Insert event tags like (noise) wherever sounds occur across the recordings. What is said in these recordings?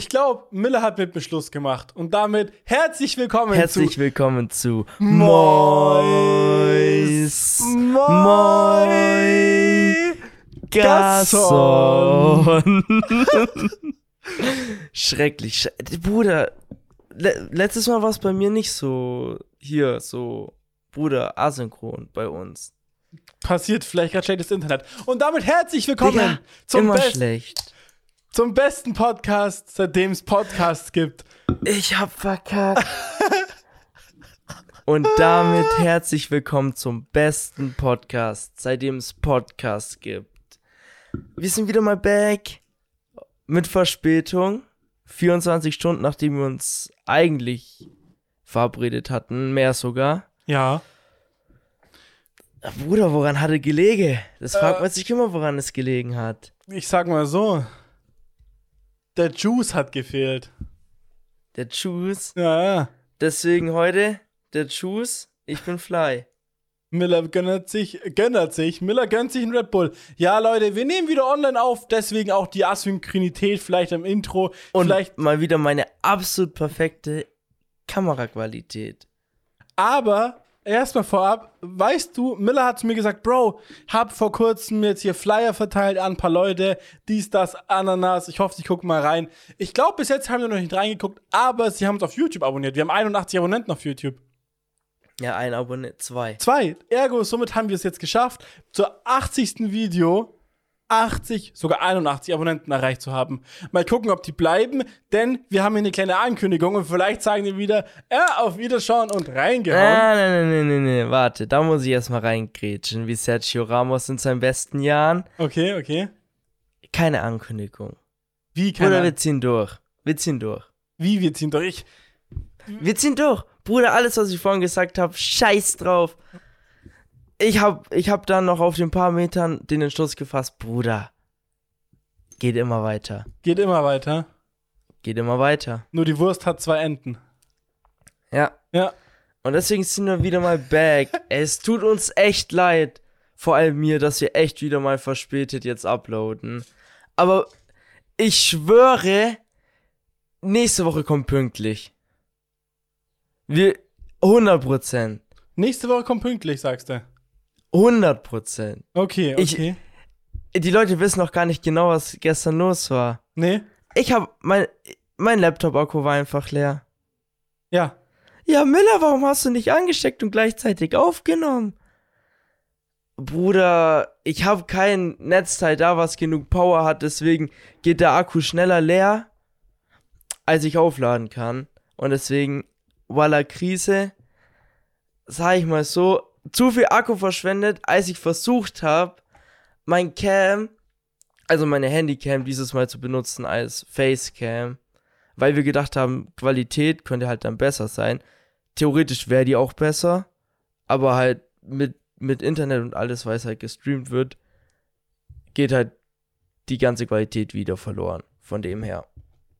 Ich glaube, Miller hat mit Beschluss gemacht. Und damit herzlich willkommen Herzlich zu willkommen zu Mois. Mois Moi Gasson. (laughs) Schrecklich. Schre Bruder, le letztes Mal war es bei mir nicht so hier, so, Bruder, asynchron bei uns. Passiert vielleicht gerade schlechtes Internet. Und damit herzlich willkommen Digga, zum, Immer best schlecht. Zum besten Podcast, seitdem es Podcasts gibt. Ich hab verkackt. Und damit herzlich willkommen zum besten Podcast, seitdem es Podcasts gibt. Wir sind wieder mal back. Mit Verspätung. 24 Stunden, nachdem wir uns eigentlich verabredet hatten. Mehr sogar. Ja. Bruder, woran hatte gelege? Das fragt Äh. man sich immer, woran es gelegen hat. Ich sag mal so. Der Juice hat gefehlt. Der Juice. Ja. Deswegen heute der Juice. Ich bin Fly. Miller gönnt sich, gönnt sich, Miller gönnt sich einen Red Bull. Ja, Leute, wir nehmen wieder online auf, deswegen auch die Asynchronität vielleicht im Intro. Und vielleicht, mal wieder meine absolut perfekte Kameraqualität. aber erstmal vorab, weißt du, Miller hat zu mir gesagt, Bro, hab vor kurzem jetzt hier Flyer verteilt an ein paar Leute, dies, das, Ananas. Ich hoffe, sie gucken mal rein. Ich glaube, bis jetzt haben wir noch nicht reingeguckt, aber sie haben uns auf YouTube abonniert. Wir haben 81 Abonnenten auf YouTube. Ja, ein Abonnent, zwei. Zwei. Ergo, somit haben wir es jetzt geschafft, zur 80. Video 80, sogar 81 Abonnenten erreicht zu haben. Mal gucken, ob die bleiben, denn wir haben hier eine kleine Ankündigung und vielleicht sagen die wieder, ja, auf Wiederschauen und reingehauen. Nein, nein, nein, nein, nein, warte, da muss ich erstmal reingrätschen, wie Sergio Ramos in seinen besten Jahren. Okay, okay. Keine Ankündigung. Wie, Bruder, keine wir ziehen durch. Wir ziehen durch. Wie, wir ziehen durch. Wir ziehen durch. Bruder, alles, was ich vorhin gesagt habe, scheiß drauf. Ich hab, ich hab dann noch auf den paar Metern den Entschluss gefasst, Bruder, geht immer weiter. Geht immer weiter. Geht immer weiter. Nur die Wurst hat zwei Enden. Ja. Ja. Und deswegen sind wir wieder mal back. (laughs) es tut uns echt leid. Vor allem mir, dass wir echt wieder mal verspätet jetzt uploaden. Aber ich schwöre, nächste Woche kommt pünktlich. Wir, 100%. Nächste Woche kommt pünktlich, sagst du. 100%. Okay, Ich- okay. Die Leute wissen noch gar nicht genau, was gestern los war. nee? Ich hab, mein, mein Laptop-Akku war einfach leer. Ja. Ja, Miller, warum hast du nicht angesteckt und gleichzeitig aufgenommen? Bruder, ich habe kein Netzteil da, was genug Power hat, deswegen geht der Akku schneller leer, als ich aufladen kann. Und deswegen, voila, Krise, sag ich mal so, zu viel Akku verschwendet, als ich versucht habe, mein Cam, also meine Handycam dieses Mal zu benutzen als Facecam, weil wir gedacht haben, Qualität könnte halt dann besser sein. Theoretisch wäre die auch besser, aber halt mit, mit Internet und alles, es halt gestreamt wird, geht halt die ganze Qualität wieder verloren. Von dem her.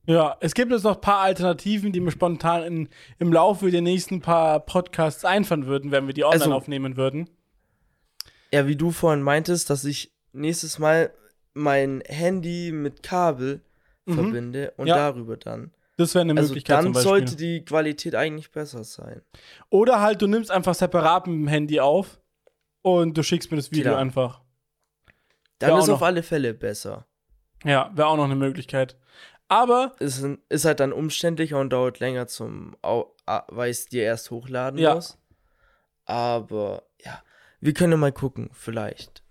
Ja, es gibt jetzt noch ein paar Alternativen, die mir spontan in, im Laufe der nächsten paar Podcasts einfallen würden, wenn wir die online Also- aufnehmen würden. Ja, wie du vorhin meintest, dass ich nächstes Mal mein Handy mit Kabel Mhm. verbinde und Ja. darüber dann. Das wäre eine Also Möglichkeit dann zum Beispiel. sollte die Qualität eigentlich besser sein. Oder halt, du nimmst einfach separat mit dem Handy auf und du schickst mir das Video Klar. einfach. Dann Ja, auch ist auf alle Fälle besser. Ja, wäre auch noch eine Möglichkeit. Aber, Ist, ist halt dann umständlicher und dauert länger zum, weil ich es dir erst hochladen Ja. muss. Aber ja, wir können mal gucken, vielleicht.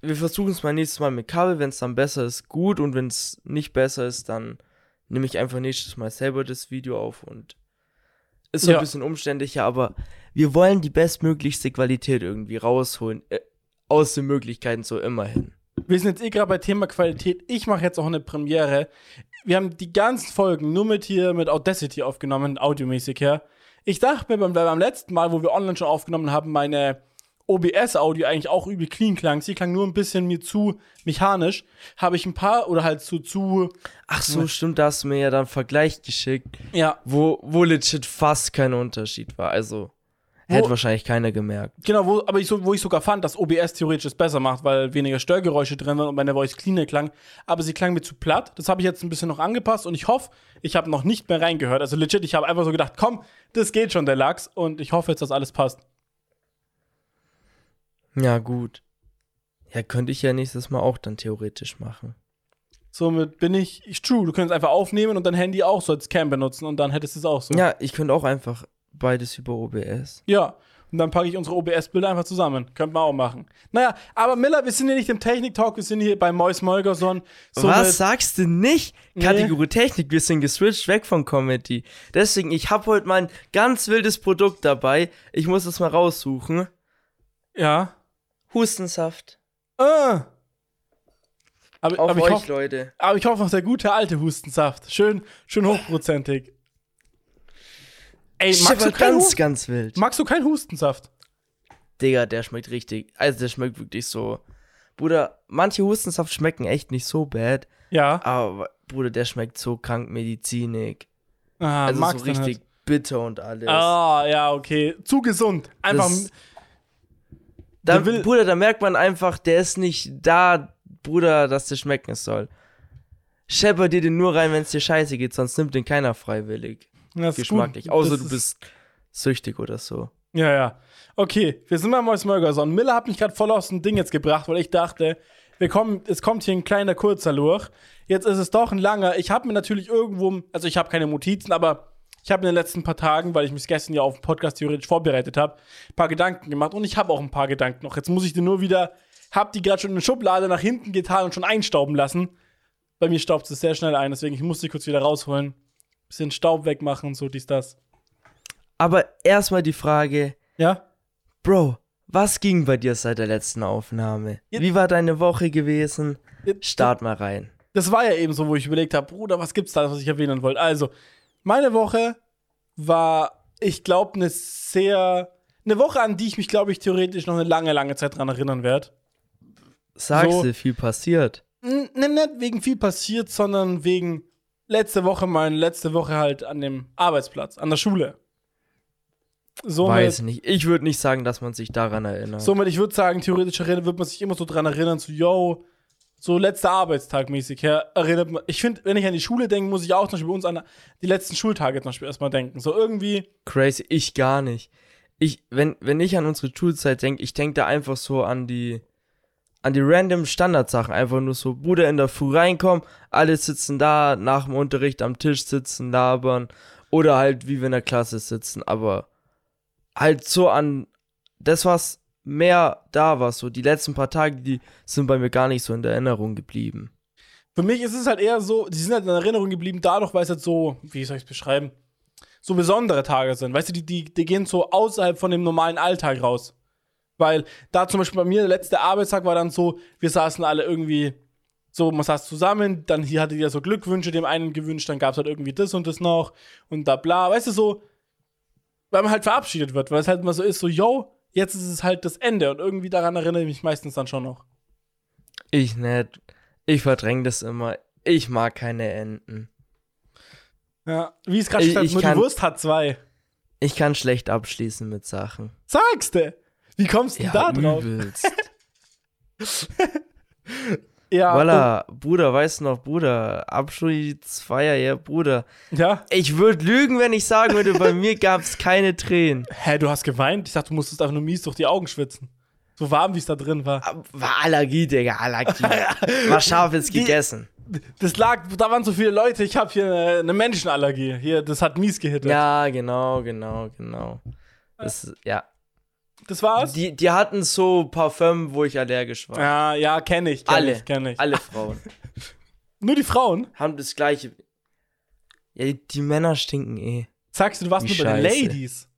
Wir versuchen es mal nächstes Mal mit Kabel, wenn es dann besser ist, gut. Und wenn es nicht besser ist, dann nehme ich einfach nächstes Mal selber das Video auf und ist so Ja. ein bisschen umständlicher, aber wir wollen die bestmöglichste Qualität irgendwie rausholen. Äh, aus den Möglichkeiten so immerhin. Wir sind jetzt eh gerade bei Thema Qualität. Ich mache jetzt auch eine Premiere. Wir haben die ganzen Folgen nur mit hier mit Audacity aufgenommen, audiomäßig her. Ich dachte mir beim, beim letzten Mal, wo wir online schon aufgenommen haben, meine OBS-Audio eigentlich auch übel clean klang. Sie klang nur ein bisschen mir zu mechanisch. Habe ich ein paar oder halt zu, zu, Ach so, stimmt, da hast du mir ja dann Vergleich geschickt. ja, wo, wo legit fast kein Unterschied war. Also, Hätte wahrscheinlich keiner gemerkt. Genau, wo, aber ich so, wo ich sogar fand, dass OBS theoretisch es besser macht, weil weniger Störgeräusche drin waren und meine Voice cleaner klang. Aber sie klang mir zu platt. Das habe ich jetzt ein bisschen noch angepasst und ich hoffe, ich habe noch nicht mehr reingehört. Also legit, ich habe einfach so gedacht, komm, das geht schon, der Lachs. Und ich hoffe jetzt, dass alles passt. Ja, gut. Ja, könnte ich ja nächstes Mal auch dann theoretisch machen. Somit bin ich, ich true. Du könntest einfach aufnehmen und dein Handy auch so als Cam benutzen und dann hättest du es auch so. Ja, ich könnte auch einfach beides über OBS. Ja. Und dann packe ich unsere OBS-Bilder einfach zusammen. Könnte man auch machen. Naja, aber Miller, wir sind hier nicht im Technik-Talk, wir sind hier bei Mois Molgerson. Was sagst du nicht? Nee. Kategorie Technik, wir sind geswitcht weg von Comedy. Deswegen, ich habe heute mal ein ganz wildes Produkt dabei. Ich muss es mal raussuchen. Ja. Hustensaft. Ah. Aber, Auf aber, ich euch, hoffe, Leute. aber ich hoffe noch der gute alte Hustensaft. Schön, schön hochprozentig. Ey, magst du, ganz, Hu- ganz wild. magst du keinen Hustensaft? Digga, der schmeckt richtig. Also, der schmeckt wirklich so. Bruder, manche Hustensaft schmecken echt nicht so bad. Ja. Aber, Bruder, der schmeckt so krank medizinig. Ah, Also, so richtig bitter und alles. Ah, ja, okay. Zu gesund. Einfach. Das- Da, Bruder, da merkt man einfach, der ist nicht da, Bruder, dass der schmecken soll. Schepper dir den nur rein, wenn es dir scheiße geht, sonst nimmt den keiner freiwillig. Das Geschmacklich. gut. Außer Das du ist- bist süchtig oder so. Ja, ja. Okay, wir sind bei Mois Molgerson. Miller hat mich gerade voll aus dem Ding jetzt gebracht, weil ich dachte, wir kommen, es kommt hier ein kleiner kurzer Lurch. Jetzt ist es doch ein langer. Ich habe mir natürlich irgendwo, also ich habe keine Notizen, aber ich habe in den letzten paar Tagen, weil ich mich gestern ja auf den Podcast theoretisch vorbereitet habe, ein paar Gedanken gemacht und ich habe auch ein paar Gedanken noch. Jetzt muss ich die nur wieder, hab die gerade schon in eine Schublade nach hinten getan und schon einstauben lassen. Bei mir staubt es sehr schnell ein, deswegen ich muss die kurz wieder rausholen. Bisschen Staub wegmachen und so, dies, das. Aber erstmal die Frage, Ja? Bro, was ging bei dir seit der letzten Aufnahme? Ja. Wie war deine Woche gewesen? Jetzt- Start mal rein. das war ja eben so, wo ich überlegt habe, Bruder, was gibt's da, was ich erwähnen wollte? Also, meine Woche war, ich glaube, eine sehr, eine Woche, an die ich mich, glaube ich, theoretisch noch eine lange, lange Zeit dran erinnern werde. Sagst So. du, viel passiert. Ne, nicht wegen viel passiert, sondern wegen letzte Woche, meine letzte Woche halt an dem Arbeitsplatz, an der Schule. Somit, Weiß ich nicht. Ich würde nicht sagen, dass man sich daran erinnert. somit ich würde sagen, theoretisch erinnert, wird man sich immer so dran erinnern, so, yo, so letzter Arbeitstag mäßig her, erinnert man. Ich finde, wenn ich an die Schule denke, muss ich auch zum Beispiel bei uns an die letzten Schultage zum Beispiel erstmal denken. So irgendwie, Crazy, ich gar nicht. Ich, wenn, wenn ich an unsere Schulzeit denke, ich denke da einfach so an die, an die random Standardsachen. Einfach nur so, Bruder in der Früh reinkommen, alle sitzen da, nach dem Unterricht am Tisch sitzen, labern. Oder halt, wie wir in der Klasse sitzen. Aber halt so an, das was mehr da war, so die letzten paar Tage, die sind bei mir gar nicht so in der Erinnerung geblieben. Für mich ist es halt eher so, die sind halt in Erinnerung geblieben, dadurch, weil es halt so, wie soll ich es beschreiben, so besondere Tage sind. Weißt du, die, die, die gehen so außerhalb von dem normalen Alltag raus. Weil da zum Beispiel bei mir, der letzte Arbeitstag war dann so, wir saßen alle irgendwie so, man saß zusammen, dann hier hatte jeder so Glückwünsche dem einen gewünscht, dann gab es halt irgendwie das und das noch und da bla, weißt du, so, weil man halt verabschiedet wird, weil es halt immer so ist, so, yo, jetzt ist es halt das Ende und irgendwie daran erinnere ich mich meistens dann schon noch. Ich nicht. Ich verdränge das immer. Ich mag keine Enten. Ja, wie es gerade stand, ich nur die kann- Wurst hat zwei. Ich kann schlecht abschließen mit Sachen. Sagst du? Wie kommst du da drauf? übelst. (laughs) Ja, Voila, Bruder, weißt du noch, Bruder, Abschiedsfeier, ja, Bruder. ja. Ich würde lügen, wenn ich sagen würde, bei mir gab es keine Tränen. (laughs) Hä, du hast geweint? Ich dachte, du musstest einfach nur mies durch die Augen schwitzen. So warm, wie es da drin war. War Allergie, Digga, Allergie. (laughs) War scharfes Die- gegessen. Das lag, da waren so viele Leute, ich habe hier eine, eine Menschenallergie. Hier, das hat mies gehittet. Ja, genau, genau, genau. Das, ja. Das war's? Die, die hatten so Parfüm, wo ich allergisch war. ja, ja, kenne ich. Kenn Alle. Ich, kenn ich. Alle Frauen (laughs) Nur die Frauen? haben das gleiche. Ja, die, die Männer stinken eh. Sagst du, du warst Wie nur bei den scheiße. Ladies?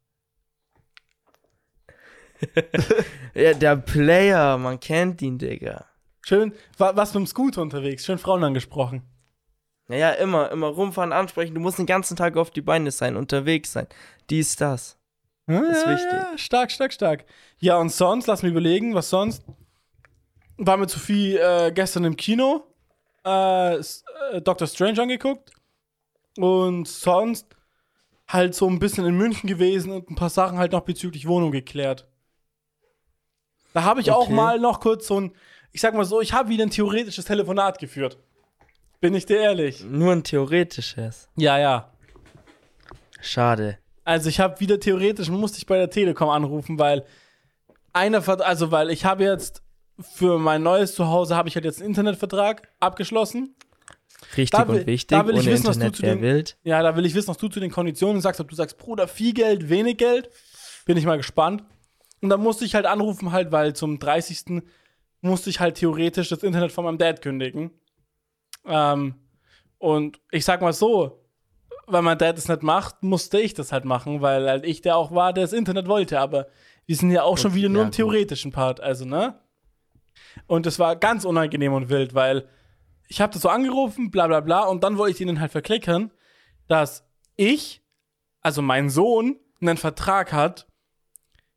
(laughs) Ja, der Player, man kennt ihn, Digga. Schön, war, warst mit dem Scooter unterwegs, schön Frauen angesprochen. Naja, immer, immer rumfahren, ansprechen. Du musst den ganzen Tag auf die Beine sein, unterwegs sein. Dies, das. Ja, ist ja, wichtig. Ja, stark, stark, stark. Ja, und sonst, lass mich überlegen, was sonst. War mit Sophie äh, gestern im Kino, äh, äh, Doctor Strange angeguckt. Und sonst halt so ein bisschen in München gewesen und ein paar Sachen halt noch bezüglich Wohnung geklärt. Da habe ich auch Okay. mal noch kurz so ein, ich sag mal so, ich habe wieder ein theoretisches Telefonat geführt. Bin ich dir ehrlich? Nur ein theoretisches. Ja, ja. Schade. Also ich habe wieder theoretisch, musste ich bei der Telekom anrufen, weil einer, also weil ich habe jetzt für mein neues Zuhause habe ich halt jetzt einen Internetvertrag abgeschlossen. Richtig Da und wichtig. da will ich wissen, was du Internet zu den- wild. Ja, da will ich wissen, was du zu den Konditionen sagst, ob du sagst, Bruder, viel Geld, wenig Geld. Bin ich mal gespannt. Und dann musste ich halt anrufen, halt, weil zum 30. musste ich halt theoretisch das Internet von meinem Dad kündigen. Ähm, und ich sag mal so, weil mein Dad es nicht macht, musste ich das halt machen, weil halt ich der auch war, der das Internet wollte. Aber wir sind ja auch schon wieder nur im theoretischen Part, also, ne? Und das war ganz unangenehm und wild, weil ich habe das so angerufen, bla bla bla, und dann wollte ich ihnen halt verklickern, dass ich, also mein Sohn, einen Vertrag hat,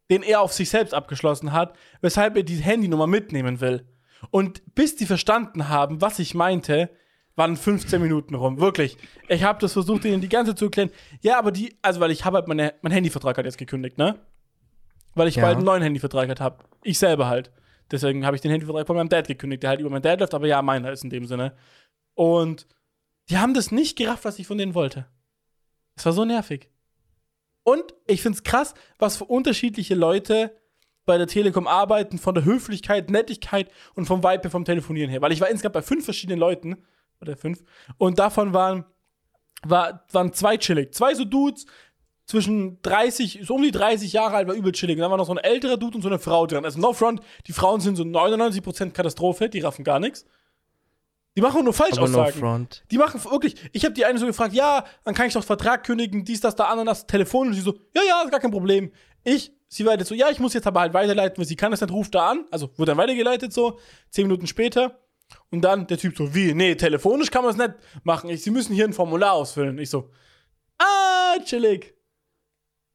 den er auf sich selbst abgeschlossen hat, weshalb er die Handynummer mitnehmen will. Und bis die verstanden haben, was ich meinte, waren 15 Minuten rum. Wirklich. Ich habe das versucht, ihnen die ganze Zeit zu erklären. Ja, aber die, also weil ich habe halt meine, mein Handyvertrag hat jetzt gekündigt, ne? Weil ich Ja. bald einen neuen Handyvertrag halt habe. Ich selber halt. Deswegen habe ich den Handyvertrag von meinem Dad gekündigt, der halt über meinen Dad läuft, aber ja, meiner ist in dem Sinne. Und die haben das nicht gerafft, was ich von denen wollte. Es war so nervig. Und ich find's krass, was für unterschiedliche Leute bei der Telekom arbeiten, von der Höflichkeit, Nettigkeit und vom Vibe vom Telefonieren her. Weil ich war insgesamt bei fünf verschiedenen Leuten, oder fünf, und davon waren, war, waren zwei chillig. Zwei so Dudes, zwischen 30, so um die 30 Jahre alt, war übel chillig. Und dann war noch so ein älterer Dude und so eine Frau dran. Also no front, die Frauen sind so 99% Katastrophe, die raffen gar nichts. Die machen nur Aber no Falschaussagen. front. Die machen wirklich, ich habe die eine so gefragt, ja, dann kann ich doch Vertrag kündigen, dies, das, da, Ananas, Telefon. Und sie so, ja, ja, ist gar kein Problem. Ich, sie war jetzt so, ja, ich muss jetzt aber halt weiterleiten, weil sie kann das nicht, ruft da an. Also wurde dann weitergeleitet so, zehn Minuten später. Und dann der Typ so, wie, nee, telefonisch kann man es nicht machen. Ich, sie müssen hier ein Formular ausfüllen. Ich so, ah, chillig.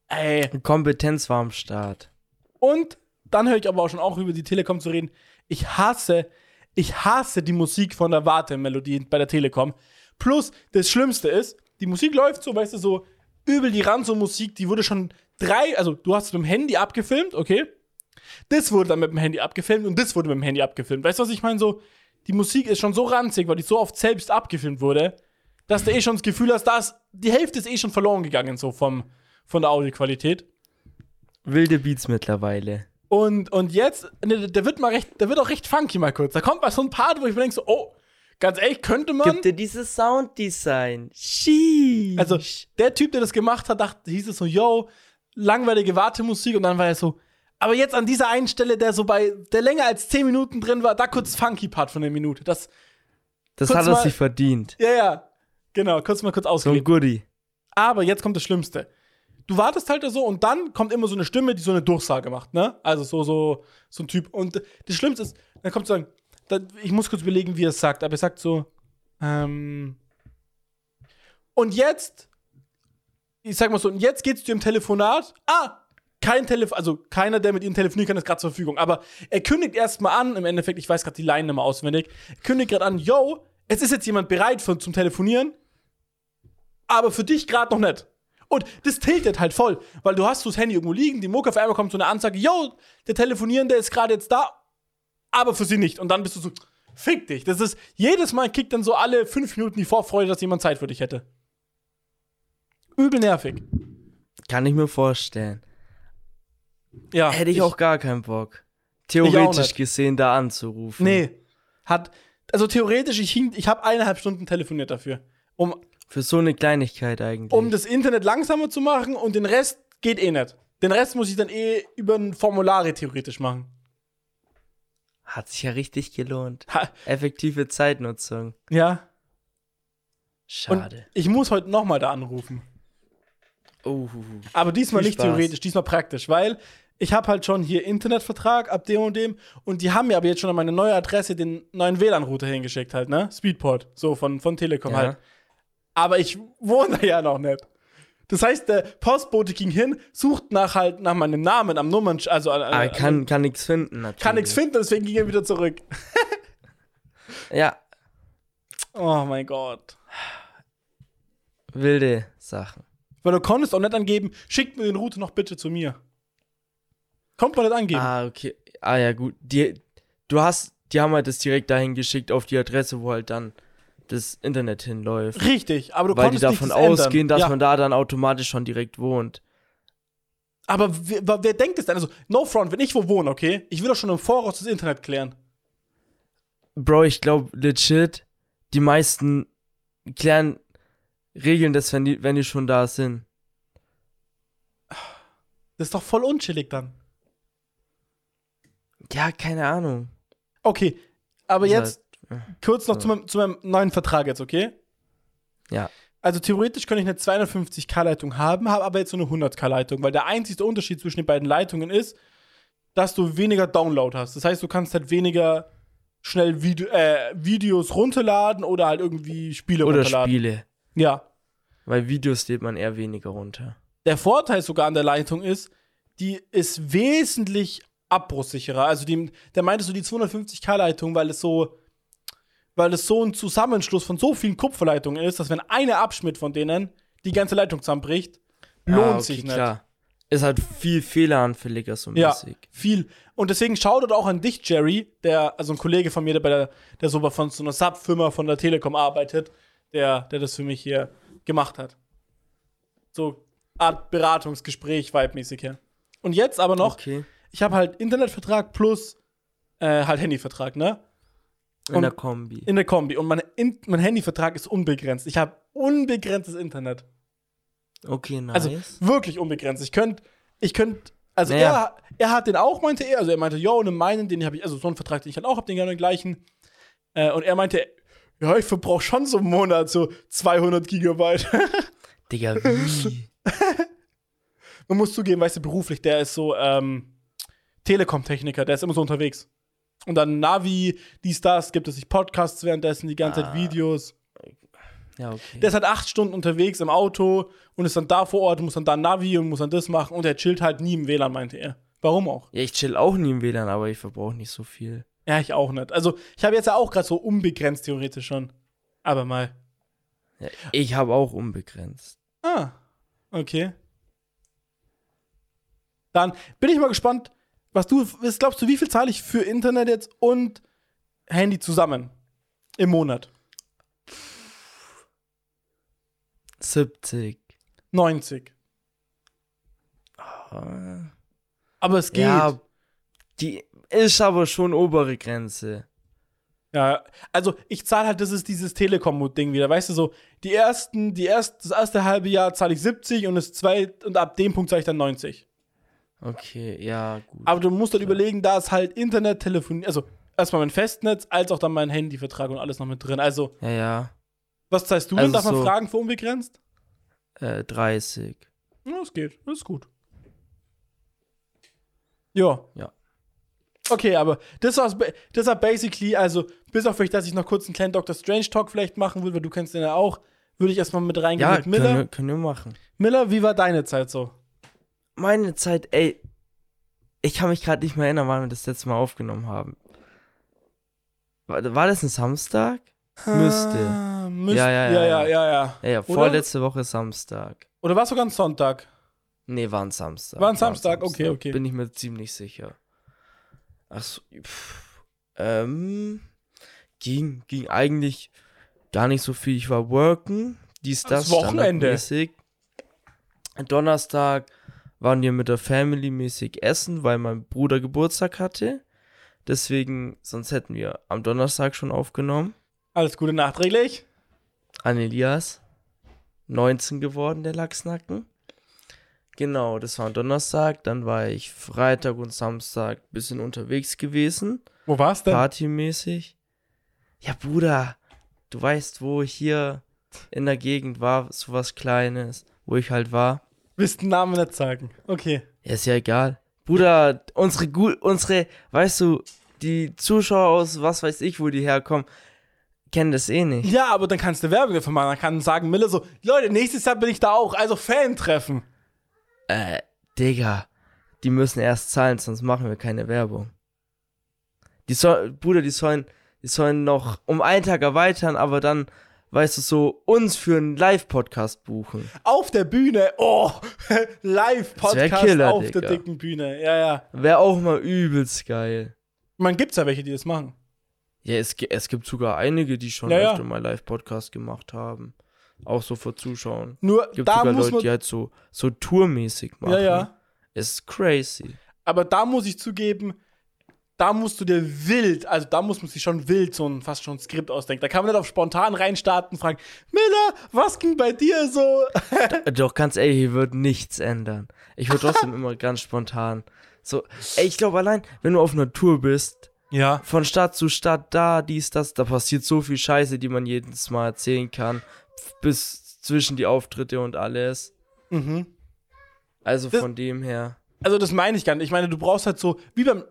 Ey, Kompetenz war am Start. und dann höre ich aber auch schon auch über die Telekom zu reden. Ich hasse, ich hasse die Musik von der Wartemelodie bei der Telekom. Plus, das Schlimmste ist, die Musik läuft so, weißt du, so übel die Ranzo-Musik, die wurde schon drei, also du hast es mit dem Handy abgefilmt, okay? Das wurde dann mit dem Handy abgefilmt und das wurde mit dem Handy abgefilmt. Weißt du, was ich meine? So, die Musik ist schon so ranzig, weil die so oft selbst abgefilmt wurde, dass du eh schon das Gefühl hast, dass die Hälfte ist eh schon verloren gegangen, so vom, von der Audioqualität. Wilde Beats mittlerweile. Und, und jetzt, ne, der wird mal recht, der wird auch recht funky mal kurz. Da kommt mal so ein Part, wo ich mir denke so, oh, ganz ehrlich, könnte man. Gibt dir dieses Sounddesign. Sheesh. Also, der Typ, der das gemacht hat, dachte, hieß es so, yo, langweilige Wartemusik. Und dann war er so, aber jetzt an dieser einen Stelle, der so bei, der länger als 10 Minuten drin war, da kurz funky Part von der Minute. Das, das hat er sich verdient. ja, ja, genau, kurz mal kurz So ein. Goodie. Aber jetzt kommt das Schlimmste. Du wartest halt da so und dann kommt immer so eine Stimme, die so eine Durchsage macht, ne? Also so, so, so ein Typ. Und das Schlimmste ist, dann kommt so ein, ich muss kurz überlegen, wie er es sagt, aber er sagt so, ähm, und jetzt, ich sag mal so, und jetzt geht's zu dem Telefonat. Ah, kein Telefon, also keiner, der mit ihnen telefonieren kann, ist gerade zur Verfügung. Aber er kündigt erstmal an, im Endeffekt, ich weiß gerade die Line immer auswendig, kündigt gerade an, yo, es ist jetzt jemand bereit für, zum Telefonieren, aber für dich gerade noch nicht. Und das tiltet halt voll, weil du hast so das Handy irgendwo liegen, die Mucke auf einmal kommt so eine Ansage, yo, der Telefonierende ist gerade jetzt da, aber für sie nicht. Und dann bist du so, fick dich. Das ist, jedes Mal kickt dann so alle fünf Minuten die Vorfreude, dass jemand Zeit für dich hätte. Übel nervig. Kann ich mir vorstellen. Ja. Hätte ich, auch gar keinen Bock. Theoretisch gesehen, da anzurufen. Nee. Hat, also theoretisch, ich, hing- ich habe eineinhalb Stunden telefoniert dafür. Um, Für so eine Kleinigkeit eigentlich. um das Internet langsamer zu machen und den Rest geht eh nicht. Den Rest muss ich dann eh über ein Formulare theoretisch machen. Hat sich ja richtig gelohnt. Ha, Effektive Zeitnutzung. ja. Und Schade. ich muss heute nochmal da anrufen. Oh. Aber diesmal nicht Spaß. theoretisch, diesmal praktisch, weil ich habe halt schon hier Internetvertrag ab dem und dem und die haben mir aber jetzt schon an meine neue Adresse den neuen WLAN-Router hingeschickt halt, ne? Speedport, so von, von Telekom Ja. halt. Aber ich wohne da ja noch nicht. Das heißt, der Postbote ging hin, sucht nach halt nach meinem Namen am Nummern, also an, an, Aber an, kann, kann nichts finden, natürlich. kann nichts finden, deswegen ging er wieder zurück. (laughs) Ja, Oh mein Gott. wilde Sachen. Weil du konntest auch nicht angeben, schickt mir den Router noch bitte zu mir. Kommt man nicht angeben. Ah, okay. Ah, ja, gut. Die, du hast, die haben halt das direkt dahin geschickt auf die Adresse, wo halt dann das Internet hinläuft. Richtig, aber du Weil die davon das ändern. ausgehen, dass ja. man da dann automatisch schon direkt wohnt. Aber wer, wer wer denkt es denn? Also, no front, wenn ich wo wohne, okay? Ich will doch schon im Voraus das Internet klären. Bro, ich glaube legit, die meisten klären, regeln das, wenn die, wenn die schon da sind. Das ist doch voll unchillig dann. Ja, keine Ahnung. Okay, aber Ist jetzt halt- kurz noch ja. zu, meinem, zu meinem neuen Vertrag jetzt, okay? Ja. Also theoretisch könnte ich eine 250k-Leitung haben, habe aber jetzt so eine 100k-Leitung, weil der einzige Unterschied zwischen den beiden Leitungen ist, dass du weniger Download hast. Das heißt, du kannst halt weniger schnell Video, äh, Videos runterladen oder halt irgendwie Spiele Oder runterladen. Spiele. Ja. Weil Videos lädt man eher weniger runter. Der Vorteil sogar an der Leitung ist, die ist wesentlich abbruchsicherer. Also die, der meinte so die 250k-Leitung, weil es so, weil es so ein Zusammenschluss von so vielen Kupferleitungen ist, dass wenn eine Abschnitt von denen die ganze Leitung zusammenbricht, lohnt Ah, okay, sich nicht. Klar. Ist halt viel fehleranfälliger so Ja, mäßig. viel. Und deswegen schaut auch an dich, Jerry, der, also ein Kollege von mir, der bei der, der so von so einer Sub-Firma von der Telekom arbeitet, der, der das für mich hier gemacht hat. So Art Beratungsgespräch, vibe-mäßig her. Und jetzt aber noch, Okay. ich habe halt Internetvertrag plus äh, halt Handyvertrag, ne? In Und- der Kombi. In der Kombi. Und mein, in, mein Handyvertrag ist unbegrenzt. Ich habe unbegrenztes Internet. Okay, nice. Also wirklich unbegrenzt. Ich könnte, ich könnte, also Naja. er, er hat den auch, meinte er. Also er meinte, yo, und meinen, den habe ich, also so einen Vertrag, den ich halt auch habe, den gerne den gleichen. Äh, und er meinte, ja, ich verbrauche schon so im Monat so 200 Gigabyte. (laughs) Digga, wie? (laughs) Man muss zugeben, weißt du, beruflich, der ist so ähm, Telekom-Techniker, der ist immer so unterwegs. Und dann Navi, dies, das, gibt es sich Podcasts währenddessen, die ganze Zeit Ah. Videos. ja, okay. Der ist halt acht Stunden unterwegs im Auto und ist dann da vor Ort, muss dann da Navi und muss dann das machen und er chillt halt nie im WLAN, meinte er. Warum auch? ja, ich chill auch nie im WLAN, aber ich verbrauche nicht so viel. Ja, ich auch nicht. Also, ich habe jetzt ja auch gerade so unbegrenzt theoretisch schon. Aber mal. Ja, ich habe auch unbegrenzt. Ah, okay. Dann bin ich mal gespannt, was du, was glaubst du, wie viel zahle ich für Internet jetzt und Handy zusammen im Monat? 70. 90. Ah. Aber es geht. Ja, die ist aber schon obere Grenze. Ja, also ich zahle halt, das ist dieses Telekom-Ding wieder, weißt du, so, die ersten, die erst, das erste halbe Jahr zahle ich 70 und das zweite, und ab dem Punkt zahle ich dann 90. Okay, ja, gut. Aber du musst dann überlegen, da ist halt Internet, Telefon, also erstmal mein Festnetz, als auch dann mein Handyvertrag und alles noch mit drin. Also, ja, ja. was zahlst du Also denn? Darf man so- fragen für unbegrenzt? Äh, 30. Ja, das geht, das ist gut. Ja. Ja. Okay, aber das war, das war basically, also, bis auf vielleicht, dass ich noch kurz einen kleinen Dr. Strange Talk vielleicht machen will, weil du kennst den ja auch, würde ich erstmal mit reingehen Ja, mit können Miller. wir, können wir machen. Miller, wie war deine Zeit so? Meine Zeit, ey. Ich kann mich gerade nicht mehr erinnern, wann wir das letzte Mal aufgenommen haben. War, war das ein Samstag? Müsste. Ah, müsste. Ja, ja, ja, ja, ja, ja. ja, ja. Ja, ja, vorletzte Woche Samstag. Oder war es sogar ein Sonntag? Nee, war ein Samstag. War ein Samstag, okay, okay. Bin ich mir ziemlich sicher. Achso, pff, ähm, ging, ging eigentlich gar nicht so viel. Ich war worken, dies, Das das, Wochenende. Donnerstag waren wir mit der Family mäßig essen, weil mein Bruder Geburtstag hatte. Deswegen, sonst hätten wir am Donnerstag schon aufgenommen. Alles Gute nachträglich. An Elias. 19 geworden, der Lachsnacken. Genau, das war Donnerstag. Dann war ich Freitag und Samstag bisschen unterwegs gewesen. Wo war's denn? Partymäßig. Ja, Bruder, du weißt, wo ich hier in der Gegend war, so was Kleines, wo ich halt war. Willst den Namen nicht sagen? Okay. Ja, ist ja egal. Bruder, unsere, unsere, weißt du, die Zuschauer aus was weiß ich, wo die herkommen, kennen das eh nicht. Ja, aber dann kannst du Werbung dafür machen. Dann kann sagen Miller so, Leute, nächstes Jahr bin ich da auch. Also Fan-Treffen. Äh, Digga, die müssen erst zahlen, sonst machen wir keine Werbung. Die soll, Bruder, die sollen, die sollen noch um einen Tag erweitern, aber dann weißt du, so uns für einen Live-Podcast buchen. Auf der Bühne, oh, (laughs) Live-Podcast auf Digga. der dicken Bühne. Ja, ja. Wäre auch mal übelst geil. Man gibt's ja welche, die das machen. Ja, es, es gibt sogar einige, die schon Ja, ja. öfter mal Live-Podcast gemacht haben. Auch so vor Zuschauern. Nur Gibt da sogar muss Leute, man. die halt so, so tourmäßig machen. Ja, ja. Ist crazy. Aber da muss ich zugeben, da musst du dir wild, also da muss man sich schon wild so ein fast schon ein Skript ausdenken. Da kann man nicht auf spontan reinstarten und fragen, Miller, was ging bei dir so? (laughs) Doch, ganz ehrlich, hier wird nichts ändern. Ich würde trotzdem immer ganz spontan. So, ey, ich glaube allein, wenn du auf einer Tour bist, Ja. von Stadt zu Stadt, da, dies, das, da passiert so viel Scheiße, die man jedes Mal erzählen kann. Bis zwischen die Auftritte und alles. Mhm. Also Das- von dem her. Also das meine ich gar nicht. Ich meine, du brauchst halt so, wie beim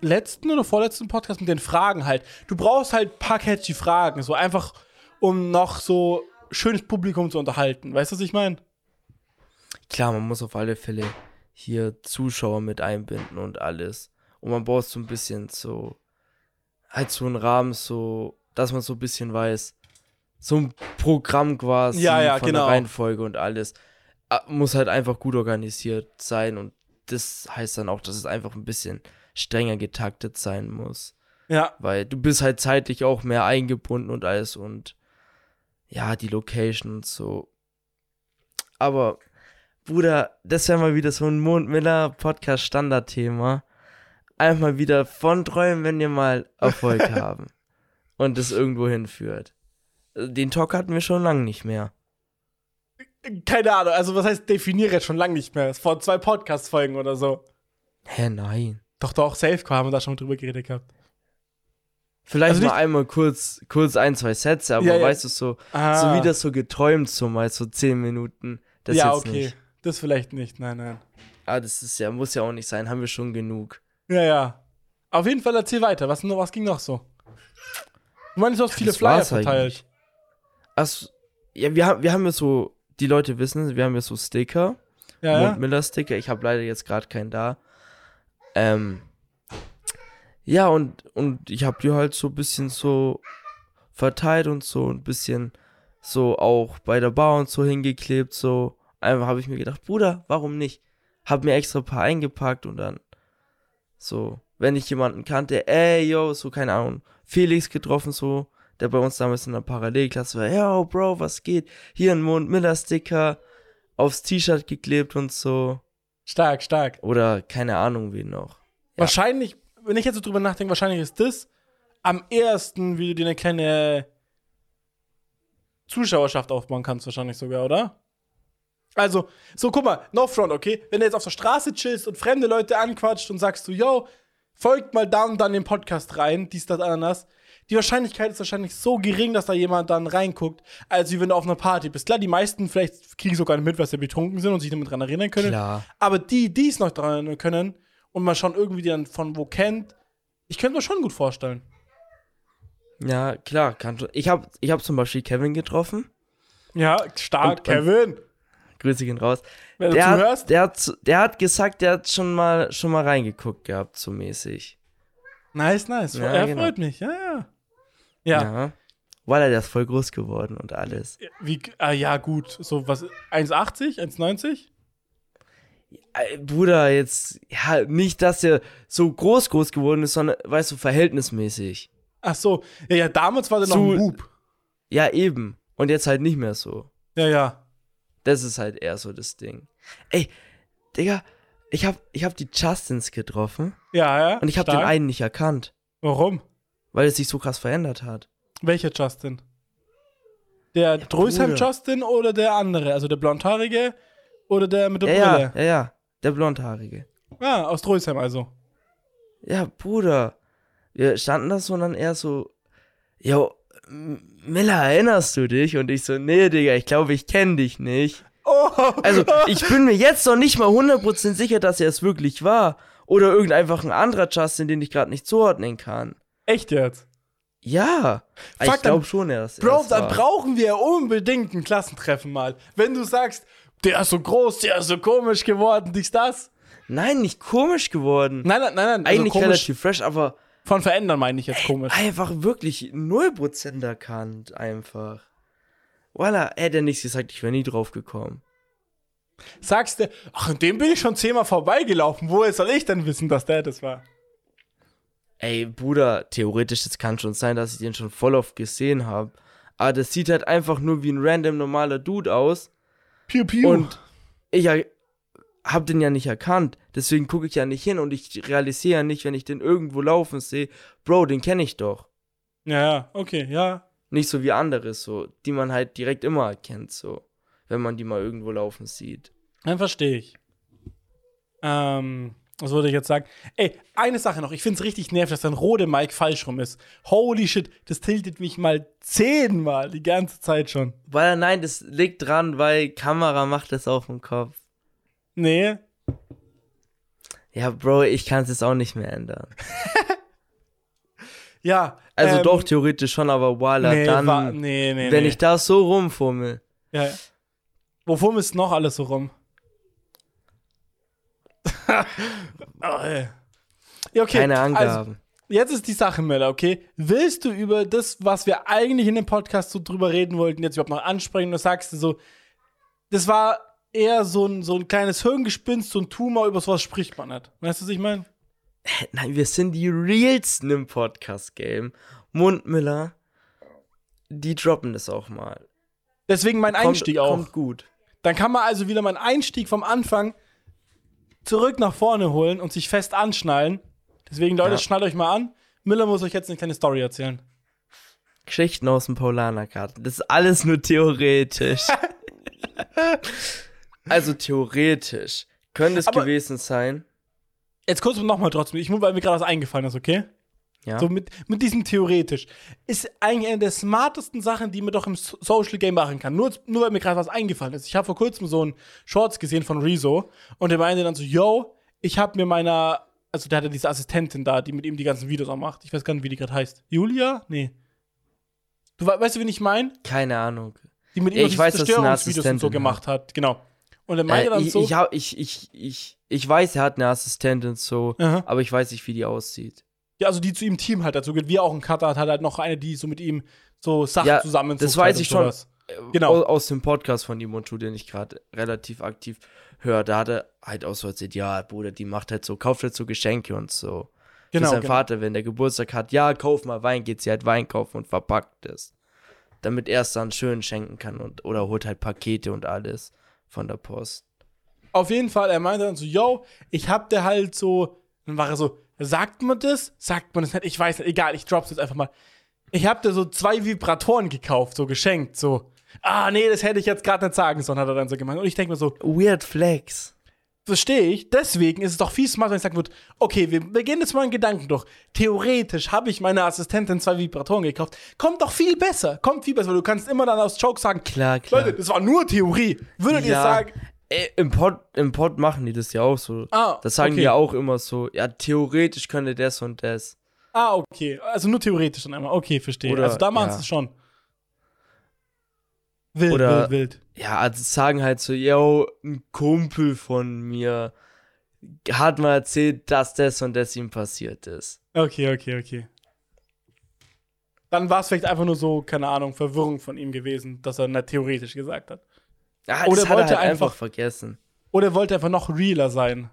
letzten oder vorletzten Podcast mit den Fragen halt. Du brauchst halt ein paar catchy Fragen, so einfach, um noch so schönes Publikum zu unterhalten. Weißt du, was ich meine? Klar, man muss auf alle Fälle hier Zuschauer mit einbinden und alles. Und man braucht so ein bisschen so, halt so einen Rahmen, so, dass man so ein bisschen weiß, so ein Programm quasi Ja, ja, von genau. der Reihenfolge und alles. Ah, Muss halt einfach gut organisiert sein und das heißt dann auch, dass es einfach ein bisschen strenger getaktet sein muss. Ja. Weil du bist halt zeitlich auch mehr eingebunden und alles und ja, die Location und so. Aber, Bruder, das wäre mal wieder so ein Mondmiller Podcast Standardthema. Einfach mal wieder von träumen, wenn wir mal Erfolg (laughs) haben. Und das irgendwo hinführt. Den Talk hatten wir schon lange nicht mehr. Keine Ahnung, also was heißt definiere jetzt schon lange nicht mehr. Vor zwei Podcast-Folgen oder so. Hä, nein. Doch, doch, Safecore haben wir da schon drüber geredet gehabt. Vielleicht Also mal einmal kurz, kurz ein, zwei Sätze, aber Ja, ja. weißt du, so, Ah. so wie das so geträumt, so mal so zehn Minuten. Das ja, okay. nicht. Das vielleicht nicht, nein, nein. Ah, das ist ja, muss ja auch nicht sein, haben wir schon genug. Ja, ja. Auf jeden Fall erzähl weiter. Was, was ging noch so? Du meinst, du hast viele Flyer verteilt. eigentlich. Ach, ja, wir haben, wir haben ja so, die Leute wissen, wir haben ja so Sticker, Ja, ja. Mundmiller-Sticker. Ich habe leider jetzt gerade keinen da. Ähm, ja, und, und ich habe die halt so ein bisschen so verteilt und so ein bisschen so auch bei der Bar und so hingeklebt. So einfach habe ich mir gedacht, Bruder, warum nicht? Hab mir extra ein paar eingepackt und dann so, wenn ich jemanden kannte, ey, yo, so, keine Ahnung, Felix getroffen, so, der bei uns damals in der Parallelklasse war, yo, Bro, was geht? Hier ein Mond Miller Sticker aufs T-Shirt geklebt und so. Stark, stark. Oder keine Ahnung, wie noch. Ja. Wahrscheinlich, wenn ich jetzt so drüber nachdenke, wahrscheinlich ist das am ersten, wie du dir eine kleine Zuschauerschaft aufbauen kannst, wahrscheinlich sogar, oder? Also, so guck mal, no front, okay? Wenn du jetzt auf der Straße chillst und fremde Leute anquatscht und sagst du, yo, folgt mal da und dann den Podcast rein, dies, das, ananas. Die Wahrscheinlichkeit ist wahrscheinlich so gering, dass da jemand dann reinguckt, als wie wenn du auf einer Party bist. Klar, die meisten vielleicht kriegen sogar nicht mit, was sie betrunken sind und sich damit dran erinnern können. Klar. Aber die, die es noch daran erinnern können und man schon irgendwie die dann von wo kennt, ich könnte mir schon gut vorstellen. Ja, klar, kann schon. Ich habe ich hab zum Beispiel Kevin getroffen. Ja, stark, und- Kevin. Grüße gehen raus. Wenn du Der zuhörst. hat, der, hat, der hat gesagt, der hat schon mal, schon mal reingeguckt gehabt, so mäßig. Nice, nice. Ja, er genau. freut mich, ja, ja. Ja, Ja. Weil er der ist voll groß geworden und alles. wie, ah, ja, gut. So was, 1,80, 1,90? Ey, Bruder, jetzt, ja, nicht, dass er so groß groß geworden ist, sondern, weißt du, verhältnismäßig. Ach so, ja, ja, damals war der noch Zu- ein Bub. Ja, eben. Und jetzt halt nicht mehr so. Ja, ja. Das ist halt eher so das Ding. Ey, Digga, ich hab, ich hab die Justins getroffen Ja, ja. und ich hab den stark. einen nicht erkannt, Warum? weil es sich so krass verändert hat. Welcher Justin? Der Drösheim Bruder. Justin oder der andere? Also der blondhaarige oder der mit der Ja, Brille? ja, ja, ja, der blondhaarige. Ah, aus Drösheim also. Ja, Bruder. Wir standen da so und dann eher so, M- Miller, erinnerst du dich? Und ich so, nee, Digga, ich glaube, ich kenne dich nicht. Oh, Also, (laughs) ich bin mir jetzt noch nicht mal 100% sicher, dass er es wirklich war. Oder irgend einfach ein anderer Justin, den ich gerade nicht zuordnen kann. Echt jetzt? Ja. Fuck, ich glaube schon, er ist Bro, dann war. brauchen wir unbedingt ein Klassentreffen mal. Wenn du sagst, der ist so groß, der ist so komisch geworden, dies, das. Nein, nicht komisch geworden. Nein, nein, nein, nein. also Eigentlich komisch. relativ fresh, aber, Von verändern meine ich jetzt komisch. Einfach wirklich 0% erkannt, einfach. Voila, hätte er nichts gesagt, ich wäre nie drauf gekommen. Sagst du, ach, in dem bin ich schon zehnmal vorbeigelaufen. Woher soll ich denn wissen, dass der das war? Ey, Bruder, theoretisch, das kann schon sein, dass ich den schon voll oft gesehen habe. Aber das sieht halt einfach nur wie ein random normaler Dude aus. Piu, piu. Und ich ja- hab den ja nicht erkannt. Deswegen gucke ich ja nicht hin und ich realisiere ja nicht, wenn ich den irgendwo laufen sehe, Bro, den kenne ich doch. ja, ja, okay, ja. Nicht so wie andere, so, die man halt direkt immer erkennt, so. Wenn man die mal irgendwo laufen sieht. Dann verstehe ich. Ähm, was wollte ich jetzt sagen? Ey, eine Sache noch. Ich finde es richtig nervig, dass dein rote Mic falsch rum ist. Holy shit, das tiltet mich mal zehnmal die ganze Zeit schon. Weil, nein, das liegt dran, weil Kamera macht das auf dem Kopf. Nee. Ja, Bro, ich kann es jetzt auch nicht mehr ändern. (laughs) Ja. Also ähm, doch, theoretisch schon, aber voila, nee, dann, wa- nee, nee, wenn nee. ich da so rumfummel. Ja. Wovon ist noch alles so rum? (laughs) oh, ey. Ja, okay. Keine Also, Angaben. jetzt ist die Sache, Mella, okay? Willst du über das, was wir eigentlich in dem Podcast so drüber reden wollten, jetzt überhaupt noch ansprechen? Du sagst so, das war eher so ein, so ein kleines Hirngespinst, so ein Tumor, über sowas spricht man nicht. Weißt du, was ich meine? Nein, wir sind die realsten im Podcast-Game. Mundmiller, die droppen das auch mal. Deswegen mein Einstieg auch. Kommt gut. Dann kann man also wieder meinen Einstieg vom Anfang zurück nach vorne holen und sich fest anschnallen. Deswegen, Leute, Ja. schnallt euch mal an. Miller muss euch jetzt eine kleine Story erzählen. Geschichten aus dem Paulanergarten. Das ist alles nur theoretisch. (laughs) also theoretisch. Könnte es Aber- gewesen sein. Jetzt kurz nochmal trotzdem. Ich muss, weil mir gerade was eingefallen ist, okay? Ja. So mit, mit diesem theoretisch. Ist eigentlich eine der smartesten Sachen, die man doch im So- Social Game machen kann. Nur, nur weil mir gerade was eingefallen ist. Ich habe vor kurzem so einen Shorts gesehen von Rezo und der meinte dann so, yo, ich habe mir meiner, also der hatte diese Assistentin da, die mit ihm die ganzen Videos auch macht. Ich weiß gar nicht, wie die gerade heißt. Julia? Nee. Du we- weißt du, wen ich meine? Keine Ahnung. Die mit ihm Ja, ich weiß, eine Zerstörungsvideos und so gemacht hat. Genau. Und er meinte Äh, dann ich, so, ich, ich, ich, ich, ich weiß, er hat eine Assistentin so, Aha. aber ich weiß nicht, wie die aussieht. ja, also die zu ihm Team halt dazu geht, wie er auch ein Cutter hat, hat halt noch eine, die so mit ihm so Sachen Ja, zusammen das weiß ich schon. Genau. Aus, aus dem Podcast von ihm und du, den ich gerade relativ aktiv höre, da hat er halt auch so erzählt, ja, Bruder, die macht halt so, kauft halt so Geschenke und so. Genau, Für seinen genau. Vater, wenn der Geburtstag hat, ja, kauf mal Wein, geht sie halt Wein kaufen und verpackt es. Damit er es dann schön schenken kann und oder holt halt Pakete und alles von der Post. Auf jeden Fall, er meinte dann so, yo, ich hab dir halt so, dann war er so, sagt man das? Sagt man das nicht? Ich weiß nicht, egal, ich drop's jetzt einfach mal. Ich hab dir so zwei Vibratoren gekauft, so geschenkt, so. Ah, nee, das hätte ich jetzt gerade nicht sagen sollen, hat er dann so gemeint. Und ich denke mir so, Weird Flex. Verstehe ich, deswegen ist es doch viel smarter, wenn ich sagen würde, okay, wir, wir gehen jetzt mal einen Gedanken durch. Theoretisch habe ich meiner Assistentin zwei Vibratoren gekauft. Kommt doch viel besser, kommt viel besser, weil du kannst immer dann aus Joke sagen, Klar, klar. Leute, das war nur Theorie. Würdet ihr Ja. sagen, Ey, im, Pod, Im Pod machen die das ja auch so. Ah, das sagen okay. die ja auch immer so. Ja, theoretisch könnte das und das. Ah, okay. Also nur theoretisch dann einmal. Okay, verstehe. Oder- also da machen sie ja. es schon. Wild, Oder- wild, wild. Ja, also sagen halt so, yo, ein Kumpel von mir hat mal erzählt, dass das und das ihm passiert ist. Okay, okay, okay. Dann war es vielleicht einfach nur so, keine Ahnung, Verwirrung von ihm gewesen, dass er nicht theoretisch gesagt hat. Ja, Oder hat er wollte halt einfach, einfach- vergessen. Oder er wollte einfach noch realer sein.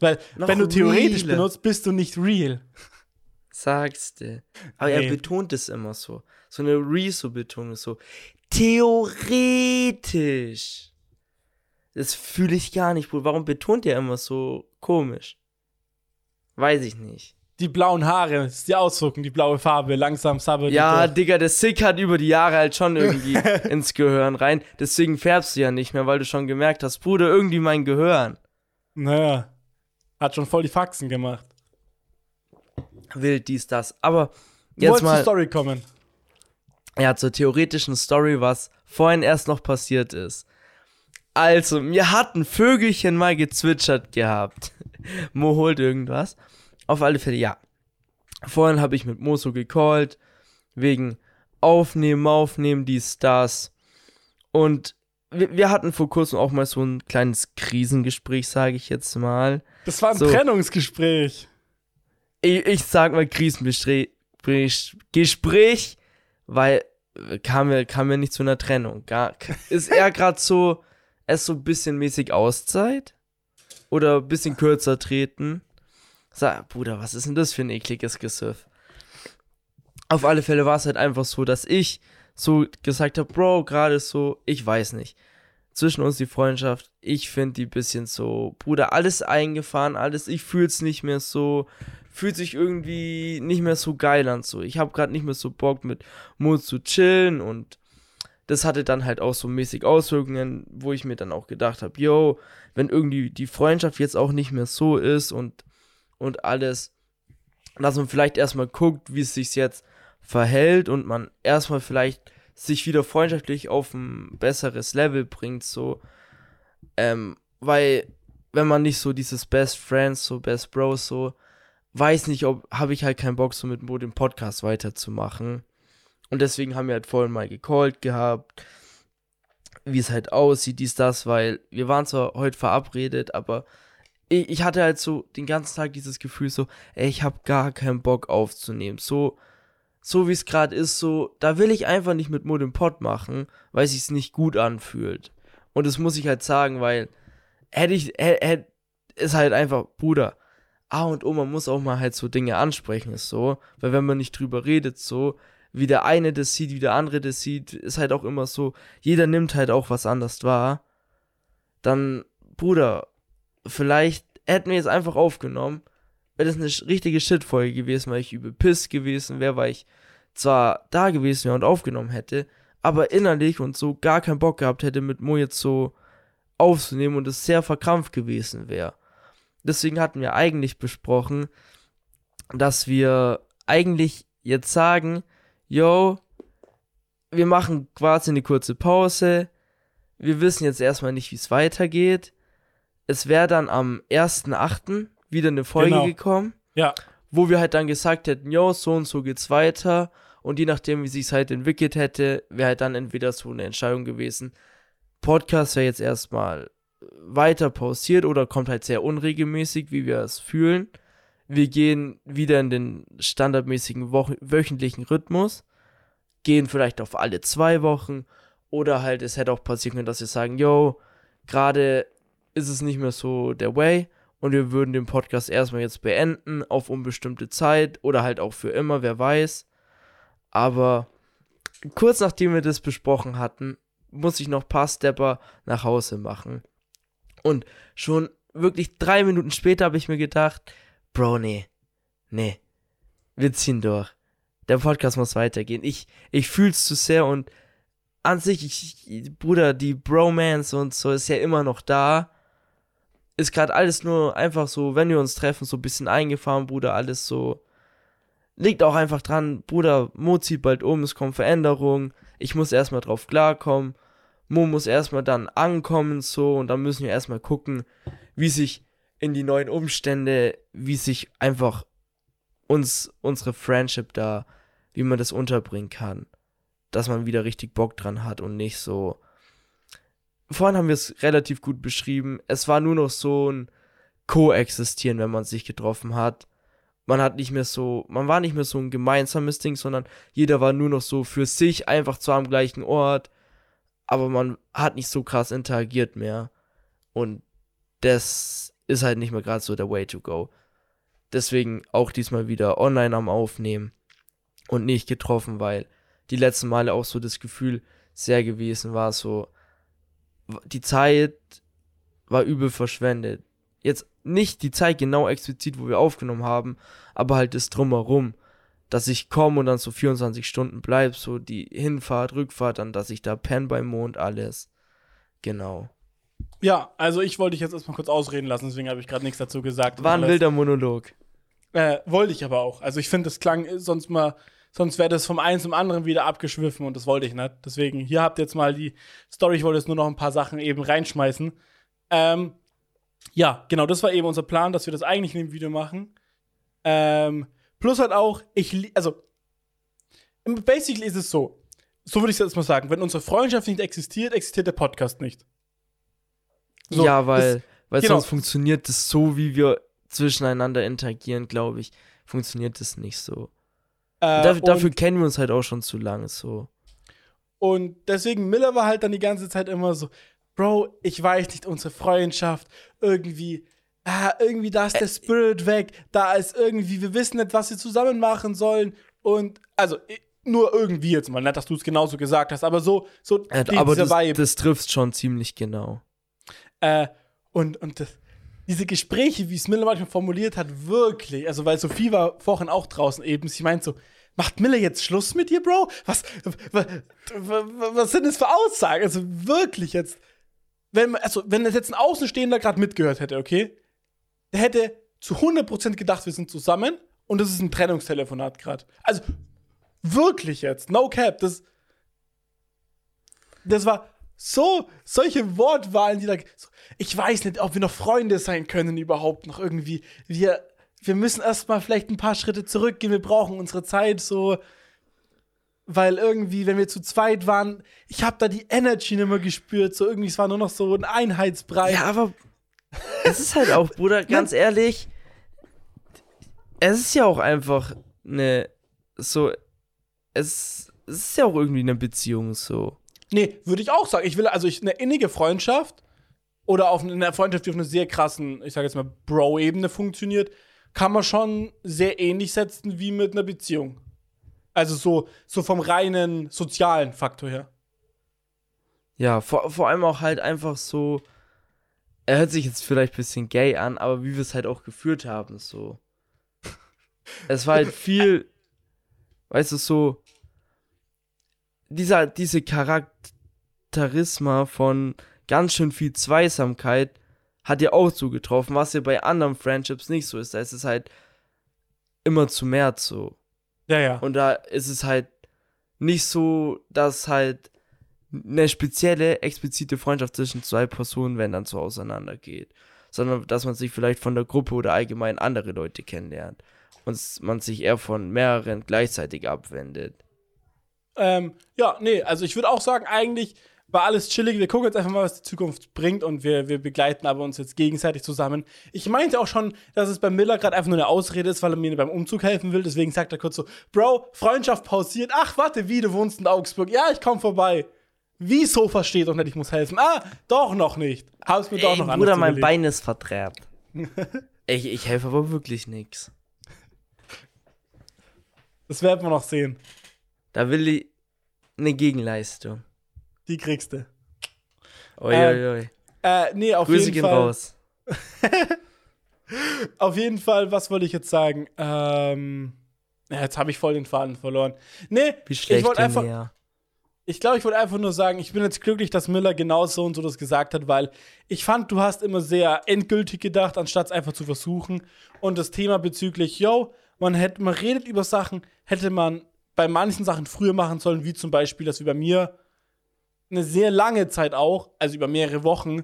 Weil, Noch wenn du theoretisch realer. benutzt, bist du nicht real. Sagst du. Aber Nee. er betont es immer so. So eine Rezo-Betonung so. Theoretisch. Das fühle ich gar nicht, Bruder. Warum betont er immer so komisch? Weiß ich nicht. Die blauen Haare, das ist die Ausdruckung, die blaue Farbe, langsam sabbert. Ja, die Digga, der Sick hat über die Jahre halt schon irgendwie (laughs) ins Gehirn rein. Deswegen färbst du ja nicht mehr, weil du schon gemerkt hast, Bruder, irgendwie mein Gehirn. Naja. Hat schon voll die Faxen gemacht. Wild, dies, das. Aber Du jetzt zur mal Story kommen. Ja, zur theoretischen Story, was vorhin erst noch passiert ist. Also, mir hat ein Vögelchen mal gezwitschert gehabt. (laughs) Mo holt irgendwas. Auf alle Fälle, ja. Vorhin habe ich mit Mo so gecallt, wegen Aufnehmen, Aufnehmen, dies, das. Und wir, wir hatten vor kurzem auch mal so ein kleines Krisengespräch, sage ich jetzt mal. Das war ein So. Trennungsgespräch. ich, ich sag mal Krisengespräch, Gespräch, weil äh, kam mir, kam mir nicht zu einer Trennung. Gar, ist eher gerade so, es so ein bisschen mäßig Auszeit oder ein bisschen kürzer treten. Sag, Bruder, was ist denn das für ein ekliges Gesüff? Auf alle Fälle war es halt einfach so, dass ich so gesagt habe, Bro, gerade so, ich weiß nicht. Zwischen uns die Freundschaft, ich finde die bisschen so, Bruder, alles eingefahren, alles, ich fühl's nicht mehr so, fühlt sich irgendwie nicht mehr so geil an so. Ich habe gerade nicht mehr so Bock mit Mo zu chillen und das hatte dann halt auch so mäßig Auswirkungen, wo ich mir dann auch gedacht habe, yo, wenn irgendwie die Freundschaft jetzt auch nicht mehr so ist und und alles, dass man vielleicht erstmal guckt, wie es sich jetzt verhält und man erstmal vielleicht sich wieder freundschaftlich auf ein besseres Level bringt, so, ähm, weil wenn man nicht so dieses Best Friends, so Best Bros, so, weiß nicht, ob, habe ich halt keinen Bock, so mit Mo den Podcast weiterzumachen. Und deswegen haben wir halt vorhin mal gecallt gehabt, wie es halt aussieht, dies, das, weil wir waren zwar heute verabredet, aber ich, ich hatte halt so den ganzen Tag dieses Gefühl so, ey, ich habe gar keinen Bock aufzunehmen. So, so wie es gerade ist, so, da will ich einfach nicht mit Mo den Pod machen, weil es sich nicht gut anfühlt. Und das muss ich halt sagen, weil hätte ich, hätte, hätte, ist halt einfach, Bruder, A und O, man muss auch mal halt so Dinge ansprechen, ist so, weil wenn man nicht drüber redet, so, wie der eine das sieht, wie der andere das sieht, ist halt auch immer so, jeder nimmt halt auch was anders wahr. Dann, Bruder, vielleicht hätten wir es einfach aufgenommen, wäre das eine richtige Shit-Folge gewesen, weil ich übel piss gewesen wäre, weil ich zwar da gewesen wäre und aufgenommen hätte, aber innerlich und so gar keinen Bock gehabt hätte, mit Mo jetzt so aufzunehmen und es sehr verkrampft gewesen wäre. Deswegen hatten wir eigentlich besprochen, dass wir eigentlich jetzt sagen, yo, wir machen quasi eine kurze Pause. Wir wissen jetzt erstmal nicht, wie es weitergeht. Es wäre dann am 1.8. wieder eine Folge genau. gekommen. Ja. Wo wir halt dann gesagt hätten, yo, so und so geht's weiter. Und je nachdem, wie sich halt entwickelt hätte, wäre halt dann entweder so eine Entscheidung gewesen. Podcast wäre jetzt erstmal weiter pausiert oder kommt halt sehr unregelmäßig, wie wir es fühlen. Wir gehen wieder in den standardmäßigen Wochen, wöchentlichen Rhythmus, gehen vielleicht auf alle zwei Wochen oder halt es hätte auch passieren können, dass wir sagen, yo, gerade ist es nicht mehr so der Way und wir würden den Podcast erstmal jetzt beenden auf unbestimmte Zeit oder halt auch für immer, wer weiß. Aber kurz nachdem wir das besprochen hatten, muss ich noch ein paar Stepper nach Hause machen. Und schon wirklich drei Minuten später habe ich mir gedacht, Bro, nee, nee, wir ziehen durch. Der Podcast muss weitergehen. Ich, ich fühl's zu sehr und an sich, ich, Bruder, die Bromance und so ist ja immer noch da. Ist gerade alles nur einfach so, wenn wir uns treffen, so ein bisschen eingefahren, Bruder, alles so. Liegt auch einfach dran, Bruder, Mo zieht bald um, es kommt Veränderungen. Ich muss erstmal drauf klarkommen. Mo muss erstmal dann ankommen, so, und dann müssen wir erstmal gucken, wie sich in die neuen Umstände, wie sich einfach uns, unsere Friendship da, wie man das unterbringen kann. Dass man wieder richtig Bock dran hat und nicht so. Vorhin haben wir es relativ gut beschrieben. Es war nur noch so ein Koexistieren, wenn man sich getroffen hat. Man hat nicht mehr so, man war nicht mehr so ein gemeinsames Ding, sondern jeder war nur noch so für sich einfach zwar am gleichen Ort, aber man hat nicht so krass interagiert mehr. Und das ist halt nicht mehr gerade so der Way to go. Deswegen auch diesmal wieder online am Aufnehmen und nicht getroffen, weil die letzten Male auch so das Gefühl sehr gewesen war, so die Zeit war übel verschwendet. Jetzt nicht die Zeit genau explizit, wo wir aufgenommen haben, aber halt das drumherum dass ich komme und dann so 24 Stunden bleib, so die Hinfahrt, Rückfahrt, dann, dass ich da penne beim Mond, alles. Genau. Ja, also ich wollte dich jetzt erstmal kurz ausreden lassen, deswegen habe ich gerade nichts dazu gesagt. War ein wilder Monolog. Äh, wollte ich aber auch. Also ich finde, das klang sonst mal, sonst wäre das vom einen zum anderen wieder abgeschwiffen und das wollte ich nicht. Deswegen, hier habt ihr jetzt mal die Story, ich wollte jetzt nur noch ein paar Sachen eben reinschmeißen. Ähm, ja, genau, das war eben unser Plan, dass wir das eigentlich in dem Video machen. Ähm, Plus halt auch, ich, also, basically ist es so, so würde ich es jetzt mal sagen, wenn unsere Freundschaft nicht existiert, existiert der Podcast nicht. So, ja, weil, das, weil genau. sonst funktioniert das so, wie wir zwischeneinander interagieren, glaube ich, funktioniert das nicht so. Äh, dafür, dafür kennen wir uns halt auch schon zu lange so. und deswegen, Miller war halt dann die ganze Zeit immer so, Bro, ich weiß nicht, unsere Freundschaft, irgendwie, ah, irgendwie da ist der Spirit weg, da ist irgendwie, wir wissen nicht, was wir zusammen machen sollen. Und, also, nur irgendwie jetzt mal, nicht, dass du es genauso gesagt hast, aber so, so die- aber das, Vibe. das trifft schon ziemlich genau. Äh, und und das, diese Gespräche, wie es Miller manchmal formuliert hat, wirklich, also weil Sophie war vorhin auch draußen eben, sie meint so, macht Miller jetzt Schluss mit dir, Bro? Was, was, was sind das für Aussagen? Also wirklich jetzt, wenn, also, wenn das jetzt ein Außenstehender gerade mitgehört hätte, okay, der hätte zu 100% gedacht, wir sind zusammen und das ist ein Trennungstelefonat gerade. Also wirklich jetzt, no cap, das, das war so, solche Wortwahlen, die da. Ich weiß nicht, ob wir noch Freunde sein können überhaupt noch irgendwie. Wir, wir müssen erstmal vielleicht ein paar Schritte zurückgehen. Wir brauchen unsere Zeit so. Weil irgendwie, wenn wir zu zweit waren, ich habe da die Energy nicht mehr gespürt. So irgendwie, es war nur noch so ein Einheitsbrei. Ja, aber es ist halt auch, Bruder, ganz ehrlich, es ist ja auch einfach eine, so, es, es ist ja auch irgendwie eine Beziehung so. Nee, würde ich auch sagen. Ich will also ich, eine innige Freundschaft oder auf eine Freundschaft, die auf einer sehr krassen, ich sage jetzt mal, Bro-Ebene funktioniert, kann man schon sehr ähnlich setzen wie mit einer Beziehung. Also so, so vom reinen sozialen Faktor her. Ja, vor, vor allem auch halt einfach so, er hört sich jetzt vielleicht ein bisschen gay an, aber wie wir es halt auch geführt haben, so. Es war halt viel, weißt du, so, dieser, diese Charakterisma von ganz schön viel Zweisamkeit hat ja auch zugetroffen, was ja bei anderen Friendships nicht so ist. Da ist es halt immer zu mehr so. Ja, ja. Und da ist es halt nicht so, dass halt eine spezielle, explizite Freundschaft zwischen zwei Personen, wenn dann so auseinandergeht. Sondern dass man sich vielleicht von der Gruppe oder allgemein andere Leute kennenlernt. Und man sich eher von mehreren gleichzeitig abwendet. Ähm, ja, nee, also ich würde auch sagen, eigentlich war alles chillig. Wir gucken jetzt einfach mal, was die Zukunft bringt und wir, wir begleiten aber uns jetzt gegenseitig zusammen. Ich meinte auch schon, dass es bei Miller gerade einfach nur eine Ausrede ist, weil er mir beim Umzug helfen will. Deswegen sagt er kurz so: Bro, Freundschaft pausiert. Ach, warte, wie, du wohnst in Augsburg. Ja, ich komm vorbei. Wieso versteht doch nicht, ich muss helfen? Ah, doch noch nicht. Hab's mir doch Ey, noch anders Bruder, mein. Bein ist verdreht. (laughs) ich, ich helfe aber wirklich nix. Das werden wir noch sehen. Da will ich eine Gegenleistung. Die kriegst du. Uiuiui. Äh, nee, auf Grüße jeden gehen Fall. raus. (laughs) Auf jeden Fall, was wollte ich jetzt sagen? Ähm, ja, jetzt habe ich voll den Faden verloren. Nee, Wie ich schlecht wollte denn einfach, mehr. Ich glaube, ich wollte einfach nur sagen, ich bin jetzt glücklich, dass Miller genau so und so das gesagt hat, weil ich fand, du hast immer sehr endgültig gedacht, anstatt es einfach zu versuchen. Und das Thema bezüglich, yo, man hätte, man redet über Sachen, hätte man bei manchen Sachen früher machen sollen, wie zum Beispiel, dass wir bei mir eine sehr lange Zeit auch, also über mehrere Wochen,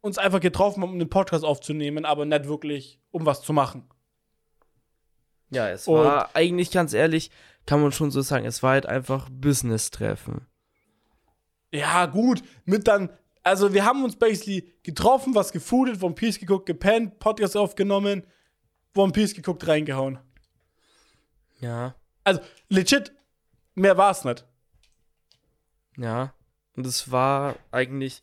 uns einfach getroffen haben, um einen Podcast aufzunehmen, aber nicht wirklich, um was zu machen. Ja, es Und- war eigentlich ganz ehrlich, kann man schon so sagen, es war halt einfach Business-Treffen. Ja, gut, mit dann, also wir haben uns basically getroffen, was gefoodet, One Piece geguckt, gepennt, Podcast aufgenommen, One Piece geguckt, reingehauen. Ja, Also, legit, mehr war's nicht. ja. Und es war eigentlich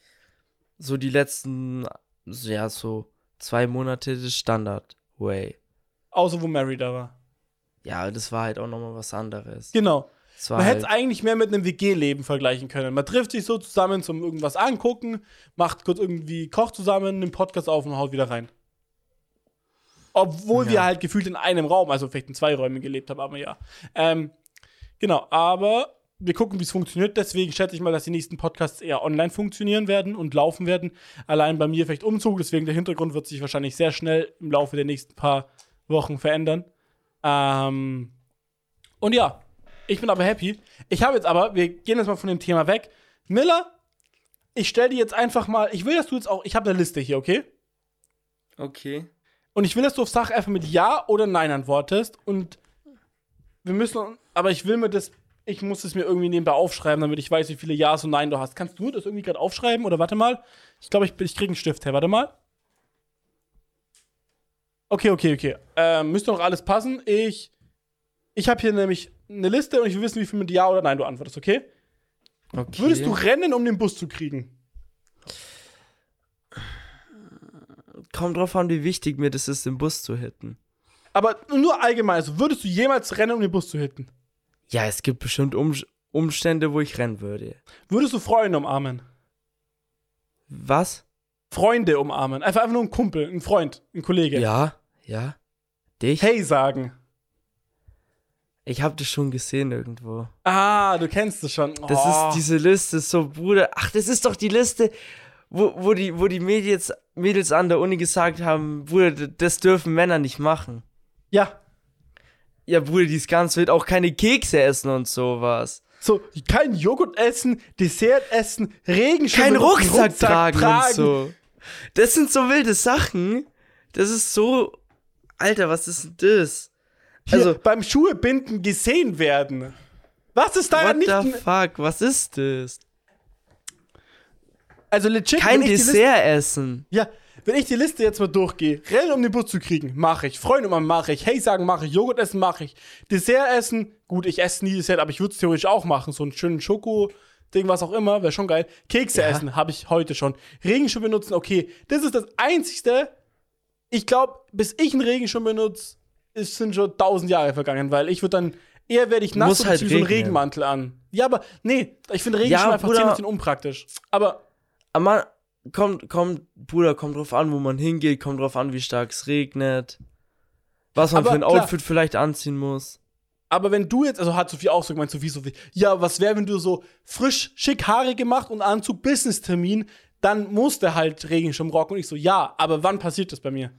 so die letzten, ja, so zwei Monate des Standard-Way. Außer wo Mary da war. Ja, das war halt auch nochmal was anderes. Genau. Man hätte es halt, eigentlich mehr mit einem WG-Leben vergleichen können. Man trifft sich so zusammen zum irgendwas angucken, macht kurz irgendwie, kocht zusammen, nimmt Podcast auf und haut wieder rein. Obwohl wir Ja. halt gefühlt in einem Raum, also vielleicht in zwei Räumen gelebt haben, aber ja. Ähm, genau, aber wir gucken, wie es funktioniert. Deswegen schätze ich mal, dass die nächsten Podcasts eher online funktionieren werden und laufen werden. Allein bei mir vielleicht Umzug, deswegen der Hintergrund wird sich wahrscheinlich sehr schnell im Laufe der nächsten paar Wochen verändern. Ähm, und ja, ich bin aber happy. Ich habe jetzt aber, wir gehen jetzt mal von dem Thema weg. Miller, ich stelle dir jetzt einfach mal, ich will, dass du jetzt auch, ich habe eine Liste hier, okay? okay. Und ich will, dass du auf Sache einfach mit Ja oder Nein antwortest. Und wir müssen, aber ich will mir das, ich muss es mir irgendwie nebenbei aufschreiben, damit ich weiß, wie viele Ja's und Nein du hast. Kannst du das irgendwie gerade aufschreiben? Oder warte mal. Ich glaube, ich, ich kriege einen Stift her. Warte mal. Okay, okay, okay. Ähm, müsste noch alles passen. Ich, ich habe hier nämlich eine Liste und ich will wissen, wie viel mit Ja oder Nein du antwortest, okay? Okay. Würdest du rennen, um den Bus zu kriegen? Kommt drauf an, wie wichtig mir das ist, den Bus zu hitten. Aber nur allgemein, also würdest du jemals rennen, um den Bus zu hitten? Ja, es gibt bestimmt um Umstände, wo ich rennen würde. Würdest du Freunde umarmen? Was? Freunde umarmen. Einfach, einfach nur ein Kumpel, ein Freund, ein Kollege. Ja, ja. Dich? Hey sagen. Ich habe das schon gesehen irgendwo. Ah, du kennst es schon. Das Oh. ist diese Liste, so Bruder. Ach, das ist doch die Liste, wo, wo die, wo die Mädels, Mädels an der Uni gesagt haben, Bruder, das dürfen Männer nicht machen. Ja. Ja, Bruder, die ist ganz wild, auch keine Kekse essen und sowas. So, kein Joghurt essen, Dessert essen, Regenschirm Kein benutzen, Rucksack, tragen, und so. Das sind so wilde Sachen. Das ist so. Alter, was ist denn das? Hier, Also- beim Schuhe binden gesehen werden. Was ist da ja What nicht. the fuck? Was ist das? Also legit, Kein die Liste, Dessert essen. Ja, wenn ich die Liste jetzt mal durchgehe, rennen um den Bus zu kriegen, mache ich. Freunde umarmen, mache ich. Hey sagen, mache ich. Joghurt essen, mache ich. Dessert essen, gut, ich esse nie Dessert, aber ich würde es theoretisch auch machen. So einen schönen Schoko-Ding, was auch immer, wäre schon geil. Kekse Ja. essen, habe ich heute schon. Regenschirm benutzen, okay. Das ist das Einzigste. Ich glaube, bis ich einen Regenschirm benutze, sind schon tausend Jahre vergangen, weil ich würde dann. Eher werde ich nass und halt ziehe so einen. Regenmantel an. Ja, aber nee, ich finde Regenschirm Ja, einfach Bruder. ziemlich unpraktisch. Aber Aber kommt, kommt, Bruder, kommt drauf an, wo man hingeht, kommt drauf an, wie stark es regnet. Was man Aber für ein klar. Outfit vielleicht anziehen muss. Aber wenn du jetzt, also hat Sophie auch so gemeint, Sophie, Sophie, ja, was wäre, wenn du so frisch, schick Haare gemacht und Anzug, Business-Termin, dann musst du halt Regenschirm rocken. Und ich so, ja, aber wann passiert das bei mir?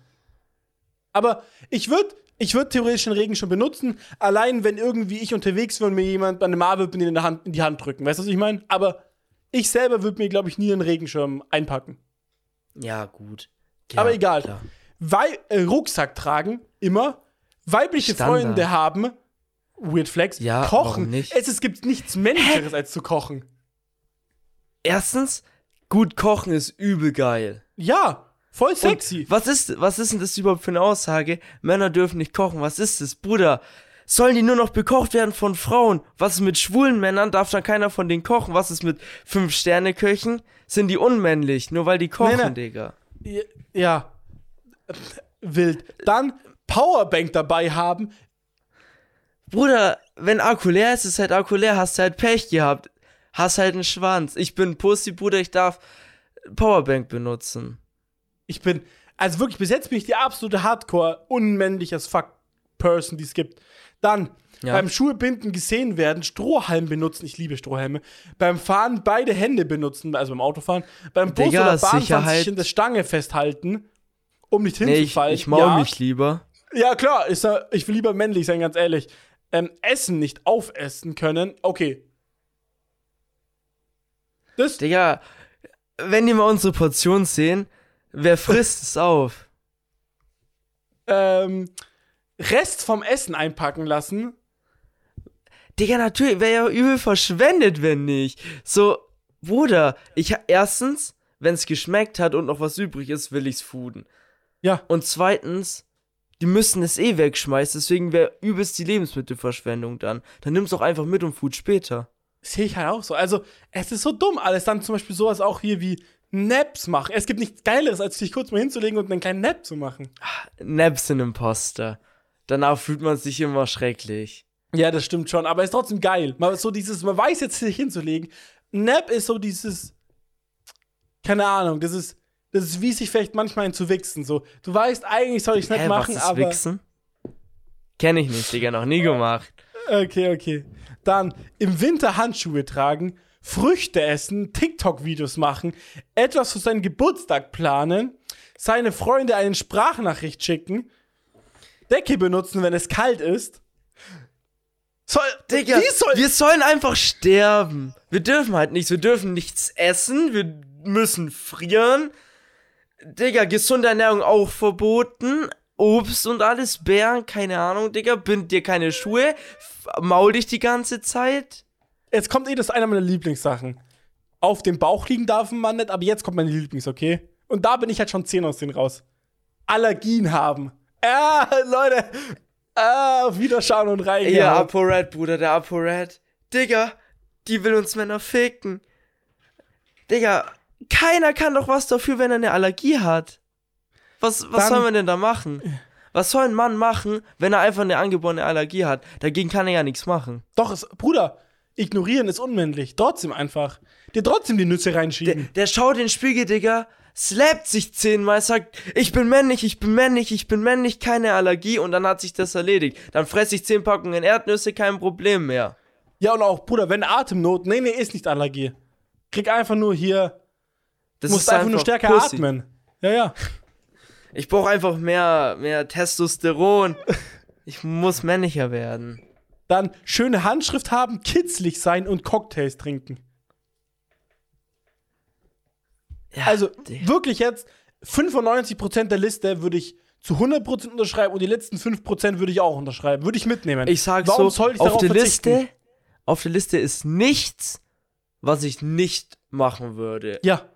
Aber ich würde ich würd theoretisch einen Regenschirm benutzen, allein wenn irgendwie ich unterwegs wäre und mir jemand bei einem Marvel in, Hand, in die Hand drücken. Weißt du, was ich meine? Aber ich selber würde mir, glaube ich, nie einen Regenschirm einpacken. Ja, gut. Ja, Aber egal. klar. Wei äh, Rucksack tragen, immer. Weibliche Standard. Freunde haben. Weird Flex. Ja, kochen. Es, es gibt nichts Männlicheres als zu kochen. Erstens, gut kochen ist übel geil. Ja, voll Und sexy. Was ist, was ist denn das überhaupt für eine Aussage? Männer dürfen nicht kochen. Was ist das, Bruder? Sollen die nur noch bekocht werden von Frauen? Was ist mit schwulen Männern? Darf dann keiner von denen kochen? Was ist mit Fünf-Sterne-Köchen? Sind die unmännlich, nur weil die kochen, nee. Digga? Ja. Wild. Dann Powerbank dabei haben. Bruder, wenn Akku leer ist, ist halt Akku leer, hast du halt Pech gehabt. Hast halt einen Schwanz. Ich bin Pussy, Bruder, ich darf Powerbank benutzen. Ich bin, also wirklich, bis jetzt bin ich die absolute Hardcore, unmännlich as fuck Person, die es gibt. Dann Ja. beim Schuhebinden gesehen werden, Strohhalm benutzen. Ich liebe Strohhalme. Beim Fahren beide Hände benutzen, also beim Autofahren. Beim Bus Digga, oder Bahnfahren Sicherheit. sich in der Stange festhalten, um nicht Nee, ich, hinzufallen. ich maul ja. mich lieber. Ja, klar, ist, ich will lieber männlich sein, ganz ehrlich. Ähm, Essen nicht aufessen können, okay. Das, Digga, wenn die mal unsere Portion sehen, wer frisst es auf? ähm, Rest vom Essen einpacken lassen. Digga, natürlich, wäre ja übel verschwendet, wenn nicht. So, Bruder, ich erstens, wenn es geschmeckt hat und noch was übrig ist, will ich's fooden. Ja. Und zweitens, die müssen es eh wegschmeißen, deswegen wäre übelst die Lebensmittelverschwendung dann. Dann nimm's doch einfach mit und food später. Sehe ich halt auch so. Also, es ist so dumm alles. Dann zum Beispiel sowas auch hier wie Naps machen. Es gibt nichts Geileres, als sich kurz mal hinzulegen und einen kleinen Nap zu machen. Naps sind Imposter. Danach fühlt man sich immer schrecklich. Ja, das stimmt schon, aber ist trotzdem geil. Mal so dieses, man weiß jetzt sich hinzulegen. Nap ist so dieses, keine Ahnung, das ist, das ist wie sich vielleicht manchmal ein zu wichsen. So, du weißt, eigentlich soll ich es nicht Hä, machen, was ist aber. Wichsen? Kenn ich nicht, Digga, noch nie gemacht. Okay, okay. Dann im Winter Handschuhe tragen, Früchte essen, TikTok-Videos machen, etwas für seinen Geburtstag planen, seine Freunde eine Sprachnachricht schicken, Decke benutzen, wenn es kalt ist. Soll, Digga, soll, wir sollen einfach sterben. Wir dürfen halt nichts. Wir dürfen nichts essen. Wir müssen frieren. Digga, gesunde Ernährung auch verboten. Obst und alles, Bären, keine Ahnung, Digga. Bind dir keine Schuhe. Maul dich die ganze Zeit. Jetzt kommt eh das einer meiner Lieblingssachen. Auf dem Bauch liegen darf man nicht, aber jetzt kommt mein Lieblings, okay? Und da bin ich halt schon 10 aus denen raus. Allergien haben. Ah, Leute. Ah, wieder schauen und rein. Ja, ApoRed, Bruder, der ApoRed. Digga, die will uns Männer ficken. Digga, keiner kann doch was dafür, wenn er eine Allergie hat. Was, was Dann- soll man denn da machen? Was soll ein Mann machen, wenn er einfach eine angeborene Allergie hat? Dagegen kann er ja nichts machen. Doch, es, Bruder, ignorieren ist unmännlich. Trotzdem einfach. Dir trotzdem die Nüsse Der, reinschieben. der schaut in den Spiegel, Digga, slappt sich zehnmal, sagt, ich bin männlich, ich bin männlich, ich bin männlich, keine Allergie und dann hat sich das erledigt. Dann fresse ich zehn Packungen Erdnüsse, kein Problem mehr. Ja, und auch, Bruder, wenn Atemnot. Nee, nee, ist nicht Allergie. Krieg einfach nur hier. Das Du musst einfach, nur stärker Pussy. atmen. Ja, ja. Ich brauche einfach mehr, mehr Testosteron. Ich muss männlicher werden. Dann schöne Handschrift haben, kitzlig sein und Cocktails trinken. Ja, Also Digga. wirklich jetzt 95% der Liste würde ich zu 100% unterschreiben und die letzten 5% würde ich auch unterschreiben. Würde ich mitnehmen. ich sag Warum so, soll ich auf der? Liste, auf der Liste ist nichts, was ich nicht machen würde. Ja.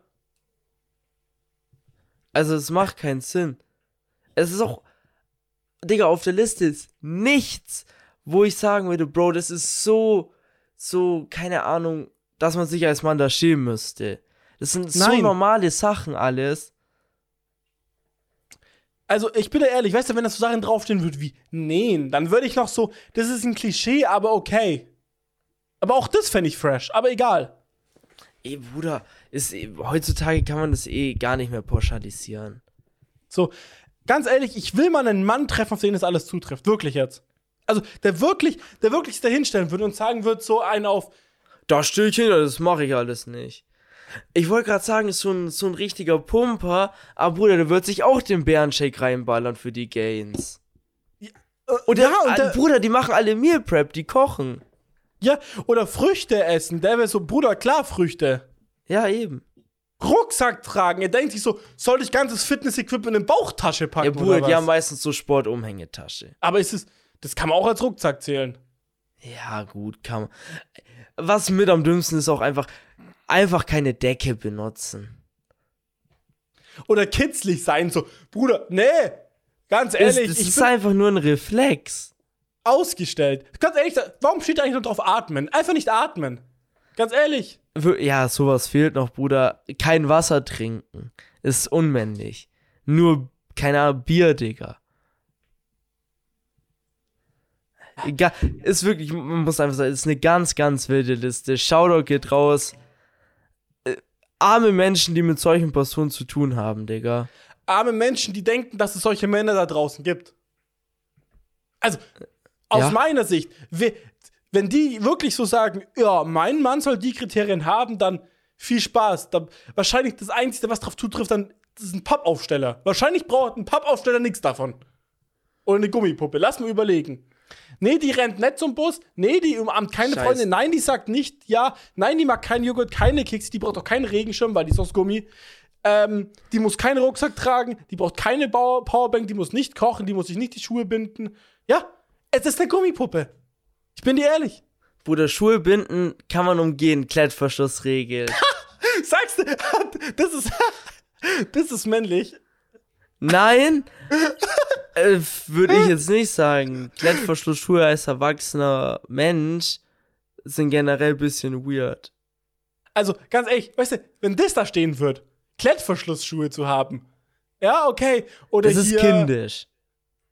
Also es macht keinen Sinn. Es ist auch, Digga, auf der Liste ist nichts, wo ich sagen würde, Bro, das ist so, so, keine Ahnung, dass man sich als Mann da schämen müsste. Das sind so Nein. normale Sachen alles. Also ich bin da ehrlich, weißt du, wenn da so Sachen draufstehen würden wie nähen, dann würde ich noch so, das ist ein Klischee, aber okay. Aber auch das fände ich fresh, aber egal. Ey, Bruder, ist, heutzutage kann man das eh gar nicht mehr pauschalisieren. So, ganz ehrlich, ich will mal einen Mann treffen, auf den das alles zutrifft. Wirklich jetzt. Also, der wirklich, der wirklich sich da hinstellen würde und sagen würde, so einen auf, Da stehe ich hinter, das mache ich alles nicht. Ich wollte gerade sagen, ist so ein, so ein richtiger Pumper, aber Bruder, der wird sich auch den Bärenshake reinballern für die Gains. äh, Und, ja, der, und ah, der, Bruder, die machen alle Meal Prep, die kochen. ja, oder Früchte essen. Der wäre so, Bruder, klar, Früchte. Ja, eben. Rucksack tragen. Er denkt sich so, soll ich ganzes Fitness-Equipment in Bauchtasche packen? Ja, Bruder, oder die was? haben meistens so Sportumhängetasche. Aber ist es, das kann man auch als Rucksack zählen. Ja, gut, kann man. Was mit am dümmsten ist auch einfach, einfach keine Decke benutzen. Oder kitzlig sein, so, Bruder, nee, ganz Das, ehrlich, das ich ist einfach nur ein Reflex. ausgestellt. Ganz ehrlich, warum steht da eigentlich noch drauf atmen? Einfach nicht atmen. Ganz ehrlich. Ja, sowas fehlt noch, Bruder. Kein Wasser trinken. Ist unmännlich. Nur, keine Ahnung, Bier, Digga. Egal, ist wirklich, man muss einfach sagen, ist eine ganz, ganz wilde Liste. Shoutout geht raus. Äh, arme Menschen, die mit solchen Personen zu tun haben, Digga. Arme Menschen, die denken, dass es solche Männer da draußen gibt. Also, aus Ja. meiner Sicht, we- wenn die wirklich so sagen, ja, mein Mann soll die Kriterien haben, dann viel Spaß. Da, wahrscheinlich das Einzige, was drauf zutrifft, dann ist ein Pappaufsteller. Wahrscheinlich braucht ein Pappaufsteller nichts davon. Oder eine Gummipuppe. Lass mal überlegen. Nee, die rennt nicht zum Bus. Nee, die umarmt keine Scheiße. Freundin. Nein, die sagt nicht ja. Nein, die mag keinen Joghurt, keine Kekse. Die braucht auch keinen Regenschirm, weil die ist aus Gummi. Ähm, die muss keinen Rucksack tragen. Die braucht keine Powerbank. Die muss nicht kochen. Die muss sich nicht die Schuhe binden. Ja, es ist eine Gummipuppe. Ich bin dir ehrlich. Bruder, Schuhe binden kann man umgehen. Klettverschlussregel. (laughs) Sagst du, (laughs) das ist, (laughs) das ist männlich. Nein, äh, würde ich jetzt nicht sagen. Klettverschlussschuhe als erwachsener Mensch sind generell ein bisschen weird. Also, ganz ehrlich, weißt du, wenn das da stehen wird, Klettverschlussschuhe zu haben. Ja, okay. Oder Das ist hier, kindisch.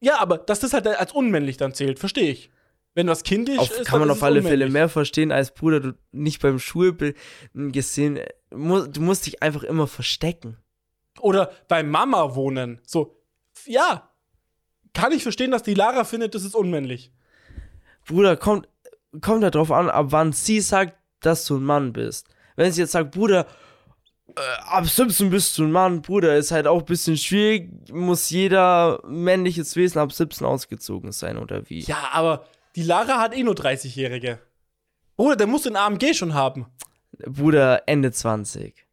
Ja, aber dass das halt als unmännlich dann zählt, verstehe ich. Wenn was kindisch Auf, ist, kann man auf ist alle Fälle unmännlich. mehr verstehen als Bruder, du nicht beim Schulbilden gesehen. Du musst dich einfach immer verstecken. Oder bei Mama wohnen. So, ja. Kann ich verstehen, dass die Lara findet, das ist unmännlich. Bruder, kommt, kommt da drauf an, ab wann sie sagt, dass du ein Mann bist. Wenn sie jetzt sagt, Bruder, äh, ab 17 bist du ein Mann, Bruder, ist halt auch ein bisschen schwierig, muss jeder männliches Wesen ab 17 ausgezogen sein, oder wie? Ja, aber die Lara hat eh nur 30-Jährige. Oder der muss den AMG schon haben. Bruder, Ende 20.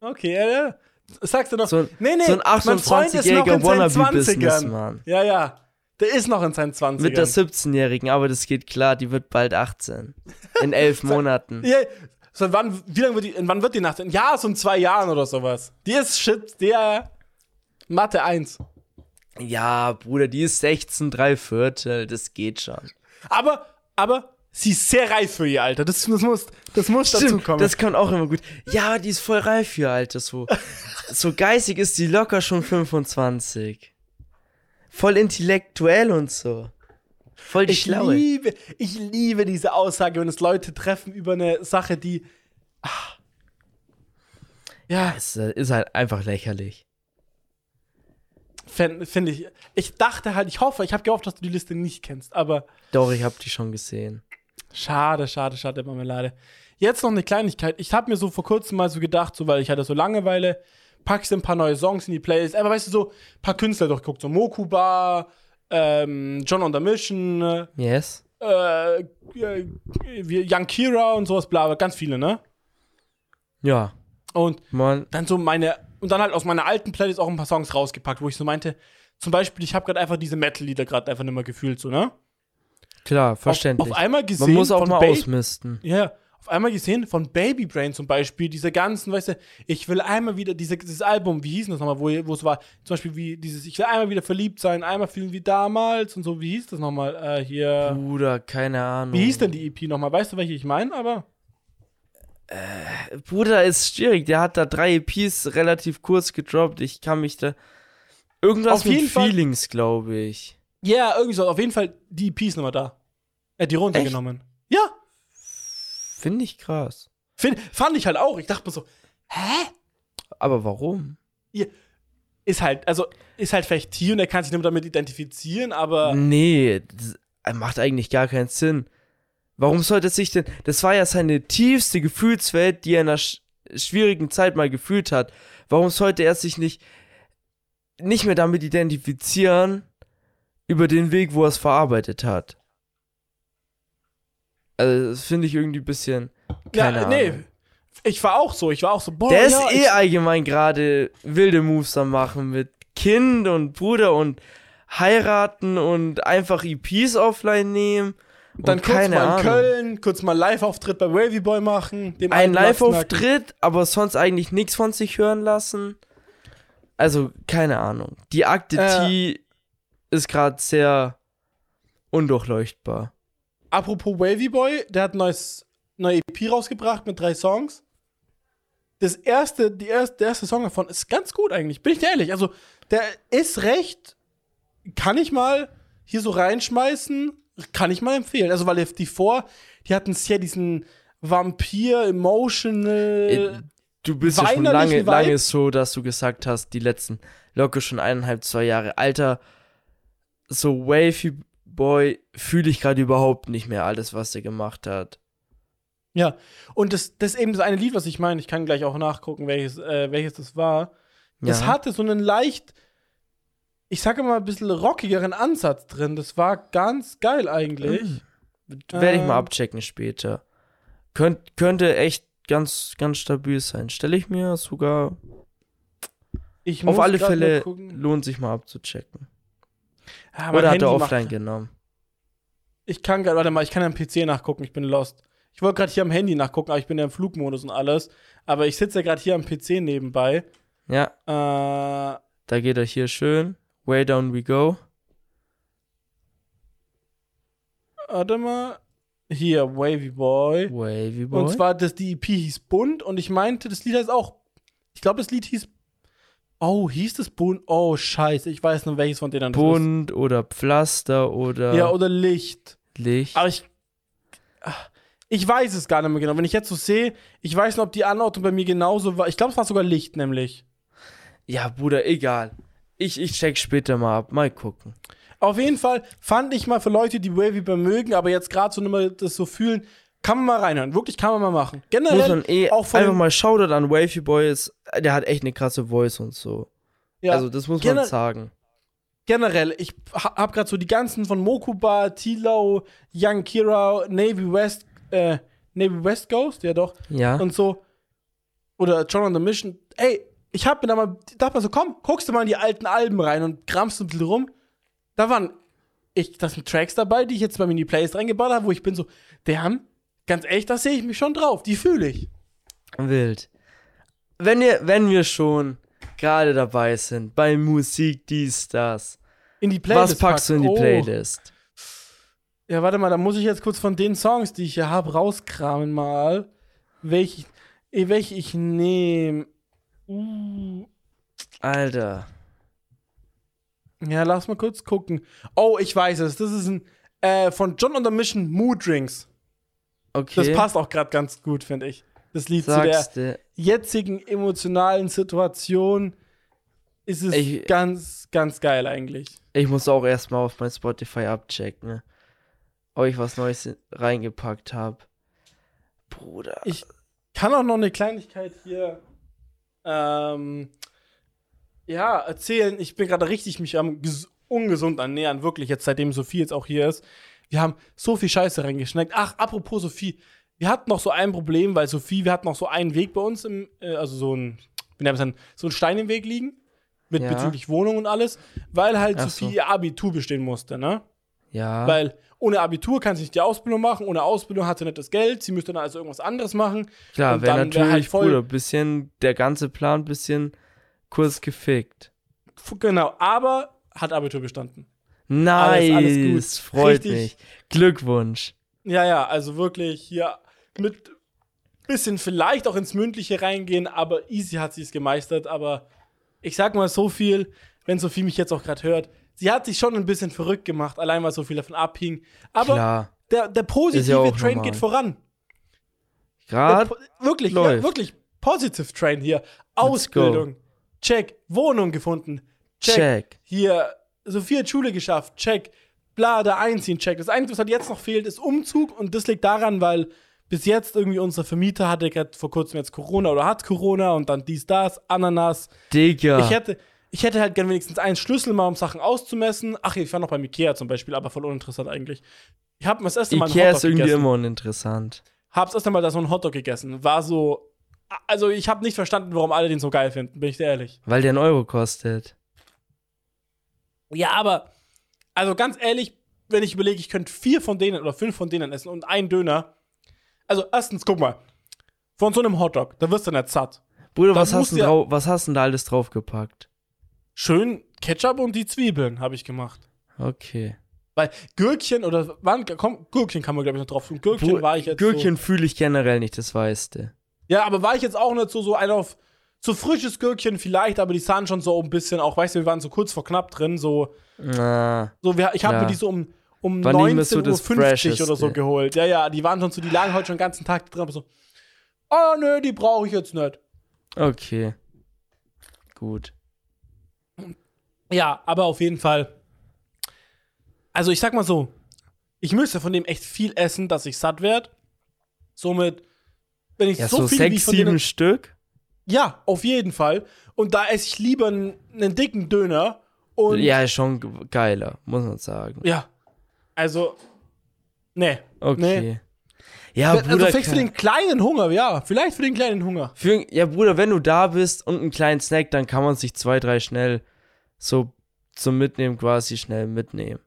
Okay, ja, ja. Sagst du noch? So nee, nee, so ein mein Freund ist noch 28-jähriger in seinen 20ern. Wannabe-Businessman. Ja, ja. Der ist noch in seinen 20ern. Mit der 17-Jährigen, aber das geht klar, die wird bald 18. In elf (laughs) (laughs) Monaten. Ja, so wann, wie lange wird die, wann wird die Nacht? Ja, so in zwei Jahren oder sowas. Die ist shit, der Mathe 1. Ja, Bruder, die ist 16, drei Viertel, das geht schon. Aber, aber sie ist sehr reif für ihr Alter. Das, das muss, das muss dazu Stimmt, kommen. das kommt auch immer gut. Ja, die ist voll reif für ihr Alter, so. (laughs) so geistig ist die locker schon 25. Voll intellektuell und so. Voll die ich Schlaue. liebe, ich liebe diese Aussage, wenn es Leute treffen über eine Sache, die. Ah. Ja, Es äh, ist halt einfach lächerlich. finde find ich. Ich dachte halt, ich hoffe, ich habe gehofft, dass du die Liste nicht kennst, aber Doch, ich hab die schon gesehen. Schade, schade, schade, Marmelade. Jetzt noch eine Kleinigkeit. Ich habe mir so vor kurzem mal so gedacht, so weil ich hatte so Langeweile, packst ein paar neue Songs in die Playlist. Aber weißt du, so ein paar Künstler durchguckt, so Mokuba, ähm, John on the Mission, Yes? äh, äh, wie Young Kira und sowas, bla, bla, ganz viele, ne? Ja. Und Man, dann so meine, und dann halt aus meiner alten Playlist auch ein paar Songs rausgepackt, wo ich so meinte, zum Beispiel, ich habe gerade einfach diese Metal-Lieder gerade einfach nicht mehr gefühlt, so, ne? Klar, verständlich. Auf, auf einmal gesehen. Man muss auch mal Ba- ausmisten. Ja, auf einmal gesehen von Baby Brain zum Beispiel, diese ganzen, weißt du, ich will einmal wieder, diese, dieses Album, wie hieß das nochmal, wo, wo es war, zum Beispiel wie dieses, ich will einmal wieder verliebt sein, einmal fühlen wie damals und so, wie hieß das nochmal, äh, hier, Bruder, keine Ahnung. wie hieß denn die EP nochmal, weißt du, welche ich meine, aber, Bruder ist schwierig. Der hat da drei EPs relativ kurz gedroppt. Ich kann mich da. Irgendwas Auf mit Feelings, glaube ich. Ja, yeah, irgendwie so, auf jeden Fall, die EP ist nochmal da. Er hat die runtergenommen. Ja, Finde ich krass. find, fand ich halt auch, ich dachte mir so, hä? Aber warum? Ist halt, also, ist halt vielleicht Tier und er kann sich mehr damit identifizieren, aber, Nee, das macht eigentlich gar keinen Sinn. Warum sollte sich denn. Das war ja seine tiefste Gefühlswelt, die er in einer sch schwierigen Zeit mal gefühlt hat. Warum sollte er sich nicht. nicht mehr damit identifizieren, über den Weg, wo er es verarbeitet hat? Also, das finde ich irgendwie ein bisschen. Keine ja, Ahnung. nee. Ich war auch so, ich war auch so, boah, Der ist ja, eh ich, allgemein gerade wilde Moves am machen mit Kind und Bruder und heiraten und einfach EPs offline nehmen. Dann und kurz keine mal in Ahnung. Köln, kurz mal Live-Auftritt bei Wavy Boy machen. Dem Ein. Live-Auftritt, aber sonst eigentlich nichts von sich hören lassen. Also, keine Ahnung. Die Akte Äh. T ist gerade sehr undurchleuchtbar. Apropos Wavy Boy, der hat ein neues, neue EP rausgebracht mit drei Songs. Das erste, die erste, der erste Song davon ist ganz gut eigentlich, bin ich dir ehrlich. Also, der ist recht, kann ich mal hier so reinschmeißen, kann ich mal empfehlen. Also, weil die vor, die hatten sehr diesen Vampir, emotional. Äh, Du bist ja schon lange, lange so, dass du gesagt hast, die letzten locker schon eineinhalb, zwei Jahre. Alter, so Wavy Boy fühle ich gerade überhaupt nicht mehr alles, was er gemacht hat. Ja, und das, das ist eben das eine Lied, was ich meine. Ich kann gleich auch nachgucken, welches, äh, welches das war. Das Ja. hatte so einen leicht, ich sage mal, ein bisschen rockigeren Ansatz drin. Das war ganz geil eigentlich. Werde ich mal Ähm. abchecken später. Könnt, könnte echt ganz, ganz stabil sein. Stelle ich mir sogar. Ich Auf alle Fälle lohnt sich mal abzuchecken. Mein Oder hat Handy er macht- offline genommen? Ich kann gerade, warte mal, ich kann am PC nachgucken, ich bin lost. Ich wollte gerade hier am Handy nachgucken, aber ich bin ja im Flugmodus und alles. Aber ich sitze ja gerade hier am PC nebenbei. Ja, Äh, da geht er hier schön. Way down we go. warte mal. Hier, Wavy Boy. Wavy Boy. Und zwar, das, die EP hieß Bunt und ich meinte, das Lied heißt auch. Ich glaube, das Lied hieß. Oh, hieß das Bunt? Oh, scheiße, ich weiß nur, welches von denen das Bunt oder Pflaster oder ist. Ja, oder Licht. Licht. Aber ich. ach, Ich weiß es gar nicht mehr genau. Wenn ich jetzt so sehe, ich weiß nicht, ob die Anordnung bei mir genauso war. Ich glaube, es war sogar Licht, nämlich. Ja, Bruder, egal. Ich, ich check später mal ab. Mal gucken. Auf jeden Fall fand ich mal für Leute, die Wavy mögen, aber jetzt gerade so nicht mehr das so fühlen, kann man mal reinhören. Wirklich kann man mal machen. Generell Muss man eh auch von einfach mal Shoutout an Wavy Boy ist, der hat echt eine krasse Voice und so. ja, Also das muss man Gener- sagen. generell, ich ha- hab gerade so die ganzen von Mokuba, Tilo, Young Kira, Navy West, äh, Navy West Ghost, ja doch, Ja. und so. Oder John on the Mission. Ey, ich hab mir da mal, dachte mal so, komm, guckst du mal in die alten Alben rein und kramst ein bisschen rum. Da waren, ich, das sind Tracks dabei, die ich jetzt bei mir in die Playlist reingebaut habe, wo ich bin so, damn, ganz ehrlich, da sehe ich mich schon drauf, die fühle ich. Wild. Wenn wir, wenn wir schon gerade dabei sind, bei Musik, dies, das, In die Playlist. Was packst du in die. Oh. Playlist? Ja, warte mal, da muss ich jetzt kurz von den Songs, die ich hier habe, rauskramen mal. Welche, eh, welche ich nehme. Uh. Alter. Ja, lass mal kurz gucken. Oh, ich weiß es. Das ist ein äh, von John on the Mission Mood Drinks. Okay. Das passt auch gerade ganz gut, finde ich. Das Lied Sagst zu der jetzigen emotionalen Situation ist es Ich- ganz, ganz geil eigentlich. Ich muss auch erstmal auf mein Spotify abchecken, ne? ob ich was Neues reingepackt habe. Bruder. Ich kann auch noch eine Kleinigkeit hier ähm, ja, erzählen. Ich bin gerade richtig mich am ges- ungesund ernähren, wirklich, jetzt seitdem Sophie jetzt auch hier ist. Wir haben so viel Scheiße reingeschneckt. Ach, apropos Sophie, wir hatten noch so ein Problem, weil Sophie, wir hatten noch so einen Weg bei uns im, äh, also so ein, wie nennt man so ein Stein im Weg liegen. Mit Ja. bezüglich Wohnung und alles, weil halt Ach Sophie so. ihr Abitur bestehen musste, ne? ja. Weil ohne Abitur kann sie nicht die Ausbildung machen, ohne Ausbildung hat sie nicht das Geld, sie müsste dann also irgendwas anderes machen. Klar, wäre dann wär natürlich halt voll- Bruder, bisschen, der ganze Plan bisschen kurz gefickt. Genau, aber hat Abitur bestanden. Nice, alles gut. freut Richtig. mich. Glückwunsch. Ja, ja, also wirklich hier mit bisschen vielleicht auch ins Mündliche reingehen, aber easy hat sie es gemeistert. Aber ich sag mal so viel, wenn Sophie mich jetzt auch gerade hört, sie hat sich schon ein bisschen verrückt gemacht, allein weil so viel davon abhing. Aber Klar. der, der positive ja Train normal. geht voran. Gerade wirklich, ja, läuft. wirklich positive Train hier. Ausbildung, check. Wohnung gefunden, check. check. Hier, Sophie hat Schule geschafft, check. Bla, da einziehen, check. Das Einzige, was halt jetzt noch fehlt, ist Umzug und das liegt daran, weil bis jetzt irgendwie unser Vermieter hatte gerade vor kurzem jetzt Corona oder hat Corona und dann dies, das, Ananas. Digga. Ich hätte, ich hätte halt gern wenigstens einen Schlüssel mal, um Sachen auszumessen. Ach, ich war noch beim Ikea zum Beispiel, aber voll uninteressant eigentlich. Ich habe das erste Mal Ikea ist irgendwie gegessen. immer uninteressant. Hab's das erste Mal da so einen Hotdog gegessen. War so. Also, ich habe nicht verstanden, warum alle den so geil finden, bin ich dir ehrlich. Weil der einen Euro kostet. Ja, aber. Also, ganz ehrlich, wenn ich überlege, ich könnte vier von denen oder fünf von denen essen und einen Döner. Also, erstens, guck mal. Von so einem Hotdog, da wirst du nicht satt. Bruder, was hast, du ja- drau- was hast du denn da alles draufgepackt? Schön Ketchup und die Zwiebeln habe ich gemacht. Okay. Weil Gürkchen oder. Wann, komm, Gürkchen kann man, glaube ich, noch drauf tun. Gürkchen Bu- war ich jetzt. Gürkchen fühle ich generell nicht, das weißt du. So, ja, aber war ich jetzt auch nicht so, so ein auf. So frisches Gürkchen vielleicht, aber die sahen schon so ein bisschen auch, weißt du, wir waren so kurz vor knapp drin, so. Na, So, wir, ich habe Ja. mir die so um, um War nicht mehr so 19.50 das Uhr oder so Fresheste. geholt. Ja, ja, die waren schon so, die lagen heute schon den ganzen Tag drin, aber so, oh nö, die brauche ich jetzt nicht. okay. Gut. Ja, aber auf jeden Fall. Also ich sag mal so, ich müsste von dem echt viel essen, dass ich satt werde. Somit, wenn ich Ja, so, so, viel wie sechs, von sieben denen, Stück? Ja, auf jeden Fall. Und da esse ich lieber einen, einen dicken Döner. Und Ja, ist schon ge- geiler, muss man sagen. ja. Also, nee. Okay. Nee. Ja, also Bruder, vielleicht für den kleinen Hunger, ja. Vielleicht für den kleinen Hunger. für, ja, Bruder, wenn du da bist und einen kleinen Snack, dann kann man sich zwei, drei schnell so zum Mitnehmen quasi schnell mitnehmen.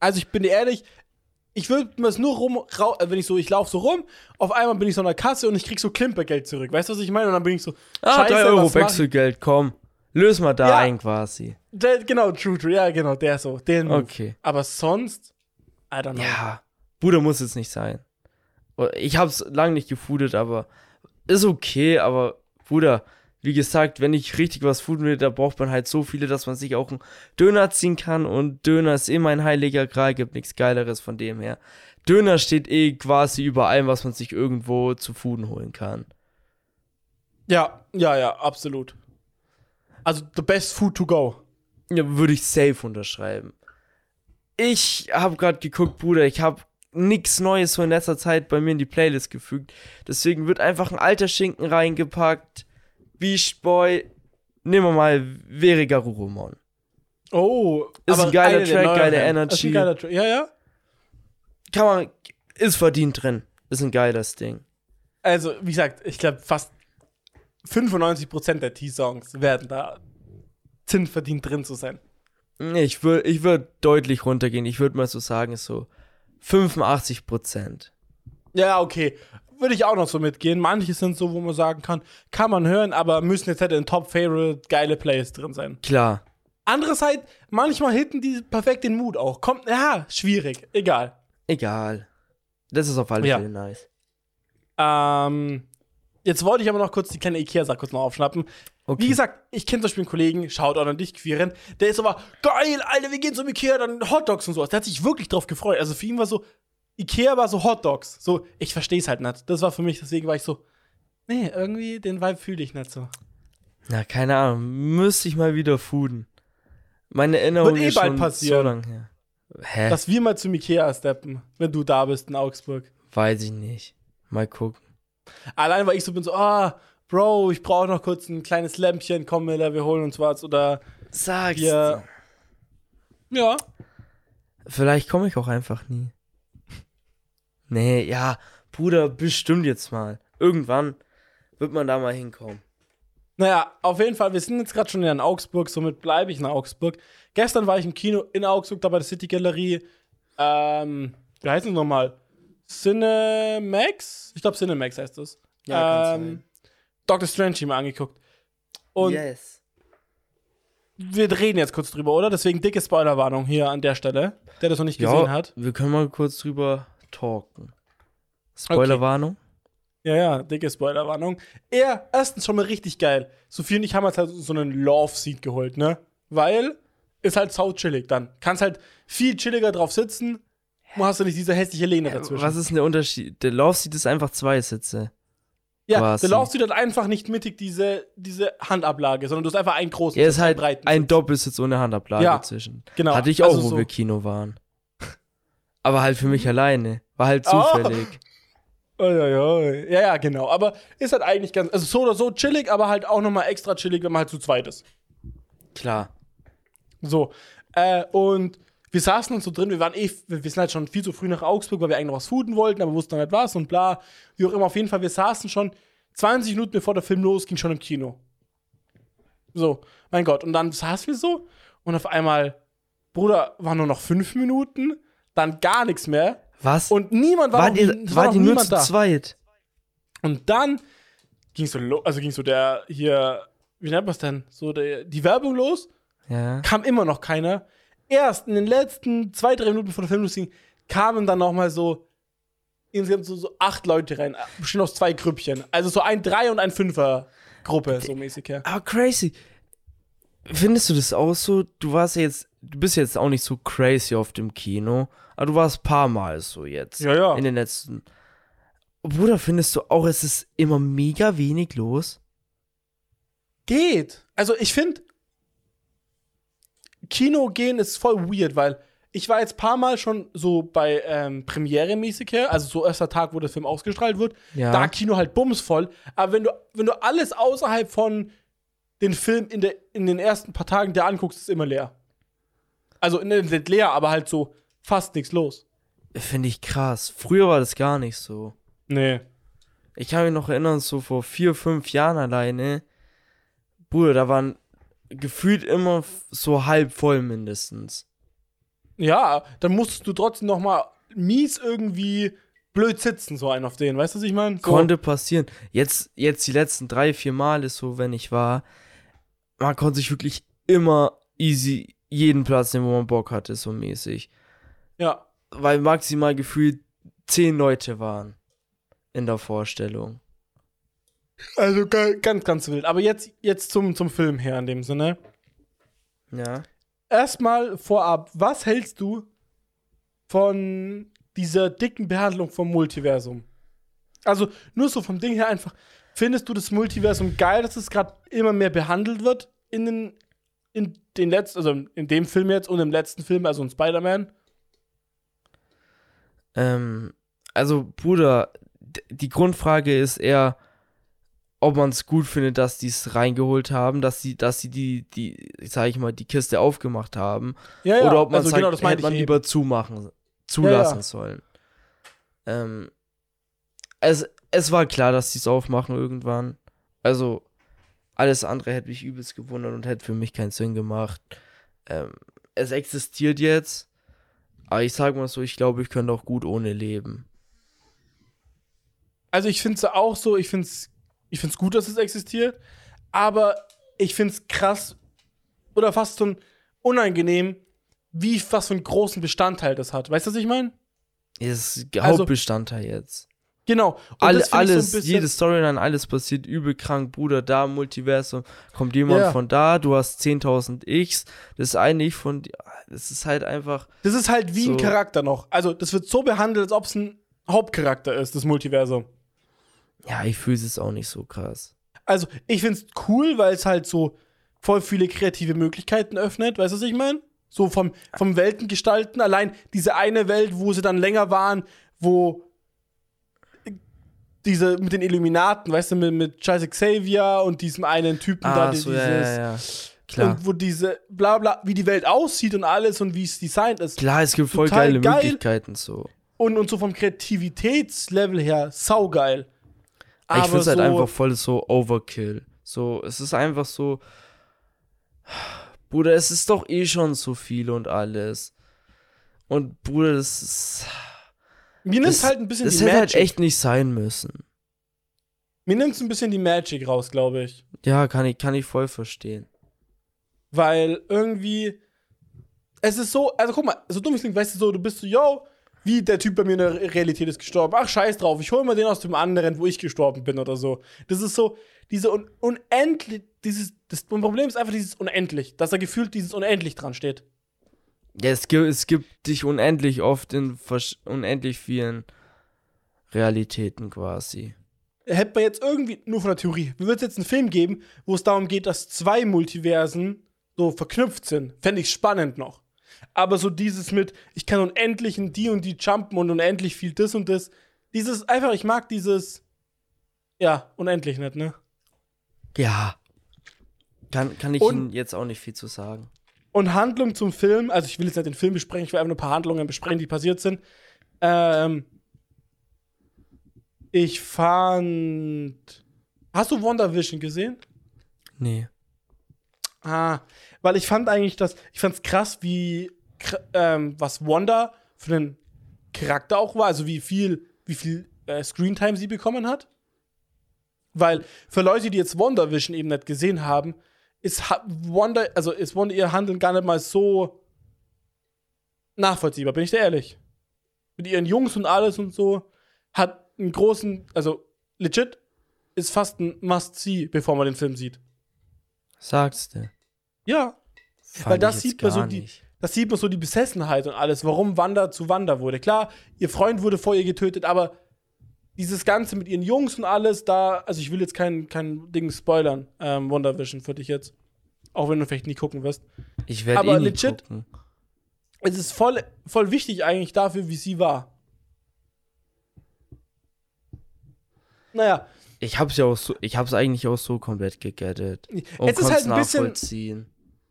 Also ich bin ehrlich, ich würde mir es nur rum, äh, wenn ich so, ich laufe so rum, auf einmal bin ich so an der Kasse und ich krieg so Klimpergeld zurück. Weißt du, was ich meine? Und dann bin ich so, Ah, Scheiße, drei Euro? Wechselgeld, komm. Löse mal da Ja. ein quasi. Der, genau, true, true, ja, genau, der so, den Move. Okay. Aber sonst, I don't know. Ja, Bruder muss jetzt nicht sein. Ich hab's lange nicht gefoodet, aber ist okay, aber Bruder, wie gesagt, wenn ich richtig was fooden will, da braucht man halt so viele, dass man sich auch einen Döner ziehen kann und Döner ist immer ein heiliger Gral, gibt nichts geileres von dem her. Döner steht eh quasi über allem, was man sich irgendwo zu fooden holen kann. Ja, ja, ja, absolut. Also, the best food to go. Ja, würde ich safe unterschreiben. Ich habe gerade geguckt, Bruder, ich habe nix Neues so in letzter Zeit bei mir in die Playlist gefügt. Deswegen wird einfach ein alter Schinken reingepackt. Beach Boy. Nehmen wir mal Verigarurumon. Oh, Ist ein geiler Track, geile Ist Energy. ein geiler Track. Ja, ja. Kann man, ist verdient drin. Ist ein geiles Ding. Also, wie gesagt, ich glaube, fast 95% der T-Songs werden da sind verdient drin zu sein. Ich würde ich würd deutlich runtergehen. Ich würde mal so sagen, so 85 Prozent. Ja, okay. Würde ich auch noch so mitgehen. Manche sind so, wo man sagen kann, kann man hören, aber müssen jetzt halt in Top Favorite geile Plays drin sein. Klar. Andererseits, manchmal hitten die perfekt den Mut auch. Kommt, ja, schwierig. Egal. Egal. Das ist auf alle Ja. Fälle nice. Ähm, jetzt wollte ich aber noch kurz die kleine Ikea-Sache kurz noch aufschnappen. Okay. Wie gesagt, ich kenne zum Beispiel einen Kollegen, schaut auch an dich, Quirin, der ist aber, geil, Alter, wir gehen zum Ikea, dann Hotdogs und sowas. Der hat sich wirklich drauf gefreut. Also für ihn war so, Ikea war so Hotdogs. So, ich verstehe es halt nicht. Das war für mich, deswegen war ich so, nee, irgendwie den Vibe fühle ich nicht so. Na, keine Ahnung. Müsste ich mal wieder fooden. Meine Erinnerung Wird eh ist bald schon passieren. so lang her. Hä? Dass wir mal zum Ikea steppen, wenn du da bist in Augsburg. Weiß ich nicht. Mal gucken. Allein, weil ich so bin, so, ah, Bro, ich brauche noch kurz ein kleines Lämpchen, komm, Miller, wir holen uns was. Oder, Sag's. Ja. ja, Vielleicht komme ich auch einfach nie. Nee, ja, Bruder, bestimmt jetzt mal. Irgendwann wird man da mal hinkommen. Naja, auf jeden Fall, wir sind jetzt gerade schon in Augsburg, somit bleibe ich in Augsburg. Gestern war ich im Kino in Augsburg, da bei der City Galerie. Ähm, wie heißt es nochmal? Cinemax? Ich glaube, Cinemax heißt das. ähm, Doctor Strange mal angeguckt. Und yes. wir reden jetzt kurz drüber, oder? Deswegen dicke Spoilerwarnung hier an der Stelle, der das noch nicht gesehen Ja, hat. wir können mal kurz drüber talken. Spoilerwarnung? Ja, ja, dicke Spoilerwarnung. Er, erstens schon mal richtig geil. Sophie und ich haben jetzt halt so einen Love-Seat geholt, ne? Weil ist halt sau chillig dann. Kannst halt viel chilliger drauf sitzen. Du hast du nicht diese hässliche Lehne dazwischen. Was ist denn der Unterschied? Der Love Seat ist einfach zwei Sitze. ja, quasi? der Love-Seat hat einfach nicht mittig diese, diese Handablage, sondern du hast einfach einen großen Er ist halt breiten ein Sitz. Doppelsitz ohne Handablage Ja, zwischen. Genau. Hatte ich auch, Also wo so. wir Kino waren. Aber halt für mich alleine. War halt Oh. zufällig. Oi, oi, oi. Ja, ja, genau. Aber ist halt eigentlich ganz, also so oder so chillig, aber halt auch nochmal extra chillig, wenn man halt zu zweit ist. Klar. So. Äh, und wir saßen uns so drin, wir waren eh, wir sind halt schon viel zu früh nach Augsburg, weil wir eigentlich noch was fooden wollten, aber wussten noch nicht was und bla. Wie auch immer, auf jeden Fall, wir saßen schon 20 Minuten bevor der Film losging, schon im Kino. So, mein Gott. Und dann saßen wir so und auf einmal, Bruder, waren nur noch fünf Minuten, dann gar nichts mehr. Was? Und niemand war, war noch, die, es war noch die nur niemand zu zweit? und dann ging so, also ging so der hier, wie nennt man es denn? So der, die Werbung los, Ja. kam immer noch keiner. Erst in den letzten zwei, drei Minuten vor der Film losging, kamen dann noch mal so insgesamt so, so acht Leute rein, bestimmt aus zwei Grüppchen. Also so ein Drei- und ein Fünfer-Gruppe, so mäßig her. Aber crazy. Findest du das auch so? Du warst ja jetzt, du bist jetzt auch nicht so crazy auf dem Kino, aber du warst ein paar Mal so jetzt. Ja, ja. In den letzten. Bruder, findest du auch, es ist immer mega wenig los? Geht. Also ich finde, Kino gehen ist voll weird, weil ich war jetzt paar Mal schon so bei ähm, Premiere mäßig her, also so erster Tag, wo der Film ausgestrahlt wird. Ja. Da Kino halt bumsvoll. Aber wenn du, wenn du alles außerhalb von den Film in, der, in den ersten paar Tagen der anguckst, ist immer leer. Also ne, nicht leer, aber halt so fast nichts los. Finde ich krass. Früher war das gar nicht so. Nee. Ich kann mich noch erinnern, so vor vier, fünf Jahren alleine. Bruder, da waren gefühlt immer so halb voll mindestens. Ja, dann musstest du trotzdem noch mal mies irgendwie blöd sitzen, so einen auf den. Weißt du, was ich meine? So. Konnte passieren. Jetzt, jetzt die letzten drei, vier Male so, wenn ich war, man konnte sich wirklich immer easy jeden Platz nehmen, wo man Bock hatte, so mäßig. Ja. Weil maximal gefühlt zehn Leute waren in der Vorstellung. Also ga- ganz, ganz wild. Aber jetzt, jetzt zum, zum Film her in dem Sinne. Ja. Erstmal vorab, was hältst du von dieser dicken Behandlung vom Multiversum? Also nur so vom Ding her einfach. Findest du das Multiversum geil, dass es gerade immer mehr behandelt wird in den, in den letzten, also in dem Film jetzt und im letzten Film, also in Spider-Man? Ähm, also, Bruder, die Grundfrage ist eher, ob man es gut findet, dass die es reingeholt haben, dass sie, dass sie die, die, sag ich mal, die Kiste aufgemacht haben. Ja, ja. Oder ob man also sagt, genau, hätte man lieber zumachen, zulassen ja. sollen. Ähm, es, es war klar, dass sie es aufmachen irgendwann. Also, alles andere hätte mich übelst gewundert und hätte für mich keinen Sinn gemacht. Ähm, es existiert jetzt, aber ich sag mal so, ich glaube, ich könnte auch gut ohne leben. Also ich finde es auch so, ich finde es ich find's gut, dass es existiert, aber ich finde es krass oder fast so ein unangenehm, wie was für einen großen Bestandteil das hat. Weißt du, was ich meine? Das ist Also- Hauptbestandteil jetzt. Genau. All, so ein alles, bisschen- jede Storyline, alles passiert übel krank, Bruder, da Multiversum, kommt jemand Ja. von da, du hast 10.000 X, das eine Ich von das ist halt einfach, Das ist halt wie ein So. Charakter noch. Also, das wird so behandelt, als ob es ein Hauptcharakter ist, das Multiversum. ja, ich fühle es auch nicht so krass. Also, ich find's cool, weil es halt so voll viele kreative Möglichkeiten öffnet. Weißt du, was ich meine? So vom, vom Weltengestalten. Allein diese eine Welt, wo sie dann länger waren, wo diese mit den Illuminaten, weißt du, mit, mit Charles Xavier und diesem einen Typen da, Ah, die- so, dieses. ja, ja, ja. Klar. Und wo diese, bla bla, wie die Welt aussieht und alles und wie es designt ist. Klar, es gibt voll geile geil. Möglichkeiten so. Und, und so vom Kreativitätslevel her saugeil. Aber ich finde es halt so- einfach voll so Overkill. So, es ist einfach so. Bruder, es ist doch eh schon so viel und alles. Und Bruder, das ist. Mir nimmt Das, halt ein bisschen das die hätte Magic. halt echt nicht sein müssen. Mir nimmt ein bisschen die Magic raus, glaube ich. Ja, kann ich, kann ich voll verstehen. Weil irgendwie. Es ist so, also guck mal, so dumm es klingt, weißt du so, du bist so, yo, wie der Typ bei mir in der Realität ist gestorben. Ach, scheiß drauf, ich hole mal den aus dem anderen, wo ich gestorben bin oder so. Das ist so, diese un unendlich, dieses, das Problem ist einfach dieses unendlich, dass da gefühlt dieses unendlich dran steht. Ja, es gibt, es gibt dich unendlich oft in unendlich vielen Realitäten quasi. hätte man jetzt irgendwie, nur von der Theorie, wird es jetzt einen Film geben, wo es darum geht, dass zwei Multiversen so verknüpft sind. Fände ich spannend noch. Aber so dieses mit, ich kann unendlich in die und die jumpen und unendlich viel das und das. Dieses, einfach, ich mag dieses, ja, unendlich nicht, ne? Ja. Kann, kann ich Und- Ihnen jetzt auch nicht viel zu sagen. Und Handlung zum Film, also ich will jetzt nicht den Film besprechen, ich will einfach nur ein paar Handlungen besprechen, die passiert sind. Ähm, ich fand. Hast du WandaVision gesehen? Nee. Ah, weil ich fand eigentlich das, ich fand's krass, wie ähm, was Wanda für einen Charakter auch war, also wie viel, wie viel äh, Screentime sie bekommen hat. Weil für Leute, die jetzt WandaVision eben nicht gesehen haben, ist Wanda, also ist Wanda ihr Handeln gar nicht mal so nachvollziehbar, bin ich dir ehrlich. Mit ihren Jungs und alles und so hat einen großen, also legit ist fast ein Must-See, bevor man den Film sieht. Sagst du. Ja, Fand Weil das sieht man so die- nicht. das sieht man so die Besessenheit und alles, warum Wanda zu Wanda wurde. Klar, ihr Freund wurde vor ihr getötet, aber dieses Ganze mit ihren Jungs und alles, da, also ich will jetzt kein, kein Ding spoilern, ähm, WandaVision für dich jetzt. Auch wenn du vielleicht nie gucken wirst. Ich werde aber eh nicht legit- gucken. Es ist voll, voll wichtig eigentlich dafür, wie sie war. Naja, Ich hab's ja auch so, ich hab's eigentlich auch so komplett gegettet. Und es ist halt ein bisschen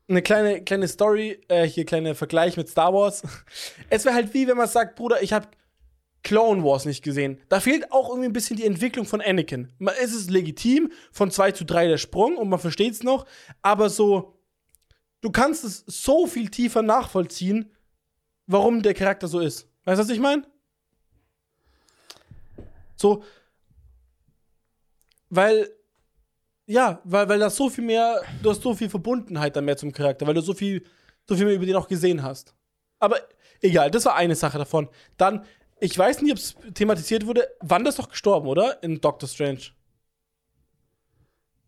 eine kleine, kleine Story, äh, hier kleiner Vergleich mit Star Wars. (laughs) Es wäre halt wie, wenn man sagt, Bruder, ich habe Clone Wars nicht gesehen. Da fehlt auch irgendwie ein bisschen die Entwicklung von Anakin. Es ist legitim, von 2 zu 3 der Sprung und man versteht es noch, aber so, du kannst es so viel tiefer nachvollziehen, warum der Charakter so ist. Weißt du, was ich meine? So, weil ja, weil, weil das so viel mehr, du hast so viel Verbundenheit dann mehr zum Charakter, weil du so viel, so viel mehr über den auch gesehen hast. Aber egal, das war eine Sache davon. Dann, ich weiß nicht, ob es thematisiert wurde, wann das doch gestorben, oder? In Doctor Strange.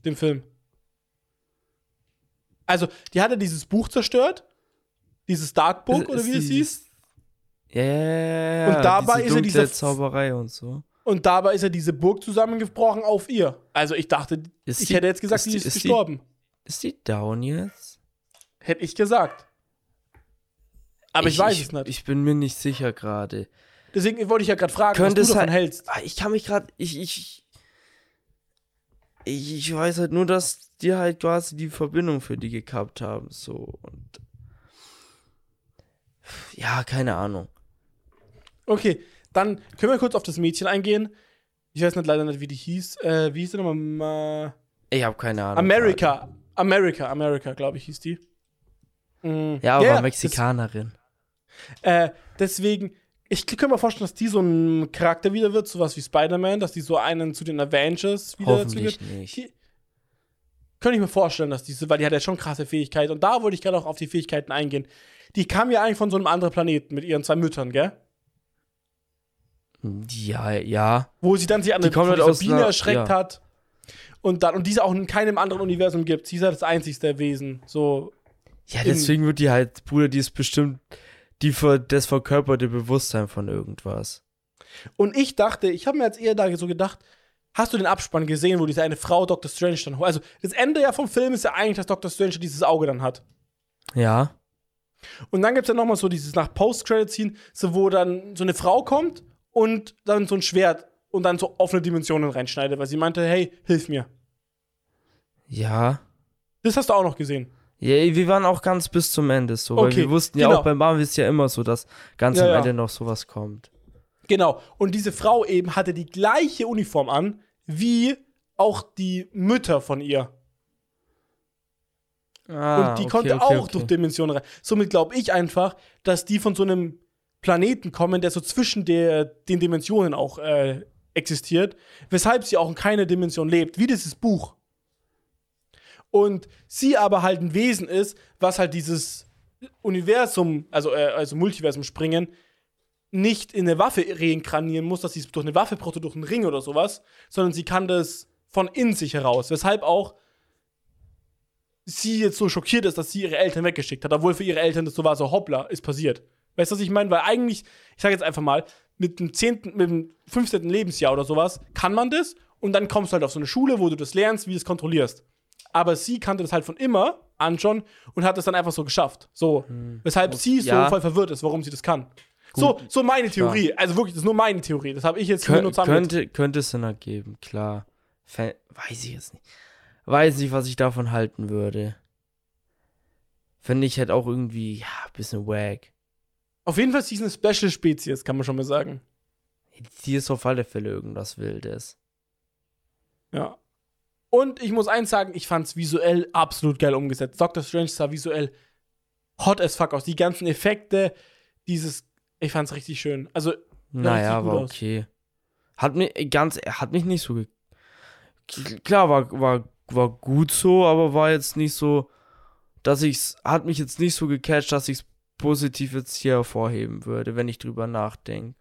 Dem Film. Also, die hat ja dieses Buch zerstört. Dieses Dark Book, oder wie es hieß. Ja, ja, ja, ja. Und dabei diese ist er dieser- Zauberei und so. Und dabei ist ja diese Burg zusammengebrochen auf ihr. Also, ich dachte, Ist ich die- hätte jetzt gesagt, ist die die- ist, ist die- gestorben. Ist die down jetzt? Hätte ich gesagt. Aber ich, weiß es nicht. Ich bin mir nicht sicher gerade. Deswegen wollte ich ja gerade fragen, was du davon halt- hältst. Ah, Ich kann mich gerade. Ich, ich, ich. Ich weiß halt nur, dass die halt quasi die Verbindung für die gekappt haben. So. Und. Ja, keine Ahnung. Okay, dann können wir kurz auf das Mädchen eingehen. Ich weiß nicht leider nicht, wie die hieß. Äh, wie hieß die nochmal? Ma Ich habe keine Ahnung. America. America, America, glaube ich, hieß die. Mm. Ja, aber das- Mexikanerin. Äh, deswegen, ich kann mir vorstellen, dass die so ein Charakter wieder wird, sowas wie Spider-Man, dass die so einen zu den Avengers wieder Hoffentlich dazu nicht. Die- könnte ich mir vorstellen, dass diese, weil die hat ja schon krasse Fähigkeiten. Und da wollte ich gerade auch auf die Fähigkeiten eingehen. Die kam ja eigentlich von so einem anderen Planeten mit ihren zwei Müttern, gell? Ja, ja. Wo sie dann sich an Die der kommen von halt einer- erschreckt ja. hat. Und dann, und diese auch in keinem anderen Universum gibt. Sie ist halt das einzigste Wesen. So, Ja, deswegen wird die halt, Bruder, die ist bestimmt die ver das verkörperte Bewusstsein von irgendwas. Und ich dachte, ich habe mir jetzt eher da so gedacht, hast du den Abspann gesehen, wo diese eine Frau Dr. Strange dann holt? Also, das Ende ja vom Film ist ja eigentlich, dass Dr. Strange dieses Auge dann hat. Ja. Und dann gibt es ja nochmal so dieses nach Post-Credit-Scene, so, wo dann so eine Frau kommt und dann so ein Schwert und dann so offene Dimensionen reinschneidet, weil sie meinte, hey, hilf mir. Ja. Das hast du auch noch gesehen. Ja, wir waren auch ganz bis zum Ende so, weil Okay, wir wussten ja genau. auch beim Marvel ist ja immer so, dass ganz Ja, am ja. Ende noch sowas kommt. Genau. Und diese Frau eben hatte die gleiche Uniform an, wie auch die Mütter von ihr. Ah, und die okay, konnte okay, auch okay. durch Dimensionen rein. Somit glaube ich einfach, dass die von so einem Planeten kommen, der so zwischen der, den Dimensionen auch äh, existiert, weshalb sie auch in keiner Dimension lebt, wie dieses Buch. Und sie aber halt ein Wesen ist, was halt dieses Universum, also, äh, also Multiversum springen, nicht in eine Waffe reinkarnieren muss, dass sie es durch eine Waffe braucht oder durch einen Ring oder sowas, sondern sie kann das von in sich heraus. Weshalb auch sie jetzt so schockiert ist, dass sie ihre Eltern weggeschickt hat, obwohl für ihre Eltern das so war, so hoppla, ist passiert. Weißt du, was ich meine? Weil eigentlich, ich sage jetzt einfach mal, mit dem 10., mit dem 15. Lebensjahr oder sowas kann man das und dann kommst du halt auf so eine Schule, wo du das lernst, wie du es kontrollierst. Aber sie kannte das halt von immer an schon und hat es dann einfach so geschafft. So. Weshalb sie so Ja. voll verwirrt ist, warum sie das kann. So, so meine Theorie. Also wirklich, das ist nur meine Theorie. Das habe ich jetzt hier Kön nur zusammen. könnte, könnte es Sinn ergeben, klar. Fe weiß ich jetzt nicht. Weiß nicht, was ich davon halten würde. Finde ich halt auch irgendwie, ja, ein bisschen wack. Auf jeden Fall ist sie eine Special Spezies, kann man schon mal sagen. Die ist auf alle Fälle irgendwas Wildes. Ja. Und ich muss eins sagen, ich fand's visuell absolut geil umgesetzt. Doctor Strange sah visuell hot as fuck aus. Die ganzen Effekte, dieses, ich fand's richtig schön. Also, Naja, war okay. Hat mich ganz, hat mich nicht so Klar, war, war, war gut so, aber war jetzt nicht so, dass ich's, hat mich jetzt nicht so gecatcht, dass ich's positiv jetzt hier hervorheben würde, wenn ich drüber nachdenke.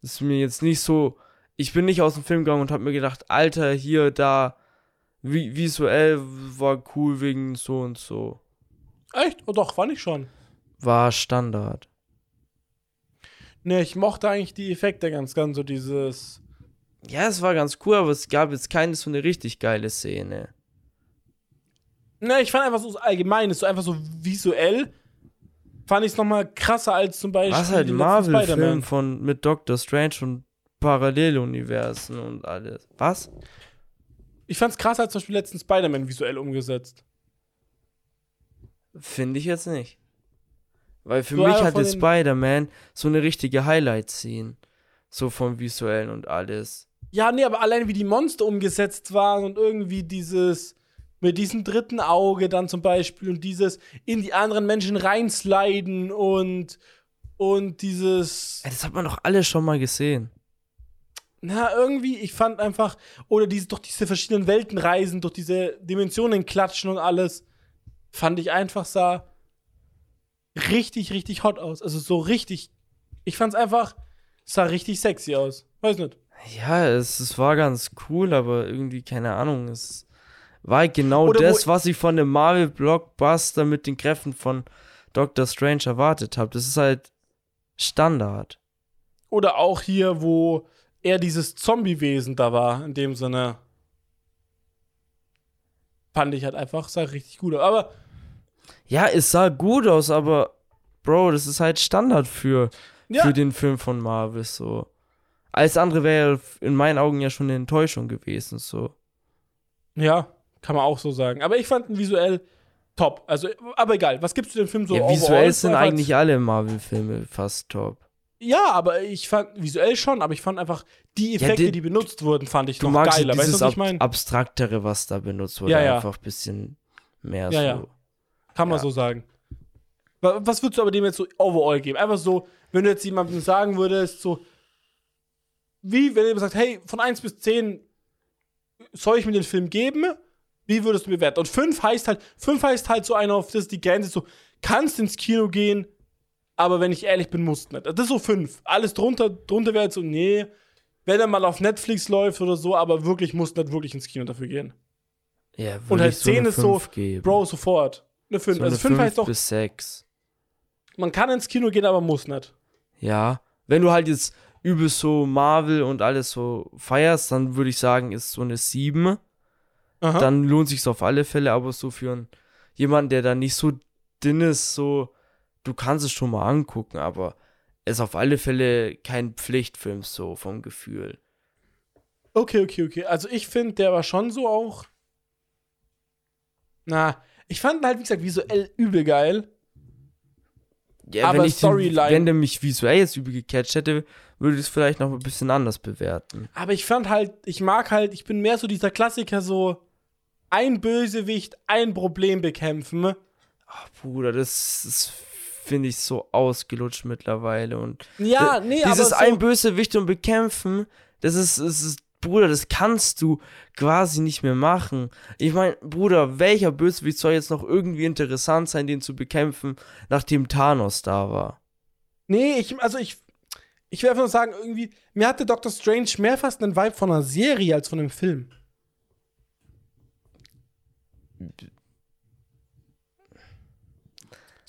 Das ist mir jetzt nicht so, ich bin nicht aus dem Film gegangen und hab mir gedacht, Alter, hier, da, vi visuell war cool wegen so und so. echt? Oh doch, fand ich schon. War Standard. Ne, ich mochte eigentlich die Effekte ganz, ganz so dieses. Ja, es war ganz cool, aber es gab jetzt keine so eine richtig geile Szene. Ne, ich fand einfach so allgemein, so einfach so visuell. Fand ich es nochmal krasser als zum Beispiel. Was halt Marvel-Film von mit Doctor Strange und Paralleluniversen und alles. Was? Ich fand's krasser als zum Beispiel letzten Spider-Man visuell umgesetzt. Finde ich jetzt nicht. Weil für So mich hatte Spider-Man so eine richtige Highlight-Scene. So vom Visuellen und alles. Ja, nee, aber allein wie die Monster umgesetzt waren und irgendwie dieses mit diesem dritten Auge dann zum Beispiel und dieses in die anderen Menschen reinsliden und und dieses Ey, das hat man doch alle schon mal gesehen. Na irgendwie ich fand einfach oder diese durch diese verschiedenen Welten reisen durch diese Dimensionen klatschen und alles fand ich einfach sah richtig richtig hot aus also so richtig ich fand's einfach sah richtig sexy aus weiß nicht Ja, es, es war ganz cool, aber irgendwie, keine Ahnung, es war halt genau Oder das, was ich von dem Marvel-Blockbuster mit den Kräften von Doctor Strange erwartet habe. Das ist halt Standard. Oder auch hier, wo er dieses Zombie-Wesen da war, in dem Sinne. Fand ich halt einfach, sah richtig gut aus. Aber Ja, es sah gut aus, aber Bro, das ist halt Standard für, ja, für den Film von Marvel so. Alles andere wäre in meinen Augen ja schon eine Enttäuschung gewesen, so. ja, kann man auch so sagen. Aber ich fand ihn visuell top. Also, aber egal, was gibst du dem Film so ja, visuell sind eigentlich alle Marvel-Filme fast top. Ja, aber ich fand visuell schon, aber ich fand einfach die Effekte, die- die, benutzt wurden, fand ich noch magst geiler. Weißt du, dieses was ich meine? Abstraktere, was da benutzt wurde, Ja, ja. einfach ein bisschen mehr Ja, so. ja. Kann man Ja. so sagen. Wa- Was würdest du aber dem jetzt so overall geben? Einfach so, wenn du jetzt jemandem sagen würdest, so, wie, wenn jemand sagt, hey, von 1 bis 10 soll ich mir den Film geben? Wie würdest du bewerten? Und 5 heißt halt, 5 heißt halt so einer auf das ist die Grenze so, kannst ins Kino gehen, aber wenn ich ehrlich bin, musst nicht. Das ist so 5. Alles drunter, drunter wäre jetzt so, nee, wenn er mal auf Netflix läuft oder so, aber wirklich muss nicht wirklich ins Kino dafür gehen. Ja, Und halt so eine 10 ist so, fünf geben. Bro, sofort. Eine 5. so also eine 5 heißt doch, bis 6. man kann ins Kino gehen, aber muss nicht. Ja, wenn du halt jetzt übelst so Marvel und alles so feierst, dann würde ich sagen, ist so eine 7. Aha. Dann lohnt sich's auf alle Fälle, aber so für einen, jemanden, der da nicht so dünn ist, so, du kannst es schon mal angucken, aber ist auf alle Fälle kein Pflichtfilm so vom Gefühl. Okay, okay, okay. Also ich finde, der war schon so auch. Na, ich fand ihn halt, wie gesagt, visuell übel geil. Ja, Aber wenn ich den, Storyline- wenn der mich visuell jetzt übel gecatcht hätte, würde ich es vielleicht noch ein bisschen anders bewerten. Aber ich fand halt, ich mag halt, ich bin mehr so dieser Klassiker, so ein Bösewicht, ein Problem bekämpfen. Ach, Bruder, das, das finde ich so ausgelutscht mittlerweile und Ja, nee, Dieses aber so, ein Bösewicht und bekämpfen, das ist, das ist, Bruder, das kannst du quasi nicht mehr machen. Ich meine, Bruder, welcher Bösewicht soll jetzt noch irgendwie interessant sein, den zu bekämpfen, nachdem Thanos da war? Nee, ich, also ich, ich will einfach nur sagen, irgendwie, mir hatte Doctor Strange mehr fast einen Vibe von einer Serie als von einem Film.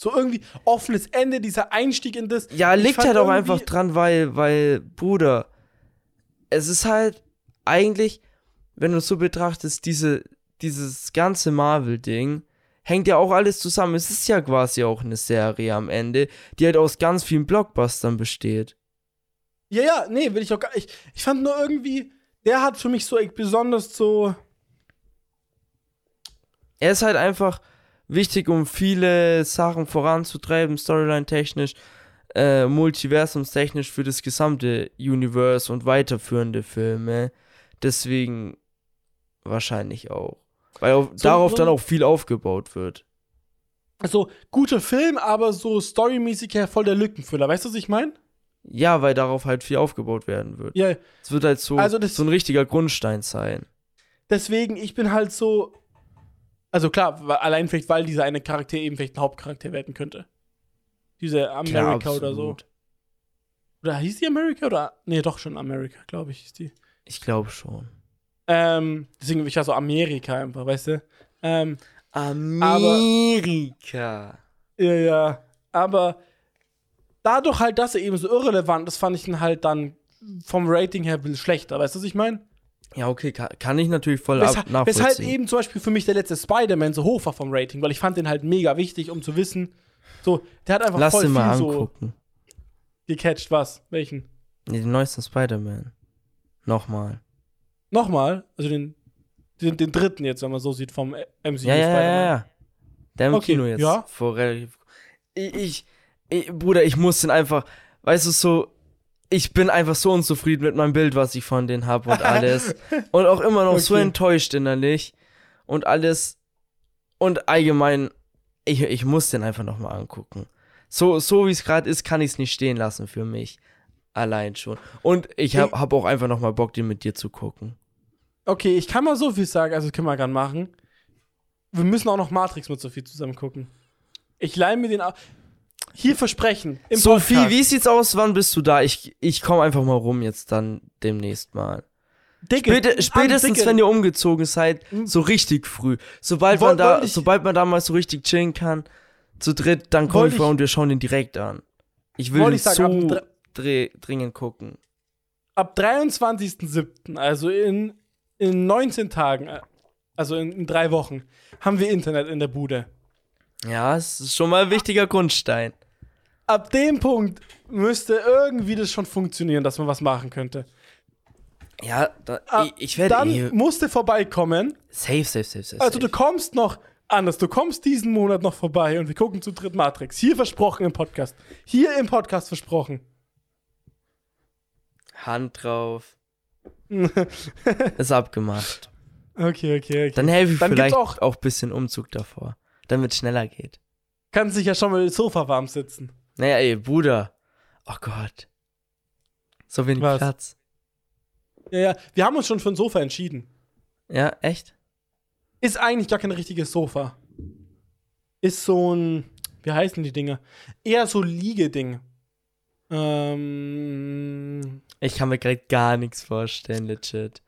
So irgendwie offenes Ende, dieser Einstieg in das. Ja, liegt halt auch einfach dran, weil, weil, Bruder, es ist halt eigentlich, wenn du es so betrachtest, diese, dieses ganze Marvel-Ding hängt ja auch alles zusammen. Es ist ja quasi auch eine Serie am Ende, die halt aus ganz vielen Blockbustern besteht. Ja, ja, nee, will ich auch gar nicht. Ich fand nur irgendwie, der hat für mich so besonders so. Er ist halt einfach wichtig, um viele Sachen voranzutreiben, storyline-technisch, äh, multiversumstechnisch für das gesamte Universe und weiterführende Filme. Deswegen wahrscheinlich auch. Weil auf, So- darauf so- dann auch viel aufgebaut wird. Also, guter Film, aber so storymäßig her voll der Lückenfüller. Weißt du, was ich meine? Ja, weil darauf halt viel aufgebaut werden wird. Ja, Es wird halt so, Also das- so ein richtiger Grundstein sein. deswegen, ich bin halt so. Also klar, weil- allein vielleicht, weil dieser eine Charakter eben vielleicht ein Hauptcharakter werden könnte. Diese America Klar, oder so. Oder hieß die America oder? Nee, doch schon America, glaube ich, hieß die. Ich glaube schon. Ähm, deswegen, ich war so Amerika einfach, weißt du? Ähm, Amerika. ja, ja. Aber dadurch halt, dass er eben so irrelevant ist, fand ich ihn halt dann vom Rating her ein bisschen schlechter, weißt du, was ich meine? Ja, okay, kann, kann ich natürlich voll ab Weshalb, nachvollziehen. weshalb eben zum Beispiel für mich der letzte Spider-Man so hoch war vom Rating, weil ich fand den halt mega wichtig, um zu wissen, so, der hat einfach Lass voll den viel mal so angucken. gecatcht. Was? Welchen? Nee, den neuesten Spider-Man. Nochmal. Nochmal? Also den, den, den dritten jetzt, wenn man so sieht, vom MCU Ja, ja, ja, Spider-Man. ja, ja. Der im Okay, Kino jetzt. ja. Vor relativ. Ich, ich, ich, Bruder, ich muss den einfach, weißt du, so, ich bin einfach so unzufrieden mit meinem Bild, was ich von denen hab und alles. und auch immer noch so Okay. enttäuscht innerlich. Und alles. Und allgemein, ich, ich muss den einfach nochmal angucken. So, so wie es gerade ist, kann ich es nicht stehen lassen für mich. Allein schon. Und ich hab, hab auch einfach nochmal Bock, den mit dir zu gucken. Okay, ich kann mal so viel sagen, also können wir gern machen. Wir müssen auch noch Matrix mit Sophie zusammen gucken. Ich leih mir den Hier versprechen. Sophie, Podcast. wie sieht's aus? Wann bist du da? Ich, ich komme einfach mal rum jetzt dann demnächst mal. Dicke, Späte, spätestens, Dicke. wenn ihr umgezogen seid, so richtig früh. Sobald Woll- man da, ich- sobald man da mal so richtig chillen kann, zu dritt, dann komme ich vor und wir schauen den direkt an. Ich will ich sagen, so dr- dringend gucken. ab 23.07., also in, in 19 Tagen, äh, also in, in drei Wochen, haben wir Internet in der Bude. Ja, es ist schon mal ein wichtiger Grundstein. Ab dem Punkt müsste irgendwie das schon funktionieren, dass man was machen könnte. Ja, da, Ah, ich, ich werde Dann eh, musste vorbeikommen. safe, safe, safe, safe. Also du kommst noch anders. Du kommst diesen Monat noch vorbei und wir gucken zu dritt Matrix. Hier versprochen im Podcast. Hier im Podcast versprochen. Hand drauf. (laughs) ist abgemacht. Okay, okay, okay. Dann helfe ich Dann vielleicht auch- auch ein bisschen Umzug davor, damit es schneller geht. Kannst dich ja schon mal im Sofa warm sitzen. Naja, ey, Bruder. Oh Gott. So wenig Was? Platz. Ja, ja. Wir haben uns schon für ein Sofa entschieden. Ja, echt? Ist eigentlich gar kein richtiges Sofa. Ist so ein, wie heißen die Dinge? Eher so Liegeding. Ähm, Ich kann mir gerade gar nichts vorstellen, legit.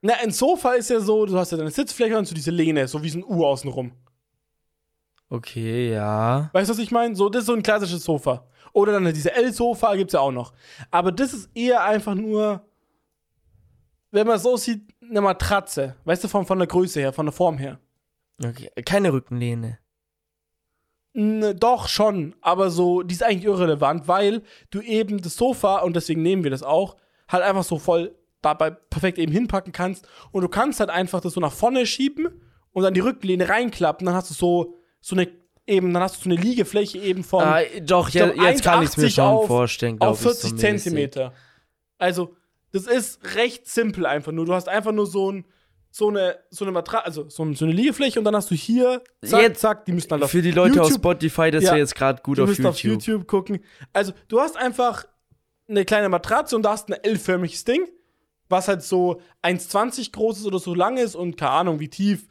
na, ein Sofa ist ja so, du hast ja deine Sitzfläche und so diese Lehne, so wie so ein U außenrum. Okay, ja. Weißt du, was ich meine? So, das ist so ein klassisches Sofa. Oder dann diese L-Sofa gibt's ja auch noch. Aber das ist eher einfach nur, wenn man so sieht, eine Matratze. Weißt du, von, von der Größe her, von der Form her. Okay. Keine Rückenlehne. N, doch schon, aber so, die ist eigentlich irrelevant, weil du eben das Sofa, und deswegen nehmen wir das auch, halt einfach so voll dabei perfekt eben hinpacken kannst. Und du kannst halt einfach das so nach vorne schieben und dann die Rückenlehne reinklappen. Dann hast du so, so eine, eben, dann hast du so eine Liegefläche eben von Ah, doch, ja, glaub, jetzt kann ich es mir 1,80 schon auf- vorstellen, auf ich. 40 so. Zentimeter. Also, das ist recht simpel einfach nur. Du hast einfach nur so ein, so eine, so eine Matratze, also so, so eine Liegefläche und dann hast du hier, zack, Jetzt- zack, die müssen dann auf Für die Leute auf YouTube Spotify, das Ja. wäre jetzt gerade gut auf YouTube. auf YouTube gucken. Also, du hast einfach eine kleine Matratze und da hast ein L-förmiges Ding, was halt so 1,20 groß ist oder so lang ist und keine Ahnung, wie tief.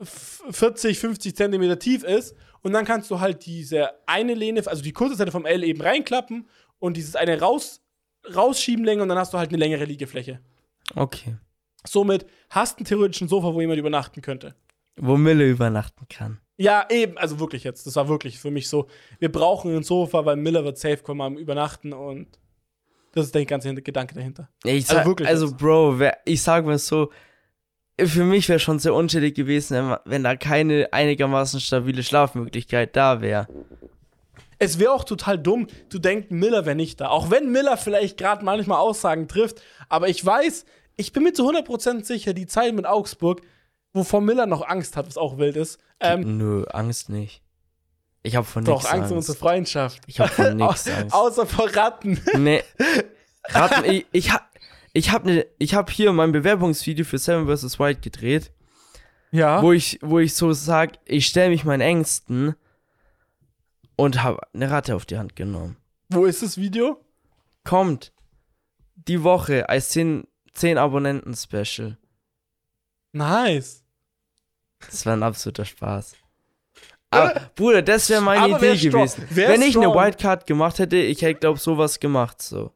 F- 40, 50 Zentimeter tief ist. Und dann kannst du halt diese eine Lehne, also die kurze Seite vom L eben reinklappen und dieses eine raus, rausschieben länger und dann hast du halt eine längere Liegefläche. Okay. Somit hast du einen theoretischen Sofa, wo jemand übernachten könnte. Wo Mille übernachten kann. Ja, eben, also wirklich jetzt. Das war wirklich für mich so. Wir brauchen ein Sofa, weil Miller wird safe kommen am Übernachten und das ist der ganze Gedanke dahinter. Ich Also sag, wirklich also jetzt. Bro, ich sag mal so, für mich wäre schon sehr unschädlich gewesen, wenn, wenn da keine einigermaßen stabile Schlafmöglichkeit da wäre. Es wäre auch total dumm, zu denken, Miller wäre nicht da. Auch wenn Miller vielleicht gerade manchmal Aussagen trifft, aber ich weiß, ich bin mir zu 100% sicher, die Zeit mit Augsburg, wovor Miller noch Angst hat, was auch wild ist. Ähm, Nö, Angst nicht. Ich hab von doch, nichts Angst um unsere Freundschaft. Ich hab von (laughs) nichts Angst. Außer vor Ratten. Nee. (laughs) Raten, ich, ich hab, ich hab ne, ich hab hier mein Bewerbungsvideo für Seven vs. Wild gedreht, Ja. wo ich, wo ich so sag, ich stell mich meinen Ängsten und hab eine Ratte auf die Hand genommen. Wo ist das Video? Kommt die Woche als 10, 10 Abonnenten-Special. Nice. Das war ein absoluter Spaß. Aber, Bruder, das wäre meine Aber Idee gewesen. Wenn ich eine strong. Wildcard gemacht hätte, ich hätte, glaub, sowas gemacht, so.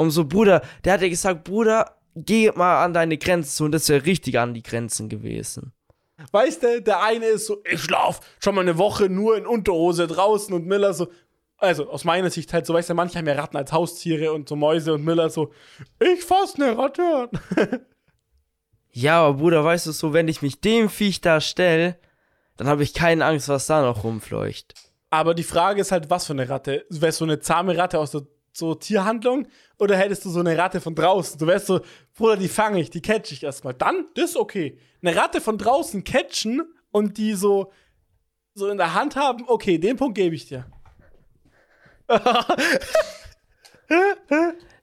Um so, Bruder, der hat ja gesagt, Bruder, geh mal an deine Grenzen. Und das wäre richtig an die Grenzen gewesen. Weißt du, der eine ist so, ich schlaf schon mal eine Woche nur in Unterhose draußen und Miller so, also aus meiner Sicht halt so, weißt du, manche haben ja Ratten als Haustiere und so Mäuse und Miller so, ich fass eine Ratte an. (laughs) Ja, aber Bruder, weißt du, so, wenn ich mich dem Viech da stell, dann habe ich keine Angst, was da noch rumfleucht. Aber die Frage ist halt, was für eine Ratte? Wärst du eine zahme Ratte aus der so Tierhandlung oder hättest du so eine Ratte von draußen? Du wärst so, Bruder, die fange ich, die catch ich erstmal. Dann, das ist okay. Eine Ratte von draußen catchen und die so, so in der Hand haben, okay, den Punkt gebe ich dir. (laughs)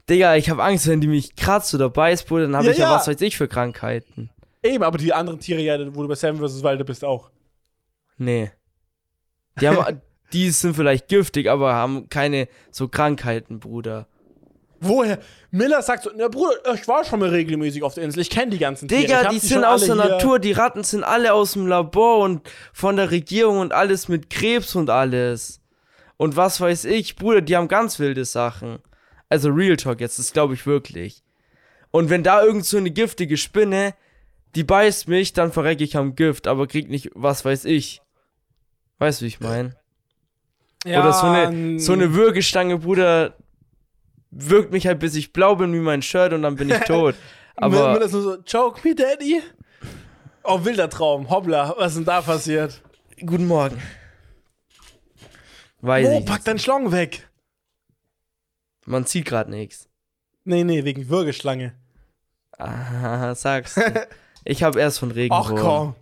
Digga, ich habe Angst, wenn die mich kratzt oder beißt, Bruder, dann habe Ja, ich ja, ja. was weiß ich für Krankheiten. Eben, aber die anderen Tiere, ja, wo du bei Seven vs. Wilde bist, auch. Nee. Die, haben, (laughs) die sind vielleicht giftig, aber haben keine so Krankheiten, Bruder. Woher? Miller sagt so, na Bruder, ich war schon mal regelmäßig auf der Insel, ich kenne die ganzen Tiere. Digga, die schon sind aus der Natur, die Ratten sind alle aus dem Labor und von der Regierung und alles mit Krebs und alles. Und was weiß ich, Bruder, die haben ganz wilde Sachen. Also Real Talk jetzt, das glaube ich wirklich. Und wenn da irgend so eine giftige Spinne, die beißt mich, dann verrecke ich am Gift, aber krieg nicht, was weiß ich. Weißt du, wie ich meine? Ja, Oder so eine, so eine Würgestange, Bruder, wirkt mich halt, bis ich blau bin wie mein Shirt und dann bin ich (laughs) tot. Aber Miller ist nur so, choke me, Daddy. Oh, wilder Traum, hoppla, was ist denn da passiert? guten Morgen. Weiß Oh, ich. pack deinen Schlong weg. Man sieht gerade nichts. Nee, nee, wegen Würgeschlange. Ah, sagst du. (laughs) Ich habe erst von Ach Regenwurm.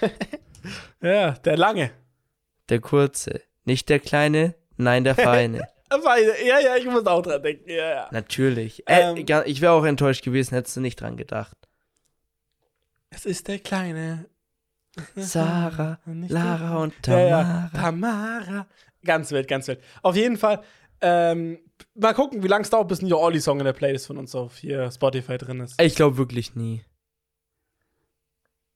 komm. (laughs) ja, der lange. Der kurze. Nicht der kleine, nein, der (laughs) feine. Ja, ja, ich muss auch dran denken. Ja, ja. Natürlich. Äh, Ähm. ich wäre auch enttäuscht gewesen, hättest du nicht dran gedacht. Es ist der kleine. (laughs) Sarah, Lara und Ja, Tamara. ja. Tamara. Ganz wild, ganz wild. Auf jeden Fall, ähm, mal gucken, wie lange es dauert, bis ein Your Olli-Song in der Playlist von uns auf hier Spotify drin ist. Ich glaube wirklich nie.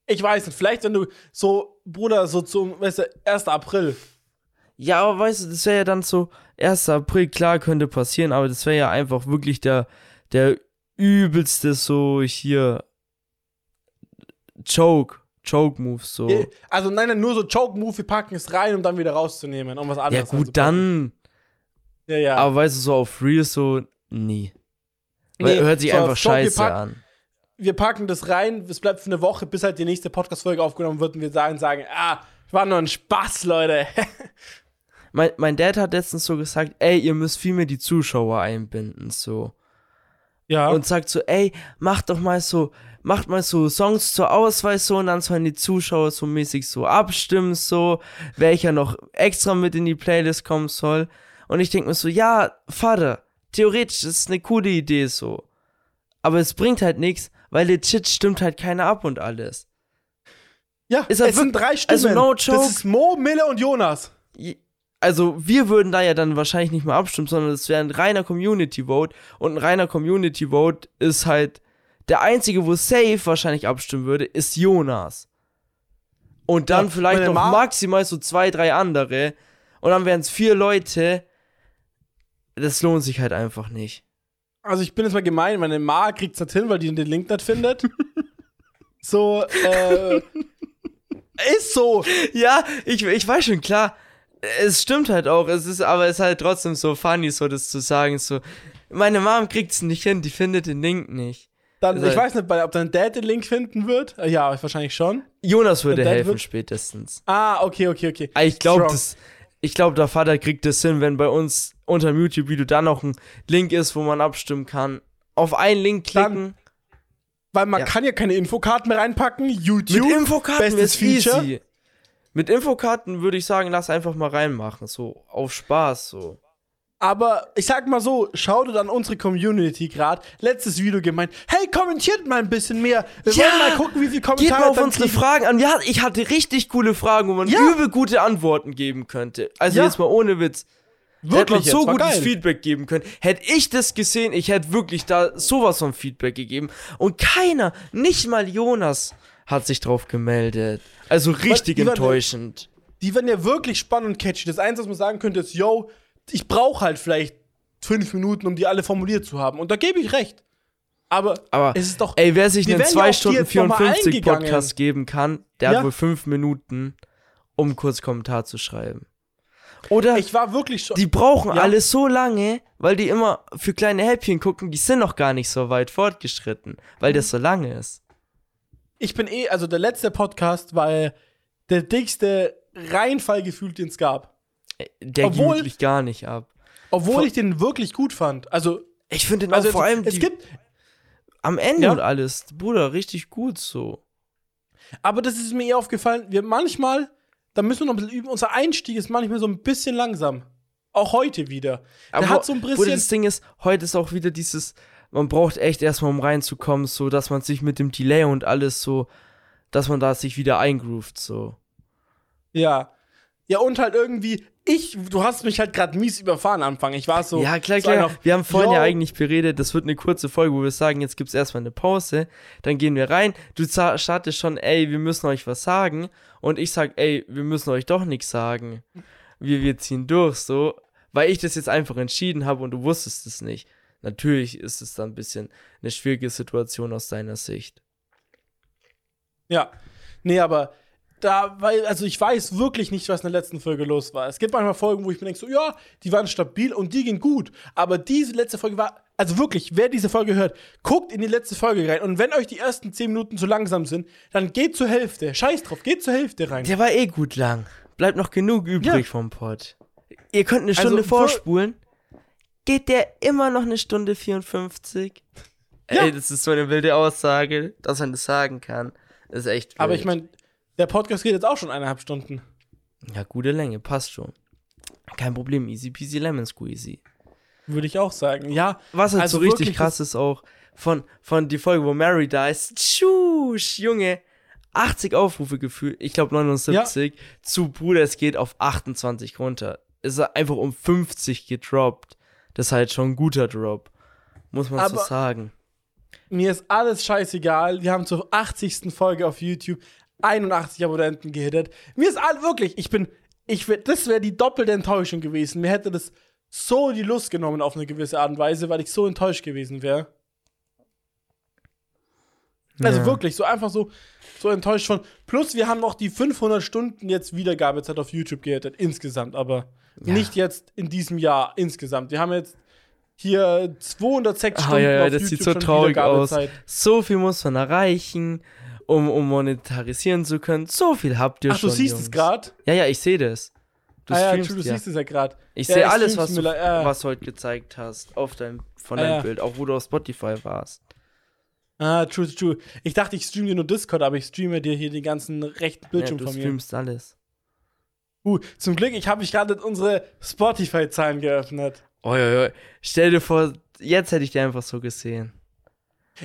Ich weiß nicht, vielleicht wenn du so, Bruder, so zum, weißt du, 1. April. Ja, aber weißt du, das wäre ja dann so, 1. April, klar, könnte passieren, aber das wäre ja einfach wirklich der, der übelste so hier Choke, Choke-Move, so. Also nein, nein, nur so Choke-Move, wir packen es rein, um dann wieder rauszunehmen, um was Ja, anderes gut, anzupacken. dann, Ja, ja. aber weißt du, so auf Real so, nie. Weil Nee, hört sich so einfach scheiße an. Wir packen das rein, es bleibt für eine Woche, bis halt die nächste Podcast-Folge aufgenommen wird und wir sagen, sagen, ah, war nur ein Spaß, Leute. (laughs) Mein, mein Dad hat letztens so gesagt, ey, ihr müsst viel mehr die Zuschauer einbinden, so. ja. und sagt so, ey, macht doch mal so, macht mal so Songs zur Auswahl so und dann sollen die Zuschauer so mäßig so abstimmen, so, welcher noch extra mit in die Playlist kommen soll. Und ich denke mir so, ja, Vater, theoretisch ist es eine coole Idee so. Aber es bringt halt nichts, weil legit stimmt halt keiner ab und alles. ja, es sind drei Stimmen. also no joke. Das ist Mo, Mille und Jonas. Also wir würden da ja dann wahrscheinlich nicht mehr abstimmen, sondern es wäre ein reiner Community Vote und ein reiner Community Vote ist halt der einzige, wo safe wahrscheinlich abstimmen würde, ist Jonas. Und dann Ja, vielleicht noch Ma- maximal so zwei, drei andere und dann wären es vier Leute. Das lohnt sich halt einfach nicht. Also ich bin jetzt mal gemein, meine Ma kriegt's nicht hin, weil die den Link nicht findet. (laughs) so, äh, ist so. Ja, ich, ich weiß schon, klar. Es stimmt halt auch. Es ist, aber es ist halt trotzdem so funny, so das zu sagen. So, meine Mom kriegt's nicht hin, die findet den Link nicht. Dann, Ist ich weiß nicht, ob dein Dad den Link finden wird. Äh, Ja, wahrscheinlich schon. Jonas würde helfen wird- spätestens. Ah, okay, okay, okay. Ah, Ich glaube, das. Glaube, der Vater kriegt das hin, wenn bei uns unter dem YouTube-Video dann noch ein Link ist, wo man abstimmen kann. Auf einen Link klicken. Weil man Ja. kann ja keine Infokarten mehr reinpacken. YouTube. Mit Infokarten bestes ist Feature. easy. Mit Infokarten würde ich sagen, lass einfach mal reinmachen. So, auf Spaß, so. Aber ich sag mal so, schau dir an unsere Community gerade. Letztes Video gemeint, hey, kommentiert mal ein bisschen mehr. Wir Ja, wollen mal gucken, wie viele Geht Kommentare mal auf dann unsere kriegen. Fragen an. Ja, ich hatte richtig coole Fragen, wo man Ja. übel gute Antworten geben könnte. Also Ja. jetzt mal ohne Witz. Da hätte man Wirklich so gutes geil. Feedback geben können. Hätte ich das gesehen, ich hätte wirklich da sowas von Feedback gegeben. Und keiner, nicht mal Jonas, hat sich drauf gemeldet. Also richtig die waren- enttäuschend. Die werden ja wirklich spannend und catchy. Das Einzige, was man sagen könnte, ist, yo, ich brauche halt vielleicht fünf Minuten, um die alle formuliert zu haben. Und da gebe ich recht. Aber, Aber es ist doch. ey, wer sich einen wären ja 2 auf die Stunden jetzt noch mal 54 eingegangen. Podcast geben kann, der Ja. hat wohl 5 Minuten, um kurz Kommentar zu schreiben. Oder ich war wirklich schon. die brauchen Ja. alle so lange, weil die immer für kleine Häppchen gucken, die sind noch gar nicht so weit fortgeschritten, weil das so lange ist. ich bin eh, also der letzte Podcast war äh, der dickste Reinfall gefühlt, den es gab. Äh, Der Obwohl- wirklich gar nicht ab. Obwohl Vor- ich den wirklich gut fand. Also, Ich finde den also auch vor allem es die, gibt, am Ende Ja. und alles, Bruder, richtig gut so. aber das ist mir eher aufgefallen, wir manchmal, da müssen wir noch ein bisschen üben, unser Einstieg ist manchmal so ein bisschen langsam. Auch heute wieder. Der Aber hat so ein bisschen. das Ding ist, heute ist auch wieder dieses, man braucht echt erstmal, um reinzukommen, so, dass man sich mit dem Delay und alles so, dass man da sich wieder eingroovt, so. Ja. Ja, und halt irgendwie, ich, du hast mich halt gerade mies überfahren am Anfang. Ich war so. ja, klar, so klar. auf, wir haben vorhin yo, ja eigentlich beredet, das wird eine kurze Folge, wo wir sagen, jetzt gibt's erstmal eine Pause, dann gehen wir rein. Du startest schon, ey, wir müssen euch was sagen. Und ich sag, ey, wir müssen euch doch nichts sagen. Wir, wir ziehen durch, so. Weil ich das jetzt einfach entschieden habe und du wusstest es nicht. Natürlich ist es dann ein bisschen eine schwierige Situation aus deiner Sicht. Ja. Nee, aber da, weil, also ich weiß wirklich nicht, was in der letzten Folge los war. Es gibt manchmal Folgen, wo ich mir denke, so, ja, die waren stabil und die gingen gut. Aber diese letzte Folge war, also wirklich, wer diese Folge hört, guckt in die letzte Folge rein. Und wenn euch die ersten 10 Minuten zu langsam sind, dann geht zur Hälfte. Scheiß drauf, geht zur Hälfte rein. Der war eh gut lang. Bleibt noch genug übrig Ja. vom Pod. Ihr könnt eine Also, Stunde für- vorspulen. Geht der immer noch eine Stunde 54? Ja. Ey, das ist so eine wilde Aussage, dass man das sagen kann. Das ist echt wild. Aber ich meine, der Podcast geht jetzt auch schon eineinhalb Stunden. Ja, gute Länge, passt schon. Kein Problem, easy peasy lemon squeezy. Würde ich auch sagen. Ja, Was halt Also so richtig krass ist auch, von, von die Folge, wo Mary da ist, tschusch, Junge, 80 Aufrufe gefühlt, ich glaube 79, zu Bruder, es geht auf 28 runter. Ist er einfach um 50 gedroppt. Das ist halt schon ein guter Drop. Muss man so Aber- sagen. Mir ist alles scheißegal. Wir haben zur 80. Folge auf YouTube 81 Abonnenten gehittet. Mir ist all wirklich, ich bin, ich wär, das wäre die doppelte Enttäuschung gewesen. Mir hätte das so die Lust genommen auf eine gewisse Art und Weise, weil ich so enttäuscht gewesen wäre. Also Ja. wirklich, so einfach so, so enttäuscht von. Plus, wir haben noch die 500 Stunden jetzt Wiedergabezeit auf YouTube gehittet, insgesamt, aber Ja. nicht jetzt in diesem Jahr insgesamt. Wir haben jetzt hier 206 Ah, Stunden ja, ja, auf das YouTube sieht so traurig aus. Wiedergabezeit. So viel muss man erreichen, um, um monetarisieren zu können. So viel habt ihr Ach, schon. du siehst Jungs. es gerade? Ja, ja, ich sehe das. Du Ah ja, du ja. siehst es ja gerade. Ich Ja, sehe alles, was du, ja. was du heute gezeigt hast auf dein, von Ah, deinem ja. Bild, auch wo du auf Spotify warst. Ah, true, true. Ich dachte, ich streame dir nur Discord, aber ich streame dir hier den ganzen rechten Bildschirm du von mir. streamst alles. Uh, zum Glück, ich habe mich gerade unsere Spotify-Zahlen geöffnet. Oi, oi, oi. Stell dir vor, jetzt hätte ich die einfach so gesehen.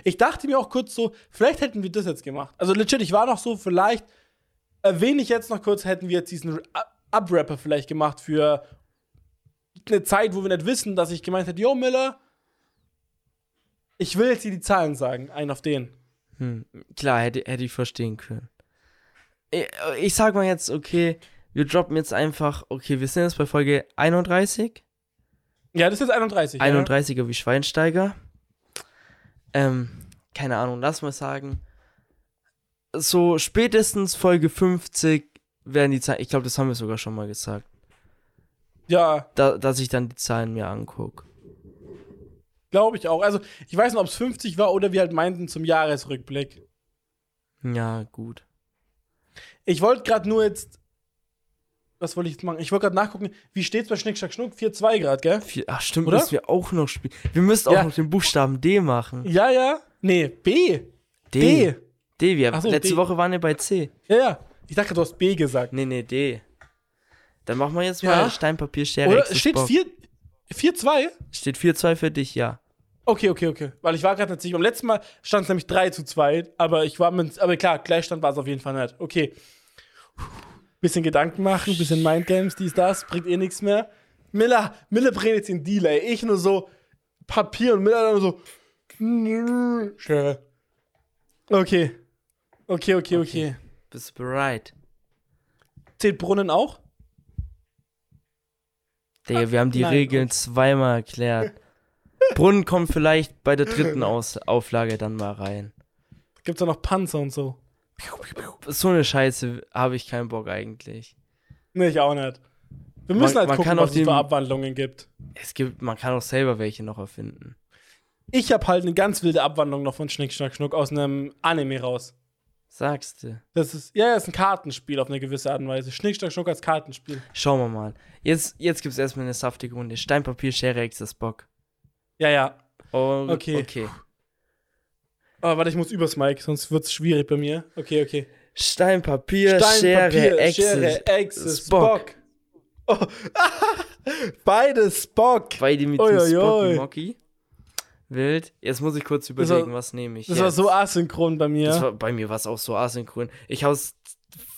Ich dachte mir auch kurz so, vielleicht hätten wir das jetzt gemacht. Also legit, ich war noch so, vielleicht erwähne ich jetzt noch kurz, hätten wir jetzt diesen Up-Rapper vielleicht gemacht für eine Zeit, wo wir nicht wissen, dass ich gemeint hätte, yo Miller, ich will jetzt hier die Zahlen sagen, einen auf den. Hm, klar, hätte, hätte ich verstehen können. Ich, ich sag mal jetzt, okay, wir droppen jetzt einfach, okay, wir sind jetzt bei Folge 31. Ja, das ist jetzt 31. 31er wie Schweinsteiger. Ähm, keine Ahnung, lass mal sagen. So spätestens Folge 50 werden die Zahlen, ich glaube, das haben wir sogar schon mal gesagt, Ja, da, dass ich dann die Zahlen mir angucke. glaube ich auch. Also, ich weiß nicht, ob es 50 war oder wir halt meinten zum Jahresrückblick. Ja, gut. Ich wollte gerade nur jetzt. Was wollte ich jetzt machen? Ich wollte gerade nachgucken, wie steht's bei Schnick, Schnack, Schnuck? 4-2 gerade, gell? Vier, ach, stimmt, Oder? müssen wir auch noch spielen. Wir müssen auch Ja. noch den Buchstaben D machen. Ja, ja. Nee, B. D. D. D, wir, so, letzte D. Woche waren wir bei C. Ja, ja. Ich dachte, du hast B gesagt. Nee, nee, D. Dann machen wir jetzt Ja. mal Stein, Papier, Schere, Oder steht Spock. 4 4-2? Steht 4-2 für dich, ja. Okay, okay, okay. Weil ich war gerade nicht sicher. Beim letzten Mal stand es nämlich 3 zu 2, aber ich war mit, aber klar, Gleichstand war es auf jeden Fall nicht. Okay. Bisschen Gedanken machen, bisschen Mindgames, dies, das, bringt eh nichts mehr. Miller, Miller jetzt den Delay. Ich nur so Papier und Miller dann so. Schere. Okay. Okay, okay, okay. Bist du bereit? Zählt Brunnen auch? Digga, wir haben die Nein, Regeln zweimal erklärt. (laughs) Brunnen kommt vielleicht bei der dritten Aus Auflage dann mal rein. Gibt's da noch Panzer und so? So eine Scheiße habe ich keinen Bock eigentlich. Nee, ich auch nicht. Wir Man- müssen halt man gucken, kann was es für Abwandlungen gibt. Es gibt, man kann auch selber welche noch erfinden. Ich habe halt eine ganz wilde Abwandlung noch von Schnick, Schnack, Schnuck aus einem Anime raus. Sagst du? Das ist, ja, das ist ein Kartenspiel auf eine gewisse Art und Weise. Schnick, Schnack, Schnuck als Kartenspiel. Schauen wir mal. Jetzt, jetzt gibt es erstmal eine saftige Runde. Stein, Papier, Schere, Exe, Bock. Ja, ja. Oh, Okay. okay. Aber warte, ich muss übers Mic, sonst wird's schwierig bei mir. Okay, okay. Stein, Papier, Stein, Schere, Papier, Exe, Schere, Echse, Spock. Spock. Oh. (laughs) Beide Spock. Beide mit Ui, dem ui, Spock und Mocky. Wild. Jetzt muss ich kurz Das war- überlegen, was nehme ich. Das jetzt. war so asynchron bei mir. Das war, bei mir war es auch so asynchron. Ich habe es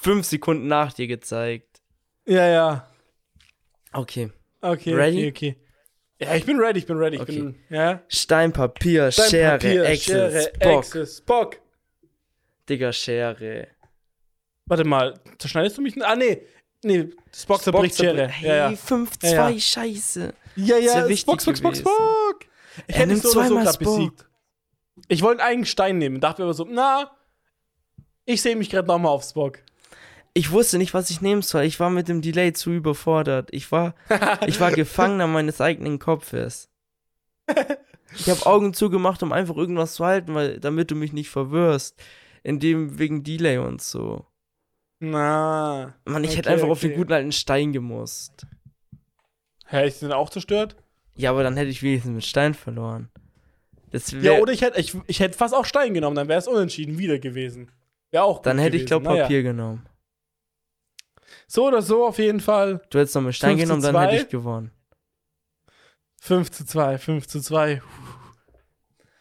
fünf Sekunden nach dir gezeigt. ja, ja. Okay. Okay, Ready? okay, okay. Ja, ich bin ready, ich bin ready. Ich Okay. bin, ja. Stein, Papier, Stein, Schere, Papier, Exe, Schere, Spock. Echse, Spock. Digga, Schere. Warte mal, zerschneidest du mich? Ah, nee. Nee, Spock zerbricht Schere. Hey, Ja, ja. 5-2, Ja, ja. Scheiße. Ja, ja ja, Spock, Spock, Spock. Spock. Ich Er hätte es so oder so gerade Spock. besiegt. Ich wollte einen Stein nehmen, dachte mir aber so, na, ich sehe mich gerade nochmal auf Spock. Ich wusste nicht, was ich nehmen soll. Ich war mit dem Delay zu überfordert. Ich war, ich war (laughs) Gefangener meines eigenen Kopfes. Ich habe Augen zugemacht, um einfach irgendwas zu halten, weil, damit du mich nicht verwirrst. Indem wegen Delay und so. Na. Mann, ich hätte Okay, einfach auf den okay. guten alten Stein gemusst. Hä, ist den auch zerstört? Ja, aber dann hätte ich wenigstens mit Stein verloren. Das Ja, oder ich hätte ich, ich hätte fast auch Stein genommen, dann wäre es unentschieden wieder gewesen. Wäre auch gut dann hätte ich, gewesen. glaub Naja. Papier genommen. So oder so auf jeden Fall. Du hättest noch mit Stein 5 zu genommen, dann 2. hätte ich gewonnen. 5 zu 2, 5 zu 2.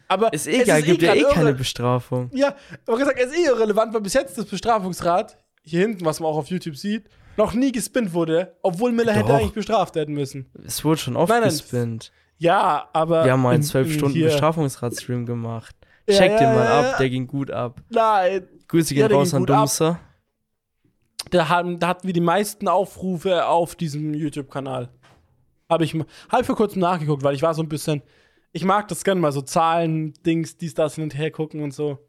Aber Ist es egal, gibt ja grad eh keine Bestrafung. Ja, aber gesagt, es ist eh irrelevant, weil bis jetzt das Bestrafungsrad, hier hinten, was man auch auf YouTube sieht, noch nie gespinnt wurde, obwohl Miller hätte Doch. eigentlich bestraft werden müssen. Es wurde schon oft Nein, nein, gespinnt. Ja, aber. Wir haben mal einen in- 12 in Stunden hier- Bestrafungsrad-Stream gemacht. Ja, Check ja, den mal ja, ab, ja. der ging gut ab. Nein. Grüße Ja, gehen raus an gut ab. Da hatten, da hatten wir die meisten Aufrufe auf diesem YouTube-Kanal. Habe ich, ich vor kurzem nachgeguckt, weil ich war so ein bisschen. Ich mag das gerne mal so Zahlen, Dings, dies, das hin und her gucken und so.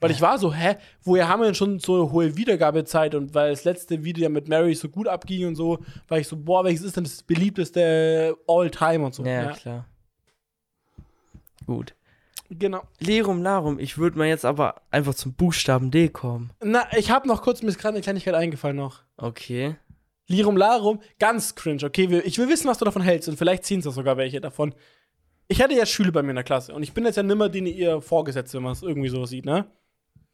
Weil ich war so, hä, woher haben wir denn schon so eine hohe Wiedergabezeit? Und weil das letzte Video ja mit Mary so gut abging und so, war ich so, boah, welches ist denn das beliebteste All-Time und so. Ja, klar. Gut. Genau. Lerum Larum, ich würde mal jetzt aber einfach zum Buchstaben D kommen. Na, ich habe noch kurz, mir ist gerade eine Kleinigkeit eingefallen noch. Okay. Lirum Larum, ganz cringe, okay? Ich will wissen, was du davon hältst und vielleicht ziehen es sogar welche davon. Ich hatte ja Schüler bei mir in der Klasse und ich bin jetzt ja nimmer denen ihr Vorgesetzte, wenn man es irgendwie so sieht, ne?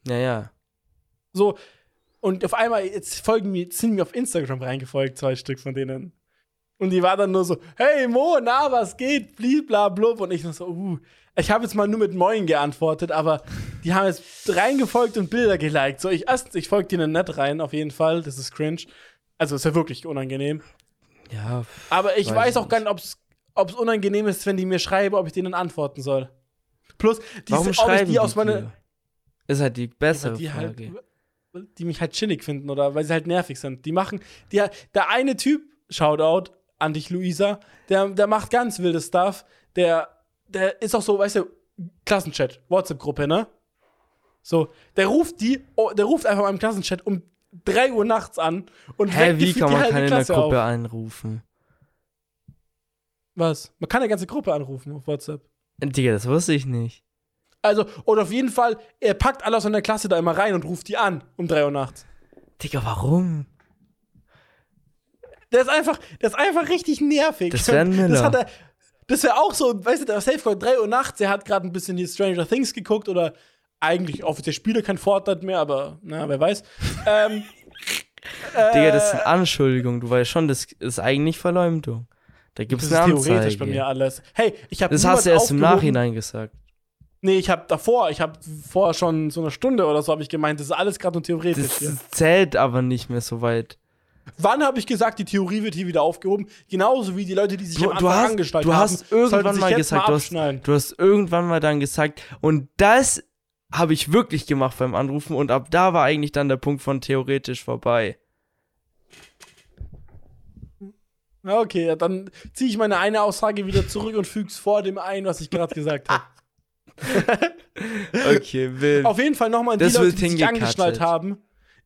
Ja, ja. So, und auf einmal, jetzt folgen mir, sind mir auf Instagram reingefolgt, zwei Stück von denen. Und die war dann nur so, hey Mo, na, was geht? Bliblablub. Und ich noch so, uh. Ich habe jetzt mal nur mit Moin geantwortet, aber die haben jetzt reingefolgt und Bilder geliked. So, ich erst, ich folge denen nicht rein, auf jeden Fall. Das ist cringe. Also, ist ja wirklich unangenehm. Ja, Aber ich Weiß weiß, auch gar nicht, ob es unangenehm ist, wenn die mir schreiben, ob ich denen antworten soll. Plus, die, warum ob ich die die aus meiner. Ist halt die bessere die halt, Frage. die mich halt chillig finden oder weil sie halt nervig sind. Die machen, die, der eine Typ, Shoutout an dich, Luisa, der, der macht ganz wildes Stuff. Der, der ist auch so, weißt du, Klassenchat, WhatsApp-Gruppe, ne? So, der ruft die, oh, der ruft einfach mal im Klassenchat um 3 Uhr nachts an und Hä, wie kann man halbe keine in der Gruppe auf. anrufen? Was? Man kann eine ganze Gruppe anrufen auf WhatsApp. Digga, das wusste ich nicht. Also, oder auf jeden Fall, er packt alle aus seiner Klasse da immer rein und ruft die an um 3 Uhr nachts. Digga, warum? Der ist einfach, der ist einfach richtig nervig. Das ein Miller. Das, hat er, das wäre auch so, weißt du, der Safeguard 3 Uhr nachts, der hat gerade ein bisschen die Stranger Things geguckt oder eigentlich offiziell spielt er kein Fortnite mehr, aber na, wer weiß. (laughs) ähm, Digga, das ist äh, eine Anschuldigung. Du weißt schon, das ist eigentlich Verleumdung. Da gibt das es ist eine theoretisch Anzeige. bei mir alles. Hey, ich habe Das hast du erst im Nachhinein gesagt. Nee, ich habe davor, ich habe vorher schon so eine Stunde oder so habe ich gemeint, das ist alles gerade nur theoretisch. Das hier. zählt aber nicht mehr so weit. Wann habe ich gesagt, die Theorie wird hier wieder aufgehoben? Genauso wie die Leute, die sich Du, am du Anfang hast, angestellt du haben. hast sollten irgendwann mal gesagt, mal du hast, du hast irgendwann mal dann gesagt, und das habe ich wirklich gemacht beim Anrufen und ab da war eigentlich dann der Punkt von theoretisch vorbei. Okay, dann ziehe ich meine eine Aussage wieder zurück und füge es vor dem ein, was ich gerade gesagt habe. (laughs) Okay, wild. Auf jeden Fall nochmal an die Das Leute, die sich angeschnallt haben.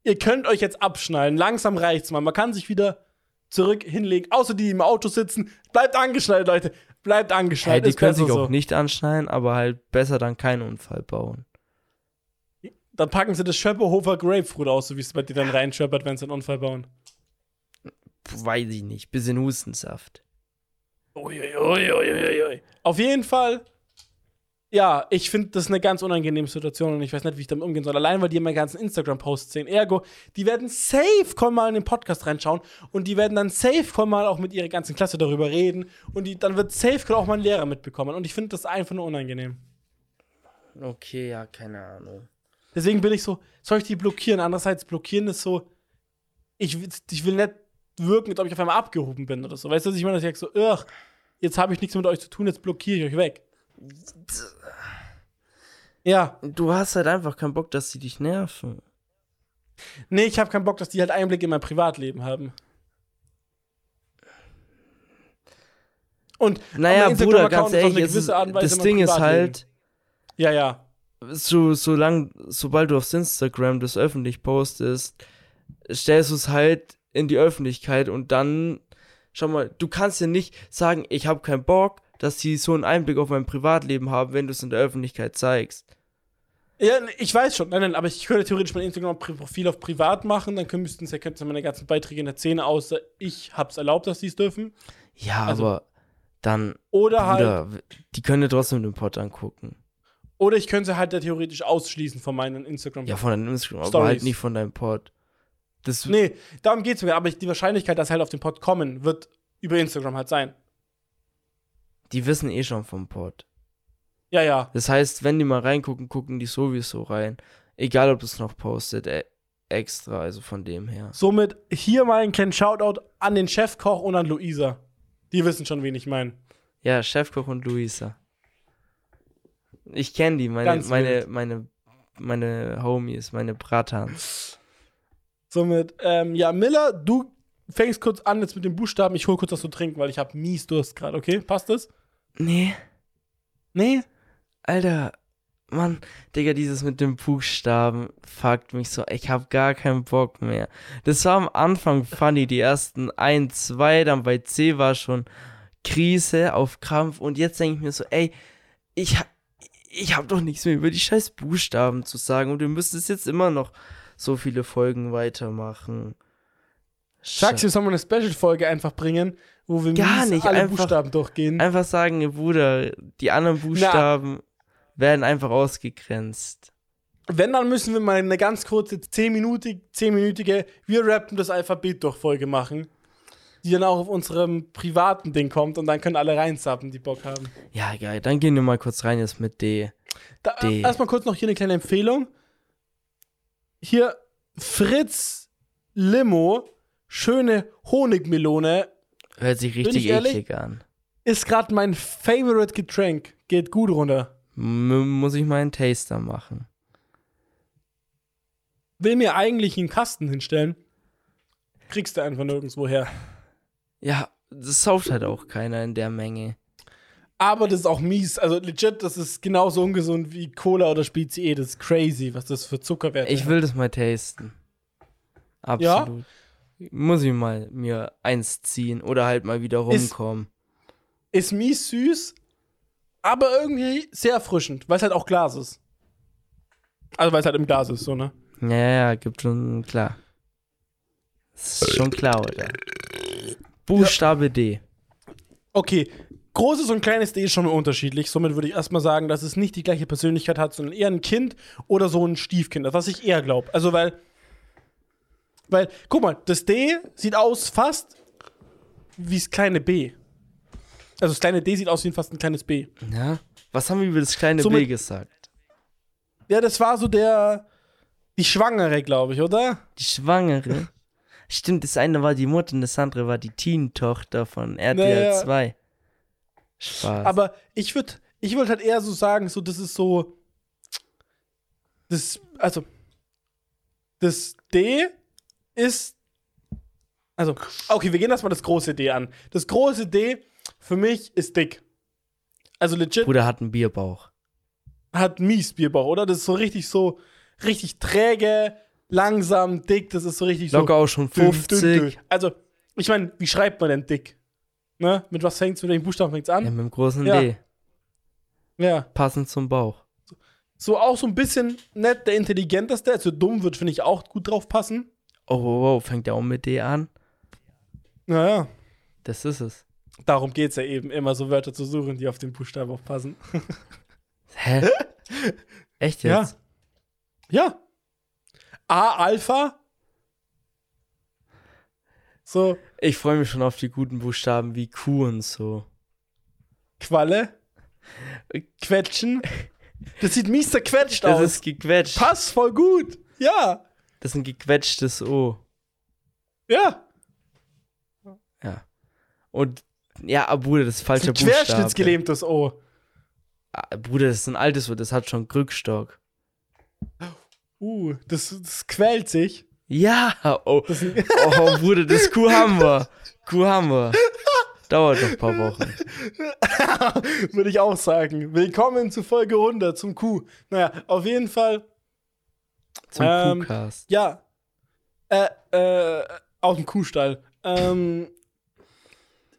Ihr könnt euch jetzt abschnallen. Langsam reicht's mal. Man kann sich wieder zurück hinlegen. Außer die, die im Auto sitzen. Bleibt angeschnallt, Leute. Bleibt angeschnallt. die Ist können sich auch so. nicht anschneiden, aber halt besser dann keinen Unfall bauen. Dann packen sie das Schöpperhofer Grapefruit aus, so wie es bei dir dann reinschöppert, wenn sie einen Unfall bauen. Weiß ich nicht. Bisschen Hustensaft. Uiuiuiuiui. Auf jeden Fall, ja, ich finde das eine ganz unangenehme Situation und ich weiß nicht, wie ich damit umgehen soll. Allein, weil die meine ganzen Instagram-Posts sehen. Ergo, die werden safe kommen mal in den Podcast reinschauen und die werden dann safe kommen mal auch mit ihrer ganzen Klasse darüber reden und die, dann wird safe auch mal ein Lehrer mitbekommen und ich finde das einfach nur unangenehm. Okay, ja, keine Ahnung. Deswegen bin ich so, soll ich die blockieren? Andererseits blockieren ist so, ich, will- ich will nicht wirken, als ob ich auf einmal abgehoben bin oder so. Weißt du, ich meine? Dass ich sag so, jetzt habe ich nichts mit euch zu tun, jetzt blockiere ich euch weg. Ja, Du hast halt einfach keinen Bock, dass sie dich nerven. nee, ich habe keinen Bock, dass die halt Einblick in mein Privatleben haben. Und Naja, Bruder, ganz ehrlich, ist, das Ding ist halt, ja, ja. so, solang, sobald du auf Instagram das öffentlich postest, stellst du es halt in die Öffentlichkeit und dann, schau mal, du kannst ja nicht sagen, ich habe keinen Bock, dass sie so einen Einblick auf mein Privatleben haben, wenn du es in der Öffentlichkeit zeigst. Ja, ich weiß schon, nein, nein, aber ich könnte theoretisch mein Instagram-Profil auf privat machen, dann können- müssten sie, könnten sie meine ganzen Beiträge in der Szene, außer ich hab's erlaubt, dass sie es dürfen. Ja, Also, aber dann, Oder halt, Bruder, die können ja trotzdem den Pod angucken. oder ich könnte sie halt da theoretisch ausschließen von meinen instagram Ja, von deinem Instagram, aber Stories. halt nicht von deinem Pod. Das, Nee, darum geht's mir, aber die Wahrscheinlichkeit, dass sie halt auf den Pod kommen, wird über Instagram halt sein. Die wissen eh schon vom Pod. Ja, ja. Das heißt, wenn die mal reingucken, gucken die sowieso rein. Egal, ob es noch postet, äh, extra, also von dem her. Somit hier mal ein kleinen Shoutout an den Chefkoch und an Luisa. Die wissen schon, wen ich meine. Ja, Chefkoch und Luisa. Ich kenne die, meine, Ganz meine, wild. meine, meine Homies, meine Bratans. Somit, ähm, ja, Miller, du fängst kurz an jetzt mit den Buchstaben. Ich hol kurz was zu trinken, weil ich habe mies Durst gerade, okay? Passt das? Nee, Nee? Alter, Mann, Digga, dieses mit den Buchstaben fuckt mich so. Ich hab gar keinen Bock mehr. Das war am Anfang funny, die ersten ein, zwei, dann bei C war schon Krise auf Krampf und jetzt denke ich mir so, ey, ich, ich hab doch nichts mehr über die scheiß Buchstaben zu sagen und du müsstest jetzt immer noch so viele Folgen weitermachen. Sagst du, sollen wir eine Special-Folge einfach bringen, wo wir Gar nicht, alle einfach- Buchstaben durchgehen? Einfach sagen, Bruder, die anderen Buchstaben werden einfach ausgegrenzt. Wenn, dann müssen wir mal eine ganz kurze 10-minütige, 10-minütige Wir rappen das Alphabet durch Folge machen, die dann auch auf unserem privaten Ding kommt und dann können alle reinzappen, die Bock haben. Ja, geil, dann gehen wir mal kurz rein jetzt mit D. Da, D. erstmal kurz noch hier eine kleine Empfehlung. Hier Fritz Limo, schöne Honigmelone, Hört sich ich richtig ehrlich? eklig an. ist gerade mein favorite Getränk. Geht gut runter. M muss ich mal einen Taster machen. Will mir eigentlich einen Kasten hinstellen. Kriegst du einfach nirgendwo her. Ja, das sauft halt auch keiner in der Menge. Aber das ist auch mies. Also legit, das ist genauso ungesund wie Cola oder Spezi. Das ist crazy, was das für Zuckerwerte Ich hat. will das mal tasten. Absolut. Muss ich mal mir eins ziehen oder halt mal wieder Ist- rumkommen. Ist mies süß, aber irgendwie sehr erfrischend, weil es halt auch Glas ist. Also weil es halt im Glas ist, so, ne? Ja, ja, ja, gibt schon, klar. Ist schon klar, oder? Buchstabe D. Okay, großes und kleines D ist schon mal unterschiedlich. Somit würde ich erstmal sagen, dass es nicht die gleiche Persönlichkeit hat, sondern eher ein Kind oder so ein Stiefkind. Das, was ich eher glaube. Also, weil. Weil, guck mal, das D sieht aus fast wie das kleine B. Also, das kleine D sieht aus wie fast ein kleines B. Ja? Was haben wir über das kleine B Somit- gesagt? Ja, das war so der. Die Schwangere, glaube ich, oder? Die Schwangere. Stimmt, das eine war die Mutter und das andere war die Teen-Tochter von RTL Naja. 2. Spaß. Aber ich würde ich würd halt eher so sagen, so, das ist so. Das, also. Das D ist. Also, okay, wir gehen erstmal das große D an. Das große D für mich ist dick. Also legit Bruder hat einen Bierbauch. hat mies Bierbauch, oder? Das ist so richtig so, richtig träge, langsam, dick. Das ist so richtig so. Locker auch schon dünn, 50. dünn, dünn. Also, ich meine, wie schreibt man denn dick? Ne? Mit was fängt's, mit welchen Buchstaben fängt's Ja, an? mit dem großen Ja. D. Ja. Passend zum Bauch. So auch so ein bisschen nett, der intelligenteste. Also dumm wird, finde ich, auch gut drauf passen. Oh, wow, wow, fängt der auch mit D an? Naja, Das ist es. darum geht's ja eben, immer so Wörter zu suchen, die auf den Buchstaben auch passen. (laughs) Hä? Echt Ja. jetzt? Ja. A, Alpha. So, Ich freue mich schon auf die guten Buchstaben wie Q und so. Qualle. Quetschen. (laughs) Das sieht mies zerquetscht Das aus. ist gequetscht. Passt voll gut. Ja. Das ist ein gequetschtes O. Ja. Ja. Und ja, aber Bruder, das ist Das falscher ist ein Buchstabe. querschnittsgelähmtes O. Ah, Bruder, das ist ein altes O, das hat schon Krückstock. Uh, das, das quält sich. Ja, oh, Das ist ein oh Bruder, das Kuh haben wir. Kuh haben wir. Dauert noch ein paar Wochen. (laughs) Würde ich auch sagen. Willkommen zu Folge 100 zum Q. Naja, auf jeden Fall, Zum Ähm, Kuhcast. ja. Äh, äh, aus dem Kuhstall. Ähm,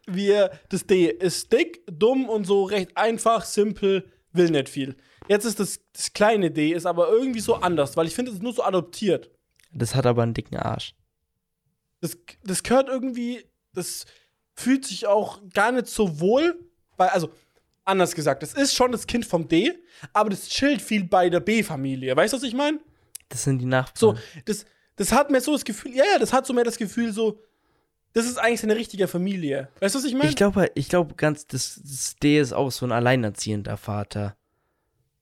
wir, das D ist dick, dumm und so recht einfach, simpel, will nicht viel. Jetzt ist das, das kleine D, ist aber irgendwie so anders, weil ich finde, es ist nur so adoptiert. Das hat aber einen dicken Arsch. Das, das gehört irgendwie, das fühlt sich auch gar nicht so wohl, bei, also anders gesagt, das ist schon das Kind vom D, aber das chillt viel bei der B-Familie. Weißt du, was ich meine? Das sind die Nachbarn. So, das, das hat mir so das Gefühl, ja, ja, das hat so mehr das Gefühl, so, das ist eigentlich seine richtige Familie. Weißt du, was ich meine? Ich glaube, ich glaube ganz, das, das D ist auch so ein alleinerziehender Vater.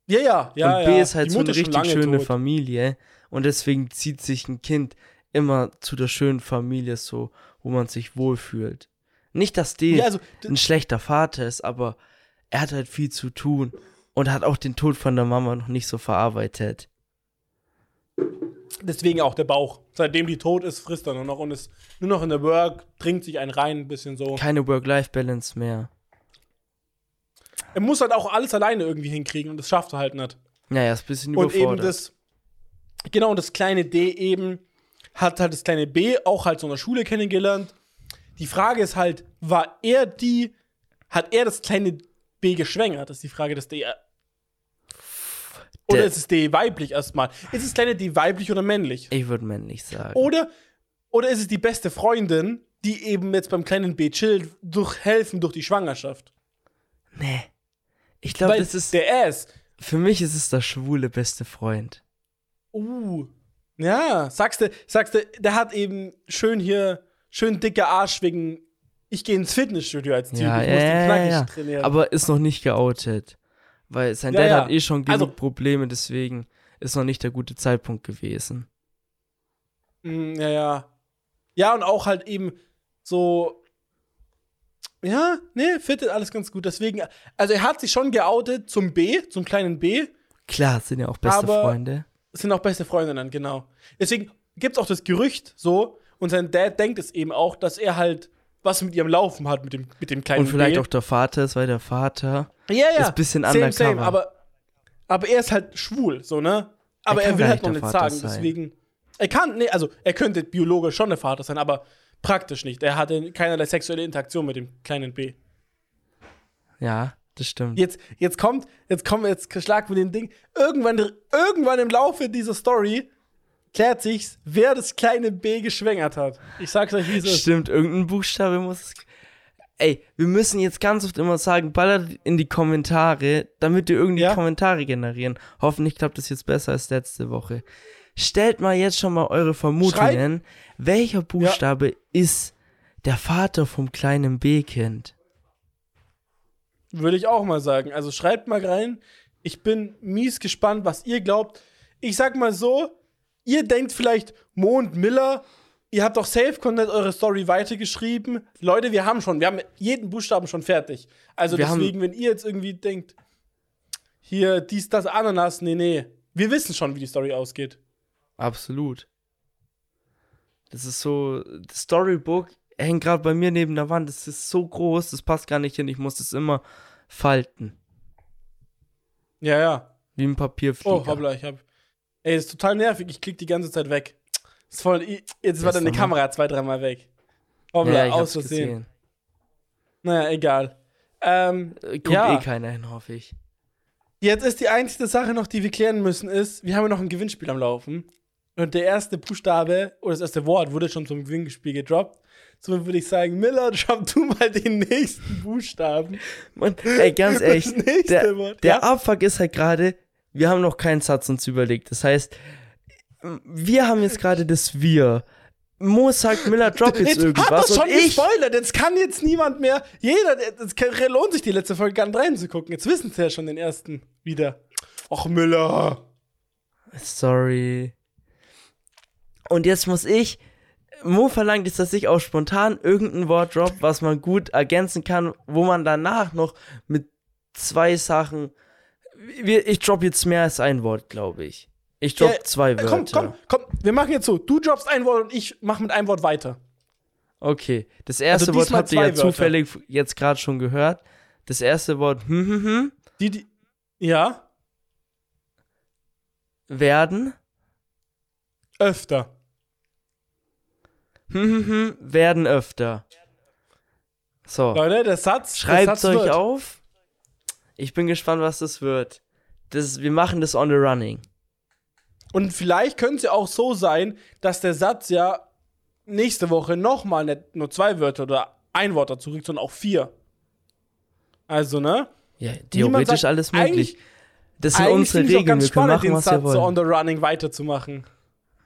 Ja, ja, ja. und B ja. ist halt Die so eine Mutter richtig schöne tot. Familie. Und deswegen zieht sich ein Kind immer zu der schönen Familie so, wo man sich wohlfühlt. Nicht, dass D Ja, also, d- ein schlechter Vater ist, aber er hat halt viel zu tun. und hat auch den Tod von der Mama noch nicht so verarbeitet. Deswegen auch der Bauch. Seitdem die tot ist, frisst er nur noch und ist nur noch in der Work, trinkt sich einen rein, ein bisschen so. Keine Work-Life-Balance mehr. Er muss halt auch alles alleine irgendwie hinkriegen und das schafft er halt nicht. Naja, ist ein bisschen Und eben überfordert. das, genau, und das kleine D eben hat halt das kleine B auch halt so in der Schule kennengelernt. Die Frage ist halt, war er die, hat er das kleine B geschwängert? Das ist die Frage des D. Oder Der- ist es D weiblich erstmal? Ist das kleine D weiblich oder männlich? ich würde männlich sagen. Oder, oder ist es die beste Freundin, die eben jetzt beim kleinen B chillt, durch helfen durch die Schwangerschaft? Nee. Ich glaube, das ist. der S. Für mich ist es der schwule beste Freund. Uh. Ja, sagst du, sagst du, der hat eben schön hier, schön dicker Arsch wegen, ich gehe ins Fitnessstudio als Typ, Ja, ich ja, muss den knackig ja. trainieren. Aber ist noch nicht geoutet. Weil sein Ja, Dad ja. hat eh schon genug Also- Probleme, deswegen ist noch nicht der gute Zeitpunkt gewesen. Mm, ja, ja. Ja, und auch halt eben so, ja, nee, fittet alles ganz gut. Deswegen, also er hat sich schon geoutet zum B, zum kleinen B. Klar, sind ja auch beste Freunde. sind auch beste Freundinnen, genau. Deswegen gibt es auch das Gerücht so, und sein Dad denkt es eben auch, dass er halt was mit ihrem Laufen hat, mit dem, mit dem kleinen Und vielleicht B. auch der Vater ist, weil der Vater ja, ja. ist ein bisschen same, undercover. same, aber, aber er ist halt schwul, so, ne? Aber kann er will halt noch nicht nicht der Vater sagen, sein. deswegen. Er kann, nee, also er könnte biologisch schon der Vater sein, aber praktisch nicht. Er hatte keinerlei sexuelle Interaktion mit dem kleinen B. ja, das stimmt. Jetzt, jetzt kommt, jetzt kommt, jetzt schlag mit dem Ding. Irgendwann, irgendwann im Laufe dieser Story klärt sich's, wer das kleine B geschwängert hat. Ich sag's euch, wie es ist. Stimmt, irgendein Buchstabe muss es. Ey, wir müssen jetzt ganz oft immer sagen, ballert in die Kommentare, damit wir irgendwie Ja. Kommentare generieren. Hoffentlich klappt das jetzt besser als letzte Woche. Stellt mal jetzt schon mal eure Vermutungen. Welcher Buchstabe ist der Vater vom kleinen B-Kind? Würde ich auch mal sagen. Also schreibt mal rein. Ich bin mies gespannt, was ihr glaubt. Ich sag mal so, ihr denkt vielleicht Mond Miller. Ihr habt doch safe Content eure Story weitergeschrieben. Leute, wir haben schon, wir haben jeden Buchstaben schon fertig. Also Wir deswegen, wenn ihr jetzt irgendwie denkt, hier dies, das, Ananas, nee, nee. Wir wissen schon, wie die Story ausgeht. Absolut. Das ist so, das Storybook hängt gerade bei mir neben der Wand. Das ist so groß, das passt gar nicht hin. Ich muss das immer falten. Ja, ja. Wie ein Papierflieger. Oh, hoppla, ich hab. Ey, ist total nervig. Ich klick die ganze Zeit weg. Ist voll, jetzt war deine Kamera zwei, dreimal weg. Hoppla, ja, aus Versehen. Naja, egal. Ähm, Äh, Guckt Ja. eh keiner hin, hoffe ich. jetzt ist die einzige Sache noch, die wir klären müssen, ist, wir haben ja noch ein Gewinnspiel am Laufen. Und der erste Buchstabe oder das erste Wort wurde schon zum Gewinnspiel gedroppt. Somit würde ich sagen, Miller, (laughs) drop du mal den nächsten Buchstaben. Mann, ey, ganz (laughs) ehrlich, der, Wort, der ja? Abfuck ist halt gerade, wir haben noch keinen Satz uns überlegt. Das heißt, wir haben jetzt gerade das Wir. Mo sagt, Miller, drop (laughs) jetzt Jetzt hat irgendwas. das schon und ich, gespoilert. Jetzt kann jetzt niemand mehr. Jeder, es lohnt sich die letzte Folge gar nicht reinzugucken. Jetzt wissen sie ja schon den ersten wieder. Och, Müller. Sorry. Und jetzt muss ich. Mo verlangt jetzt, dass ich auch spontan irgendein Wort drop, was man gut ergänzen kann, wo man danach noch mit zwei Sachen. Ich drop jetzt mehr als ein Wort, glaube ich. Ich drop Ja, zwei Äh, Wörter. Komm, komm, komm. Wir machen jetzt so. Du droppst ein Wort und ich mach mit einem Wort weiter. Okay, das erste Also Wort habt ihr ja Wörter. zufällig jetzt gerade schon gehört. Das erste Wort hm, hm, hm, Die, die. Ja, werden, öfter. hm, hm, hm, werden öfter. So, Leute, der Satz. schreibt euch wird. auf. Ich bin gespannt, was das wird. Das, wir machen das on the running. Und vielleicht könnte es ja auch so sein, dass der Satz ja nächste Woche nochmal nicht nur zwei Wörter oder ein Wort dazu kriegt, sondern auch vier. Also, ne? Ja, theoretisch sagt- alles möglich. Das sind unsere Regeln, ganz wir können spannend, machen, den Satz so on the running weiterzumachen.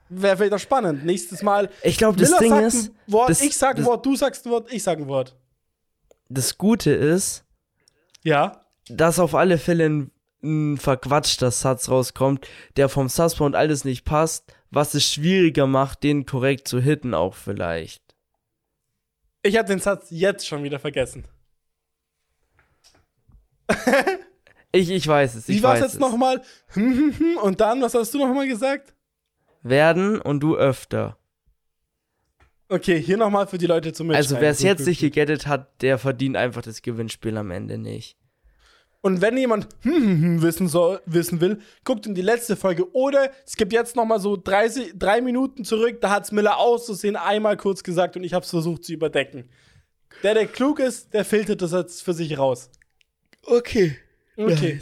Wäre vielleicht auch spannend. Nächstes Mal. Ich glaube, das Ding ist, Wort, das- ich sag ein das- Wort, du sagst ein Wort, ich sag ein Wort. das Gute ist, Ja. Dass auf alle Fälle ein, ein verquatschter Satz rauskommt, der vom Susper und alles nicht passt, was es schwieriger macht, den korrekt zu hitten auch vielleicht. Ich habe den Satz jetzt schon wieder vergessen. (laughs) Ich, ich weiß es. Ich Wie war es jetzt nochmal? Und dann, was hast du nochmal gesagt? Werden und du öfter. Okay, hier nochmal für die Leute zum Mitschreiben. Also wer es jetzt nicht gegettet hat, der verdient einfach das Gewinnspiel am Ende nicht. Und wenn jemand wissen, soll, wissen will, guckt in die letzte Folge. Oder es gibt jetzt nochmal so 30, drei Minuten zurück, da hat's Miller auszusehen einmal kurz gesagt und ich habe es versucht zu überdecken. Der, der klug ist, der filtert das jetzt für sich raus. Okay. Okay.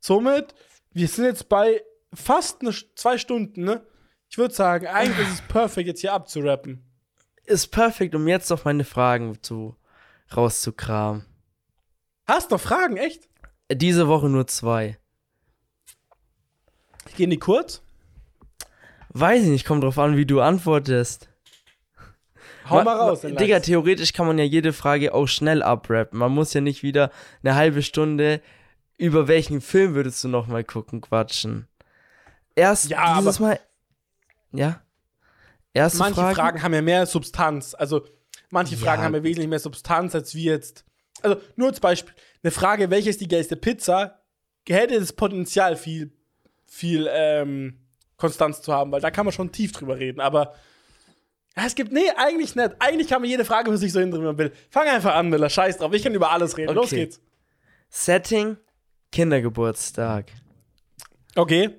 Somit, wir sind jetzt bei fast eine, zwei Stunden, ne? Ich würde sagen, eigentlich ist es perfekt, jetzt hier abzurappen. Ist perfekt, um jetzt auf meine Fragen zu rauszukramen. Hast noch Fragen, echt? Diese Woche nur zwei. Gehen die kurz? Weiß ich nicht, kommt drauf an, wie du antwortest. Hau Ma- mal raus. den Digga, theoretisch kann man ja jede Frage auch schnell abrappen. Man muss ja nicht wieder eine halbe Stunde über welchen Film würdest du noch mal gucken quatschen. Erst Ja, dieses Mal. Ja. Erste Manche Frage. Fragen haben ja mehr Substanz. Also, manche Ja. Fragen haben ja wesentlich mehr Substanz als wir jetzt. Also, nur als Beispiel: Eine Frage, welche ist die geilste Pizza, hätte das Potenzial, viel, viel ähm, Konstanz zu haben, weil da kann man schon tief drüber reden. Aber ja, es gibt, nee, eigentlich nicht. Eigentlich kann man jede Frage für sich so hindrehen, wie man will. Fang einfach an, Miller. Scheiß drauf. Ich kann über alles reden. Los Okay. geht's. Setting: Kindergeburtstag. Okay.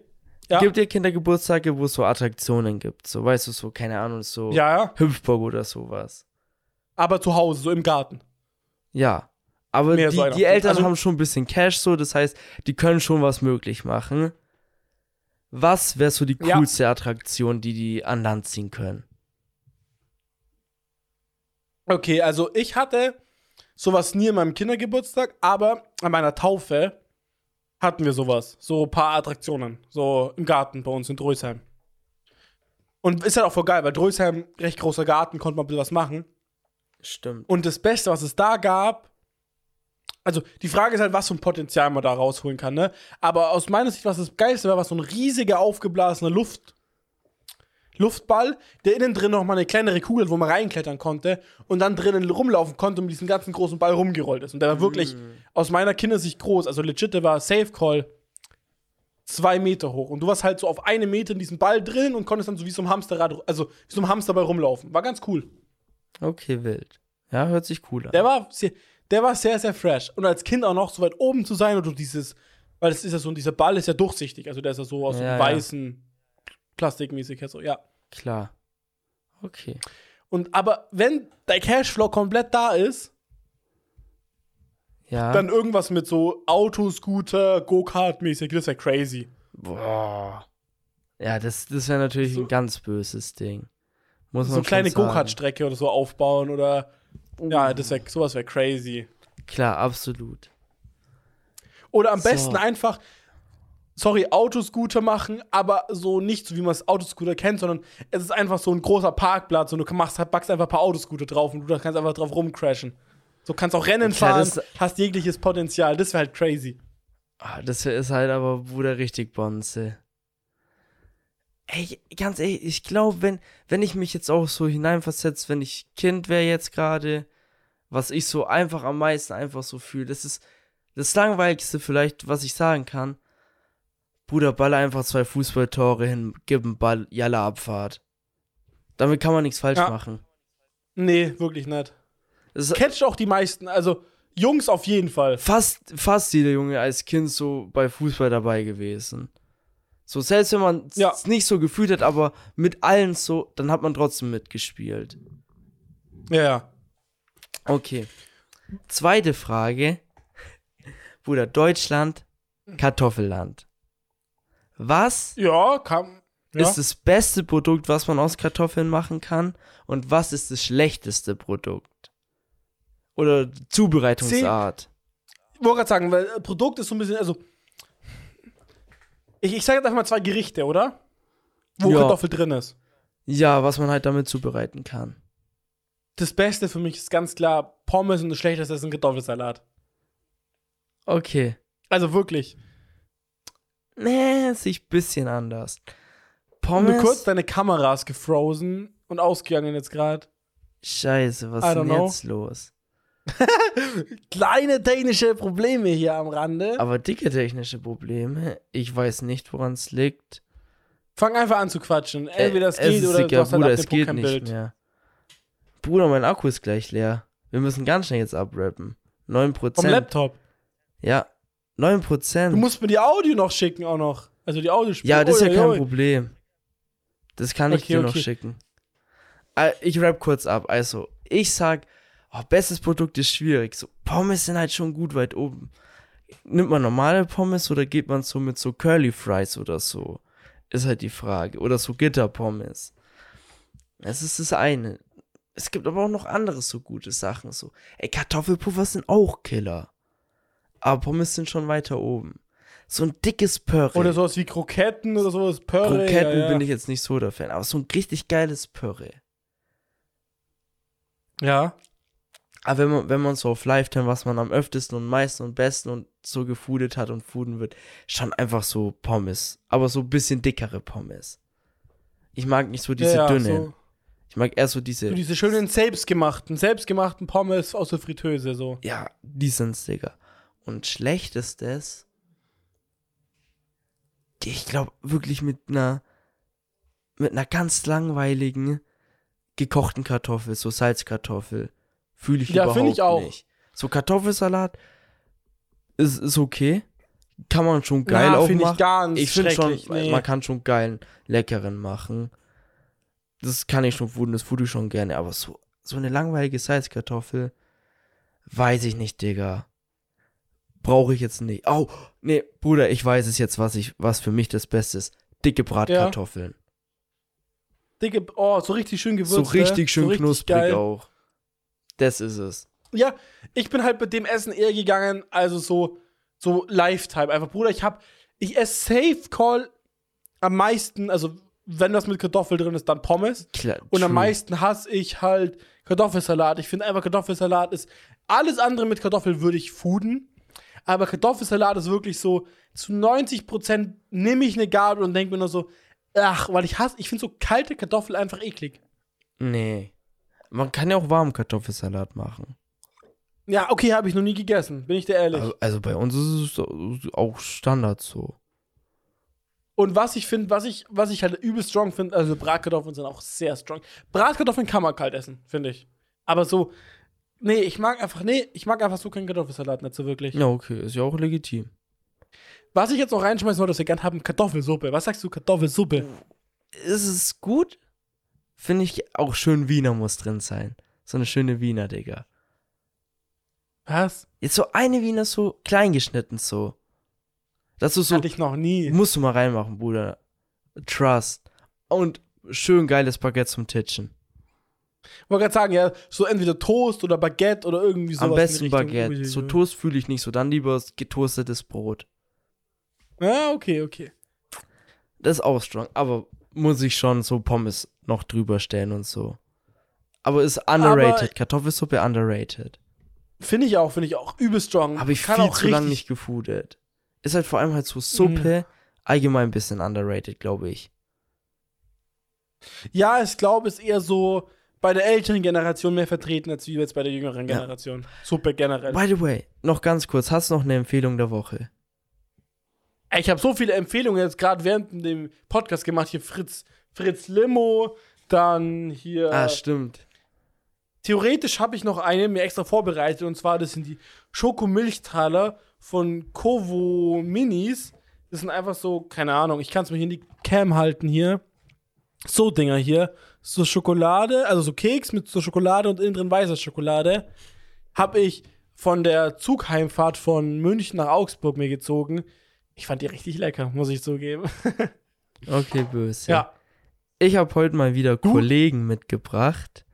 Ja. Gibt dir Kindergeburtstage, wo es so Attraktionen gibt? So, weißt du, so, keine Ahnung, so ja, ja. Hüpfburg oder sowas. Aber zu Hause, so im Garten. Ja. Aber Mehr die, die Eltern Also- haben schon ein bisschen Cash, so, das heißt, die können schon was möglich machen. Was wäre so die Ja. coolste Attraktion, die die an Land ziehen können? Okay, also ich hatte sowas nie in meinem Kindergeburtstag, aber an meiner Taufe hatten wir sowas. So ein paar Attraktionen. So im Garten bei uns in Drösheim. Und ist halt auch voll geil, weil Drösheim, recht großer Garten, konnte man ein bisschen was machen. Stimmt. Und das Beste, was es da gab, also die Frage ist halt, was für ein Potenzial man da rausholen kann, ne? Aber aus meiner Sicht, was das Geilste war, war so ein riesiger, aufgeblasener Luft, Luftball, der innen drin noch mal eine kleinere Kugel, wo man reinklettern konnte und dann drinnen rumlaufen konnte und mit diesem ganzen großen Ball rumgerollt ist. Und der war wirklich aus meiner Kindersicht groß. Also legit, der war Safe Call zwei Meter hoch. Und du warst halt so auf einem Meter in diesem Ball drin und konntest dann so wie so ein Hamsterrad, also wie so ein Hamsterball rumlaufen. War ganz cool. Okay, wild. Ja, hört sich cool an. Der war, der war sehr, sehr fresh. Und als Kind auch noch so weit oben zu sein und du dieses, weil es ist ja so, dieser Ball ist ja durchsichtig, also der ist ja so aus so Ja, einem ja. weißen Plastikmäßig, ja, so, ja. Klar. Okay. Und aber wenn dein Cashflow komplett da ist, Ja. dann irgendwas mit so Autoscooter, Go-Kart-mäßig, das ist ja crazy. Boah. Ja, das, das wäre natürlich So- ein ganz böses Ding. Muss man So kleine. Go-Kart-Strecke oder so aufbauen oder, ja, das wär, sowas wäre crazy. Klar, absolut. Oder am So. besten einfach, sorry, Autoscooter machen, aber so nicht so, wie man es Autoscooter kennt, sondern es ist einfach so ein großer Parkplatz und du machst, backst einfach ein paar Autoscooter drauf und du kannst einfach drauf rumcrashen. So kannst auch Rennen Klar, fahren, das- hast jegliches Potenzial. Das wäre halt crazy. Ah, das ist halt aber, Bruder, richtig Bonze. Ey, ganz ehrlich, ich glaube, wenn, wenn ich mich jetzt auch so hineinversetze, wenn ich Kind wäre jetzt gerade, was ich so einfach am meisten einfach so fühle, das ist das Langweiligste vielleicht, was ich sagen kann. Bruder, baller einfach zwei Fußballtore hin, gib einen Ball, Jalla Abfahrt. Damit kann man nichts falsch Ja. machen. Nee, wirklich nicht. Das ist Catcht auch die meisten, also Jungs auf jeden Fall. fast, fast jeder Junge als Kind so bei Fußball dabei gewesen. So, selbst wenn man es Ja. nicht so gefühlt hat, aber mit allen so, dann hat man trotzdem mitgespielt. Ja, ja. Okay. Zweite Frage. (laughs) Bruder, Deutschland, Kartoffelland. Was Ja, kam. Ja. ist das beste Produkt, was man aus Kartoffeln machen kann? Und was ist das schlechteste Produkt? Oder Zubereitungsart? Ich wollte gerade sagen, weil äh, Produkt ist so ein bisschen, also. Ich, ich sage jetzt einfach mal zwei Gerichte, oder? Wo Ja. Kartoffel drin ist. Ja, was man halt damit zubereiten kann. Das Beste für mich ist ganz klar Pommes und das Schlechteste ist ein Kartoffelsalat. Okay. Also wirklich. Nee, sich ein bisschen anders. Nur Pommes. kurz, deine Kamera ist gefrozen und ausgegangen jetzt gerade. Scheiße, was ist denn know. jetzt los? (laughs) Kleine technische Probleme hier am Rande. Aber dicke technische Probleme. Ich weiß nicht, woran es liegt. Fang einfach an zu quatschen. Entweder es Äh, geht oder dicker, du hast halt Bruder, es geht nicht Bild. mehr. Bruder, mein Akku ist gleich leer. Wir müssen ganz schnell jetzt abrappen. 9%. Vom Laptop. Ja, 9%. Du musst mir die Audio noch schicken auch noch. Also die Audiospur. ja, das ist ja kein. Problem. Das kann ich Okay, dir noch okay. schicken. Äh, Ich rap kurz ab. Also, ich sag, oh, bestes Produkt ist schwierig. So, Pommes sind halt schon gut weit oben. Nimmt man normale Pommes oder geht man so mit so Curly Fries oder so? Ist halt die Frage. Oder so Gitterpommes. Das ist das eine. Es gibt aber auch noch andere so gute Sachen. So, ey, Kartoffelpuffer sind auch Killer. Aber Pommes sind schon weiter oben. So ein dickes Püree. Oder sowas wie Kroketten oder sowas. Pörre. Kroketten ja, ja. bin ich jetzt nicht so der Fan, aber so ein richtig geiles Püree. Ja. Aber wenn man, wenn man so auf Lifetime, was man am öftesten und meisten und besten und so gefoodet hat und fooden wird, schon einfach so Pommes. Aber so ein bisschen dickere Pommes. Ich mag nicht so diese ja, ja, dünnen. So, Ich mag eher so diese. so diese schönen selbstgemachten, selbstgemachten Pommes aus der Fritteuse so. ja, die sind's, Digga. Und schlechtestes. Ich glaube wirklich mit einer. Mit einer ganz langweiligen gekochten Kartoffel, so Salzkartoffel. Fühle ich Ja, überhaupt ich auch. nicht. So Kartoffelsalat ist, ist okay. Kann man schon geil Na, auch find machen. ich ganz Ich finde schon, nee. man kann schon geilen, leckeren machen. Das kann ich schon das food ich schon gerne. Aber so, so eine langweilige Salzkartoffel, weiß ich nicht, Digga. Brauche ich jetzt nicht. Oh, nee, Bruder, ich weiß es jetzt, was ich, was für mich das Beste ist. Dicke Bratkartoffeln. Dicke, oh, so richtig schön gewürzt. so ne? richtig schön so richtig knusprig geil. auch. Das ist es. Ja, ich bin halt mit dem Essen eher gegangen, also so, so Lifetime. Einfach, Bruder, ich hab, ich esse Safe Call am meisten, also wenn was mit Kartoffel drin ist, dann Pommes. Klar, Und am meisten hasse ich halt Kartoffelsalat. Ich finde einfach, Kartoffelsalat ist. Alles andere mit Kartoffel würde ich fooden. Aber Kartoffelsalat ist wirklich so, zu 90% nehme ich eine Gabel und denke mir nur so, ach, weil ich hasse, ich finde so kalte Kartoffel einfach eklig. Nee. Man kann ja auch warmen Kartoffelsalat machen. Ja, okay, habe ich noch nie gegessen, bin ich dir ehrlich. Also, also bei uns ist es so- auch Standard so. Und was ich finde, was ich, was ich halt übel strong finde, also Bratkartoffeln sind auch sehr strong. Bratkartoffeln kann man kalt essen, finde ich. Aber so, nee, ich mag einfach, nee, ich mag einfach so keinen Kartoffelsalat nicht so wirklich. Ja, okay, ist ja auch legitim. Was ich jetzt noch reinschmeißen wollte, was wir gern haben, Kartoffelsuppe. Was sagst du, Kartoffelsuppe? Ist es gut? Finde ich auch schön Wiener muss drin sein. So eine schöne Wiener, Digga. Was? Jetzt so eine Wiener so klein geschnitten so. Dass du so, Hatte ich noch nie. musst du mal reinmachen, Bruder. Trust. Und schön geiles Baguette zum Titchen. wollte gerade sagen, ja, so entweder Toast oder Baguette oder irgendwie sowas. Am besten. Baguette. So Toast fühle ich nicht so. Dann lieber getoastetes Brot. Ja, okay, okay. Das ist auch strong. Aber muss ich schon so Pommes noch drüber stellen und so. Aber ist underrated. Kartoffelsuppe underrated. Finde ich auch, finde ich auch übel strong. Habe ich Kann viel auch zu lange nicht gefoodet. Ist halt vor allem halt so Suppe. Allgemein ein bisschen underrated, glaube ich. Ja, ich glaube, es ist eher so bei der älteren Generation mehr vertreten, als wie jetzt bei der jüngeren Ja. Generation. Suppe generell. By the way, noch ganz kurz. Hast du noch eine Empfehlung der Woche? Ich habe so viele Empfehlungen jetzt gerade während dem Podcast gemacht. Hier Fritz, Fritz Limo, dann hier. Ah, stimmt. Theoretisch habe ich noch eine mir extra vorbereitet und zwar das sind die Schokomilchtaler von Kovo Minis. Das sind einfach so, keine Ahnung, ich kann es mir hier in die Cam halten hier. So Dinger hier, so Schokolade, also so Keks mit so Schokolade und innen drin weißer Schokolade. Habe ich von der Zugheimfahrt von München nach Augsburg mir gezogen. Ich fand die richtig lecker, muss ich zugeben. (laughs) Okay, böse. ja. Ich habe heute mal wieder Du? Kollegen mitgebracht.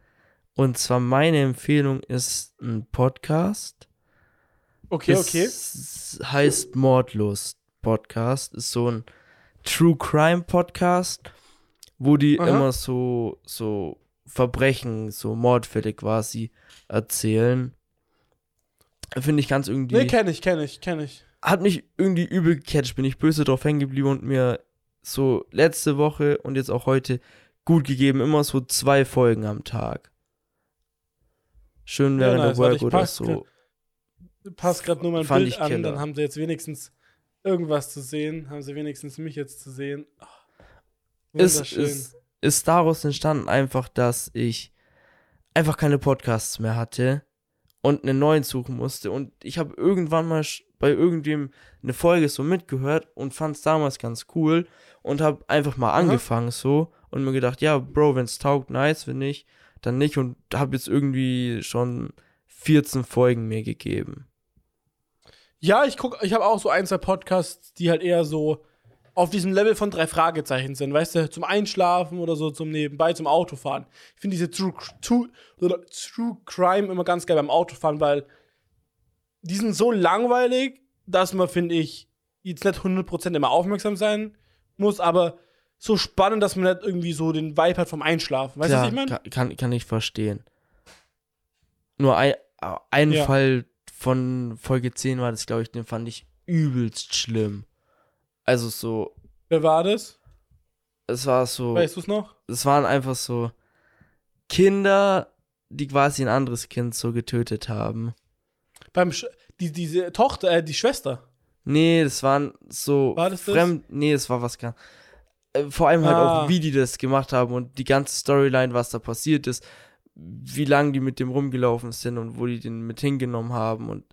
Und zwar meine Empfehlung ist ein Podcast. Okay, Das okay. heißt Mordlust Podcast. Ist so ein True Crime Podcast, wo die Aha. immer so, so Verbrechen, so Mordfälle quasi erzählen. Finde ich ganz irgendwie. Nee, kenne ich, kenne ich, kenne ich. Hat mich irgendwie übel gecatcht, bin ich böse drauf hängen geblieben und mir so letzte Woche und jetzt auch heute gut gegeben, immer so zwei Folgen am Tag. schön Ja, während nice, der Work oder so. Passt gerade nur mein Fand Bild an, Killer. dann haben sie jetzt wenigstens irgendwas zu sehen. Haben sie wenigstens mich jetzt zu sehen. Ach, ist, ist, ist daraus entstanden einfach, dass ich einfach keine Podcasts mehr hatte und einen neuen suchen musste. Und ich habe irgendwann mal bei irgendwem eine Folge so mitgehört und fand es damals ganz cool und habe einfach mal Aha. angefangen so und mir gedacht, ja, Bro, wenn es taugt, nice, wenn nicht, dann nicht und habe jetzt irgendwie schon 14 Folgen mir gegeben. Ja, ich guck, ich habe auch so ein, zwei Podcasts, die halt eher so auf diesem Level von drei Fragezeichen sind, weißt du, zum Einschlafen oder so zum Nebenbei, zum Autofahren. Ich finde diese True, True, True Crime immer ganz geil beim Autofahren, weil die sind so langweilig, dass man, finde ich, jetzt nicht 100% immer aufmerksam sein muss, aber so spannend, dass man nicht irgendwie so den Vibe hat vom Einschlafen. Weißt du, was ich meine? kann, kann, kann ich verstehen. Nur ein, ein Ja. Fall von Folge 10 war das, glaube ich, den fand ich übelst schlimm. Also so, Wer war das? es war so, Weißt du es noch? es waren einfach so Kinder, die quasi ein anderes Kind so getötet haben. Beim Sch die, diese Tochter, äh, die Schwester. Nee, das waren so War das das? fremd. Nee, es war was ganz. Äh, vor allem halt Ah. auch, wie die das gemacht haben und die ganze Storyline, was da passiert ist, wie lange die mit dem rumgelaufen sind und wo die den mit hingenommen haben und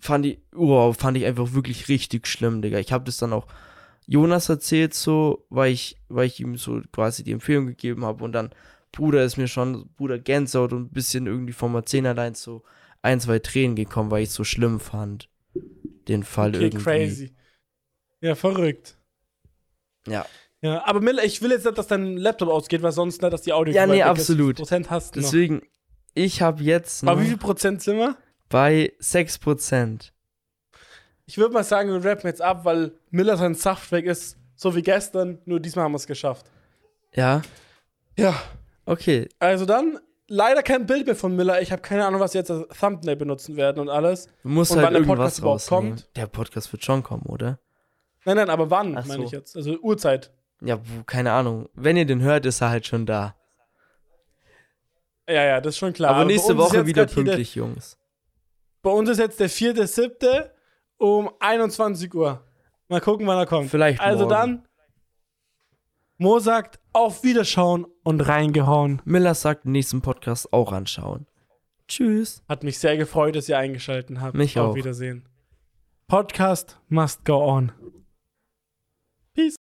fand ich, wow, fand ich einfach wirklich richtig schlimm, Digga. Ich habe das dann auch Jonas erzählt, so, weil ich, weil ich ihm so quasi die Empfehlung gegeben habe und dann, Bruder, ist mir schon, Bruder Gänsehaut und ein bisschen irgendwie vom allein so ein, zwei Tränen gekommen, weil ich es so schlimm fand. Den Fall Okay, irgendwie. crazy. Ja, verrückt. Ja. Ja, aber Miller, ich will jetzt nicht, dass dein Laptop ausgeht, weil sonst nicht, dass die Audio Ja, nee, absolut. Prozent hast noch? Deswegen, ich habe jetzt noch Aber wie viel Prozent sind wir? bei 6%. Ich würde mal sagen, wir rappen jetzt ab, weil Miller sein Saft weg ist, so wie gestern, nur diesmal haben wir es geschafft. Ja, Ja, okay. also dann leider kein Bild mehr von Miller. Ich habe keine Ahnung, was sie jetzt als Thumbnail benutzen werden und alles. Du musst Und halt wann der Podcast überhaupt rausnehmen. kommt? Der Podcast wird schon kommen, oder? Nein, nein, aber wann, Ach meine so. ich jetzt? Also Uhrzeit. Ja, keine Ahnung. Wenn ihr den hört, ist er halt schon da. Ja, ja, das ist schon klar. Aber bei nächste Woche wieder hier der- pünktlich, Jungs. Bei uns ist jetzt der 4.7. um 21 Uhr. Mal gucken, wann er kommt. Vielleicht Also morgen. dann, Mo sagt, auf Wiederschauen und reingehauen. Miller sagt, nächsten Podcast auch anschauen. Tschüss. Hat mich sehr gefreut, dass ihr eingeschaltet habt. Mich auf auch. Wiedersehen. Podcast must go on.